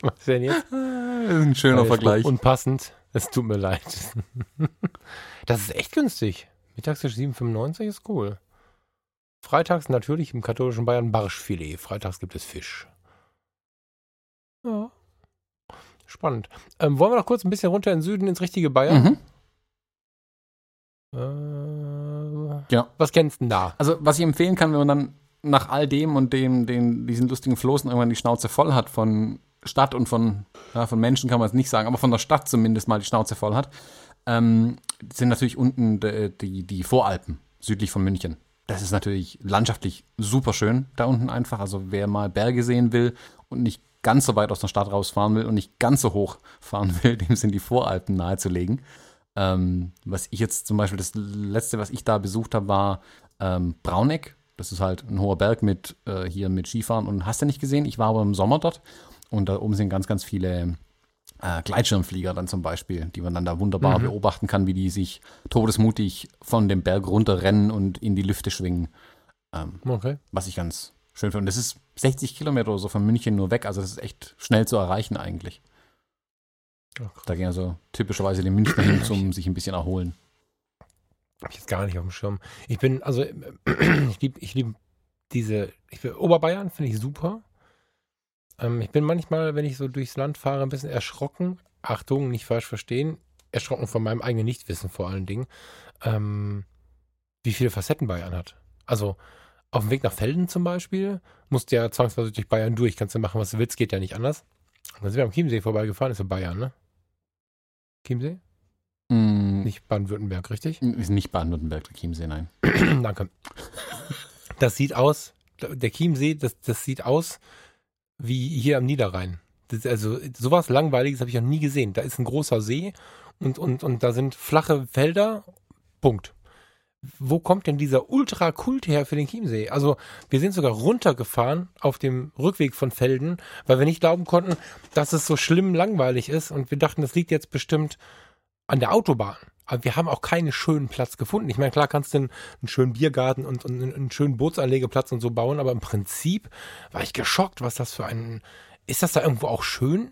Was ist denn jetzt? Das ist ein schöner Vergleich. Unpassend. Es tut mir leid. Das ist echt günstig. Mittagstisch 7,95 ist cool. Freitags natürlich im katholischen Bayern Barschfilet. Freitags gibt es Fisch. Ja. Spannend. Ähm, wollen wir noch kurz ein bisschen runter in den Süden ins richtige Bayern? Mhm. Äh, Ja. Was kennst du denn da? Also, was ich empfehlen kann, wenn man dann nach all dem und dem, den, diesen lustigen Floßen irgendwann die Schnauze voll hat von Stadt und von, ja, von Menschen kann man es nicht sagen, aber von der Stadt zumindest mal die Schnauze voll hat, ähm, sind natürlich unten de, die, die Voralpen, südlich von München. Das ist natürlich landschaftlich super schön da unten einfach. Also wer mal Berge sehen will und nicht ganz so weit aus der Stadt rausfahren will und nicht ganz so hoch fahren will, dem sind die Voralpen nahezulegen. Ähm, was ich jetzt zum Beispiel, das letzte, was ich da besucht habe, war ähm, Brauneck. Das ist halt ein hoher Berg mit äh, hier mit Skifahren und hast du nicht gesehen. Ich war aber im Sommer dort und da oben sind ganz, ganz viele äh, Gleitschirmflieger dann zum Beispiel, die man dann da wunderbar Mhm. beobachten kann, wie die sich todesmutig von dem Berg runterrennen und in die Lüfte schwingen. Ähm, Okay. was ich ganz schön finde. Und das ist 60 Kilometer oder so von München nur weg, also das ist echt schnell zu erreichen eigentlich. Ach, Da gehen also typischerweise die Münchner hin, zum sich ein bisschen erholen. Hab ich jetzt gar nicht auf dem Schirm. Ich bin, also, ich liebe ich lieb diese, ich bin, Oberbayern finde ich super. Ähm, ich bin manchmal, wenn ich so durchs Land fahre, ein bisschen erschrocken. Achtung, nicht falsch verstehen. Erschrocken von meinem eigenen Nichtwissen vor allen Dingen. Ähm, wie viele Facetten Bayern hat. Also, auf dem Weg nach Felden zum Beispiel, musst du ja zwangsweise durch Bayern durch. Kannst du machen, was du willst, geht ja nicht anders. Und dann sind wir am Chiemsee vorbeigefahren, ist ja Bayern, ne? Chiemsee? Mm, Nicht Baden-Württemberg, richtig? Ist nicht Baden-Württemberg, der Chiemsee, nein. Danke. Das sieht aus, der Chiemsee, das, das sieht aus wie hier am Niederrhein. Das, also sowas Langweiliges habe ich noch nie gesehen. Da ist ein großer See und, und, und da sind flache Felder. Punkt. Wo kommt denn dieser Ultrakult her für den Chiemsee? Also wir sind sogar runtergefahren auf dem Rückweg von Felden, weil wir nicht glauben konnten, dass es so schlimm langweilig ist und wir dachten, das liegt jetzt bestimmt an der Autobahn. Aber wir haben auch keinen schönen Platz gefunden. Ich meine, klar kannst du einen, schönen Biergarten und, und einen schönen Bootsanlegeplatz und so bauen, aber im Prinzip war ich geschockt, was das für ein. Ist das da irgendwo auch schön?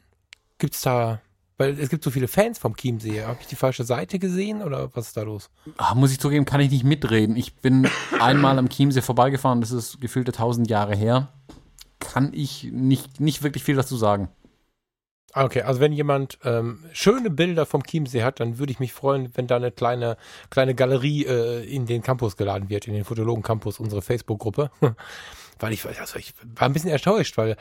Gibt's da. Weil es gibt so viele Fans vom Chiemsee. Habe ich die falsche Seite gesehen oder was ist da los? Ah, muss ich zugeben, kann ich nicht mitreden. Ich bin einmal am Chiemsee vorbeigefahren, das ist gefühlte tausend Jahre her. Kann ich nicht, nicht wirklich viel dazu sagen. Ah, Okay, also wenn jemand ähm, schöne Bilder vom Chiemsee hat, dann würde ich mich freuen, wenn da eine kleine, kleine Galerie äh, in den Campus geladen wird, in den Fotologen Campus, unsere Facebook-Gruppe. weil ich, also ich war ein bisschen enttäuscht, weil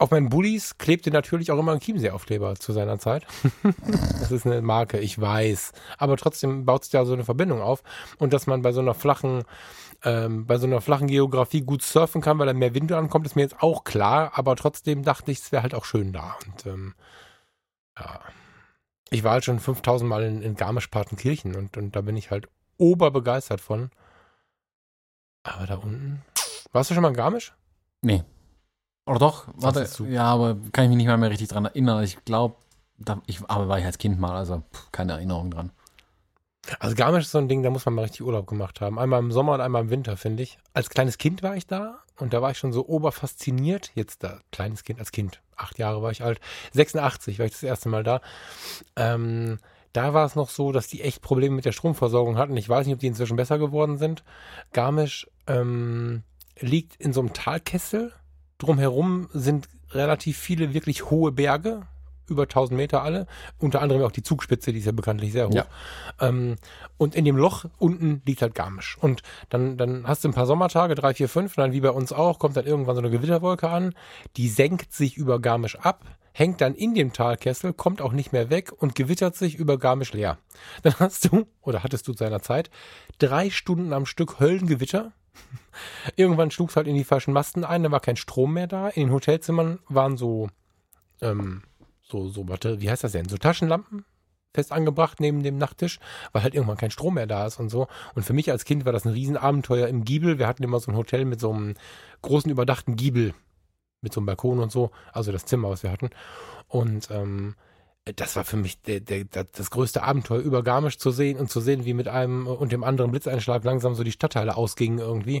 auf meinen Bullies klebte natürlich auch immer ein Chiemsee-Aufkleber zu seiner Zeit. das ist eine Marke, ich weiß. Aber trotzdem baut sich da so eine Verbindung auf. Und dass man bei so einer flachen, ähm, bei so einer flachen Geografie gut surfen kann, weil da mehr Wind ankommt, ist mir jetzt auch klar. Aber trotzdem dachte ich, es wäre halt auch schön da. Und ähm, ja, ich war halt schon 5000 Mal in, in Garmisch-Partenkirchen und, und da bin ich halt oberbegeistert von. Aber da unten. Warst du schon mal in Garmisch? Nee. Oder doch? Warte. Ja, aber kann ich mich nicht mal mehr richtig dran erinnern. Ich glaube, ich, aber war ich als Kind mal, also pff, keine Erinnerung dran. Also Garmisch ist so ein Ding, da muss man mal richtig Urlaub gemacht haben. Einmal im Sommer und einmal im Winter, finde ich. Als kleines Kind war ich da und da war ich schon so oberfasziniert. Jetzt da, kleines Kind, als Kind. Acht Jahre war ich alt. 86 war ich das erste Mal da. Ähm, da war es noch so, dass die echt Probleme mit der Stromversorgung hatten. Ich weiß nicht, ob die inzwischen besser geworden sind. Garmisch ähm, liegt in so einem Talkessel. Drumherum sind relativ viele wirklich hohe Berge, über 1000 Meter alle. Unter anderem auch die Zugspitze, die ist ja bekanntlich sehr hoch. Ja. Ähm, und in dem Loch unten liegt halt Garmisch. Und dann, dann hast du ein paar Sommertage, drei, vier, fünf, und dann wie bei uns auch, kommt dann irgendwann so eine Gewitterwolke an, die senkt sich über Garmisch ab, hängt dann in dem Talkessel, kommt auch nicht mehr weg und gewittert sich über Garmisch leer. Dann hast du, oder hattest du zu seiner Zeit, drei Stunden am Stück Höllengewitter. Irgendwann schlug es halt in die falschen Masten ein, da war kein Strom mehr da. In den Hotelzimmern waren so, ähm, so, so, warte, wie heißt das denn? So Taschenlampen fest angebracht neben dem Nachttisch, weil halt irgendwann kein Strom mehr da ist und so. Und für mich als Kind war das ein Riesenabenteuer im Giebel. Wir hatten immer so ein Hotel mit so einem großen überdachten Giebel mit so einem Balkon und so, also das Zimmer, was wir hatten. Und ähm, das war für mich der, der, das größte Abenteuer, über Garmisch zu sehen und zu sehen, wie mit einem und dem anderen Blitzeinschlag langsam so die Stadtteile ausgingen irgendwie.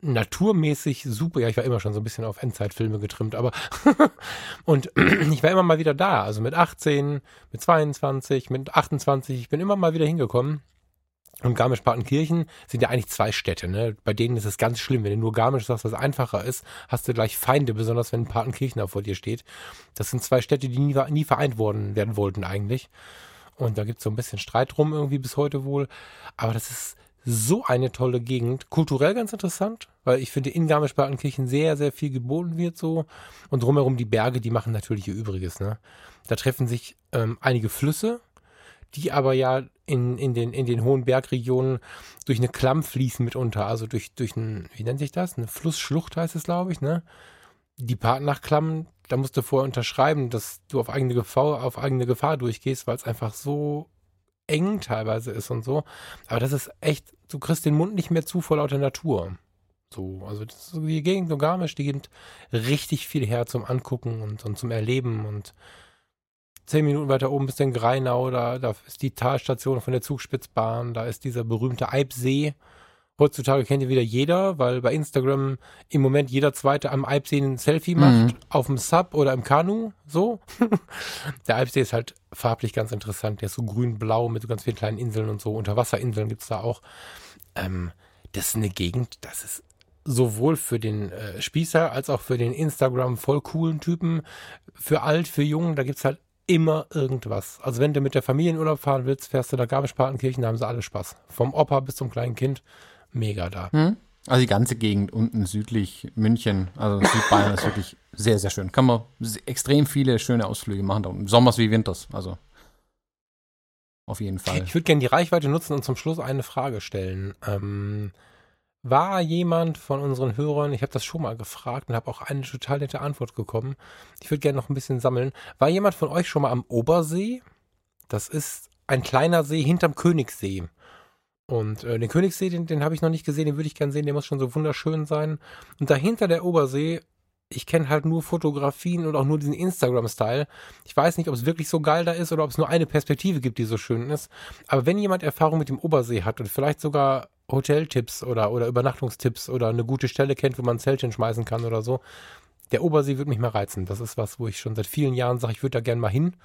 Naturmäßig super. Ja, ich war immer schon so ein bisschen auf Endzeitfilme getrimmt, aber und ich war immer mal wieder da. Also mit 18, mit 22, mit 28. Ich bin immer mal wieder hingekommen. Und Garmisch-Partenkirchen sind ja eigentlich zwei Städte, ne? Bei denen ist es ganz schlimm. Wenn du nur Garmisch sagst, was einfacher ist, hast du gleich Feinde, besonders wenn Partenkirchen da vor dir steht. Das sind zwei Städte, die nie, nie vereint worden werden wollten eigentlich. Und da gibt es so ein bisschen Streit drum irgendwie bis heute wohl. Aber das ist so eine tolle Gegend. Kulturell ganz interessant, weil ich finde, in Garmisch-Partenkirchen sehr, sehr viel geboten wird so. Und drumherum die Berge, die machen natürlich ihr Übriges, ne? Da treffen sich ähm, einige Flüsse, die aber ja in, in, den, in den hohen Bergregionen durch eine Klamm fließen mitunter, also durch, durch ein, wie nennt sich das? Eine Flussschlucht heißt es, glaube ich, ne? Die Partnachklamm, da musst du vorher unterschreiben, dass du auf eigene Gefahr, auf eigene Gefahr durchgehst, weil es einfach so eng teilweise ist und so. Aber das ist echt, du kriegst den Mund nicht mehr zu vor lauter Natur. So, also die Gegend Garmisch, die gibt richtig viel her zum Angucken und, und zum Erleben und zehn Minuten weiter oben bist du in Greinau, da, da ist die Talstation von der Zugspitzbahn, da ist dieser berühmte Eibsee. Heutzutage kennt ihr wieder jeder, weil bei Instagram im Moment jeder Zweite am Eibsee ein Selfie macht, auf dem Sub oder im Kanu, so. der Eibsee ist halt farblich ganz interessant, der ist so grün-blau mit so ganz vielen kleinen Inseln und so, Unterwasserinseln gibt's da auch. Ähm, das ist eine Gegend, das ist sowohl für den äh, Spießer als auch für den Instagram voll coolen Typen, für alt, für jung, da gibt's halt immer irgendwas. Also wenn du mit der Familie in Urlaub fahren willst, fährst du da Garmisch-Partenkirchen, da haben sie alle Spaß. Vom Opa bis zum kleinen Kind, mega da. Hm? Also die ganze Gegend unten südlich München, also Südbayern ist wirklich sehr, sehr schön. Kann man extrem viele schöne Ausflüge machen, da unten. Sommers wie Winters, also auf jeden Fall. Ich würde gerne die Reichweite nutzen und zum Schluss eine Frage stellen. Ähm, war jemand von unseren Hörern, ich habe das schon mal gefragt und habe auch eine total nette Antwort bekommen. Ich würde gerne noch ein bisschen sammeln. War jemand von euch schon mal am Obersee? Das ist ein kleiner See hinterm Königssee. Und äh, den Königssee, den, den habe ich noch nicht gesehen, den würde ich gerne sehen, der muss schon so wunderschön sein. Und dahinter der Obersee, ich kenne halt nur Fotografien und auch nur diesen Instagram-Style. Ich weiß nicht, ob es wirklich so geil da ist oder ob es nur eine Perspektive gibt, die so schön ist. Aber wenn jemand Erfahrung mit dem Obersee hat und vielleicht sogar Hoteltipps oder, oder Übernachtungstipps oder eine gute Stelle kennt, wo man ein Zeltchen schmeißen kann oder so, der Obersee würde mich mal reizen. Das ist was, wo ich schon seit vielen Jahren sage, ich würde da gerne mal hin.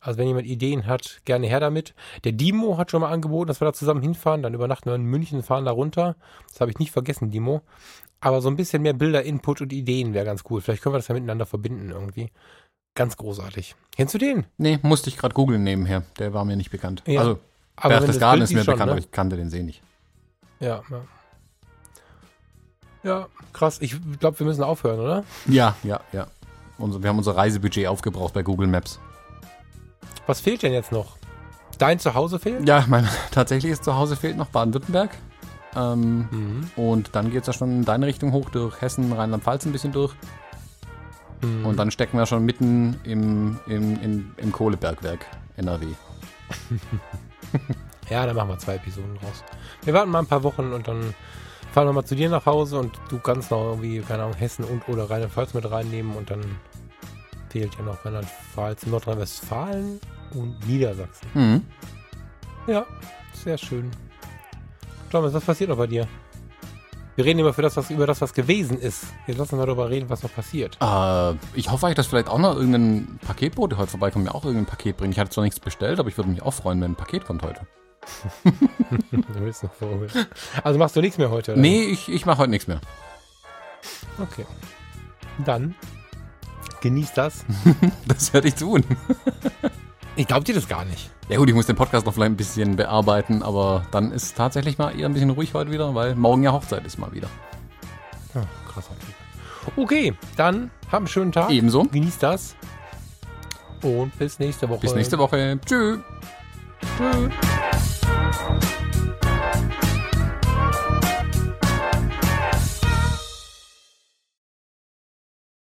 Also wenn jemand Ideen hat, gerne her damit. Der Dimo hat schon mal angeboten, dass wir da zusammen hinfahren. Dann übernachten wir in München, fahren da runter. Das habe ich nicht vergessen, Dimo. Aber so ein bisschen mehr Bilder, Input und Ideen wäre ganz cool. Vielleicht können wir das ja miteinander verbinden irgendwie. Ganz großartig. Kennst du den? Nee, musste ich gerade googeln nebenher. Der war mir nicht bekannt. Ja, also, Aber Berchtesgaden ist mir schon, bekannt, ne? aber ich kannte den See nicht. Ja, ja. Ja, krass. Ich glaube, wir müssen aufhören, oder? Ja, ja, ja. Wir haben unser Reisebudget aufgebraucht bei Google Maps. Was fehlt denn jetzt noch? Dein Zuhause fehlt? Ja, mein tatsächliches Zuhause fehlt noch Baden-Württemberg. Ähm, Mhm. und dann geht es ja schon in deine Richtung hoch, durch Hessen, Rheinland-Pfalz ein bisschen durch. Mhm. Und dann stecken wir schon mitten im, im, im, im Kohlebergwerk NRW. Ja, dann machen wir zwei Episoden raus. Wir warten mal ein paar Wochen und dann fahren wir mal zu dir nach Hause und du kannst noch irgendwie, keine Ahnung, Hessen und oder Rheinland-Pfalz mit reinnehmen und dann fehlt ja noch Rheinland-Pfalz, Nordrhein-Westfalen und Niedersachsen. Mhm. Ja, sehr schön. Thomas, was passiert noch bei dir? Wir reden immer für das, was, über das, was gewesen ist. Jetzt lassen wir darüber reden, was noch passiert. Äh, ich hoffe eigentlich, dass vielleicht auch noch irgendein Paketbote heute vorbeikommt, mir auch irgendein Paket bringt. Ich hatte zwar nichts bestellt, aber ich würde mich auch freuen, wenn ein Paket kommt heute. Du bist noch Vogel. Also machst du nichts mehr heute? Oder? Nee, ich, ich mache heute nichts mehr. Okay. Dann genieß das. Das werde ich tun. Ich glaub dir das gar nicht. Ja gut, ich muss den Podcast noch vielleicht ein bisschen bearbeiten, aber dann ist tatsächlich mal eher ein bisschen ruhig heute wieder, weil morgen ja Hochzeit ist mal wieder. Ja, krasser Typ. Okay, dann hab einen schönen Tag. Ebenso. Genieß das. Und bis nächste Woche. Bis nächste Woche. Tschüss. Tschüss.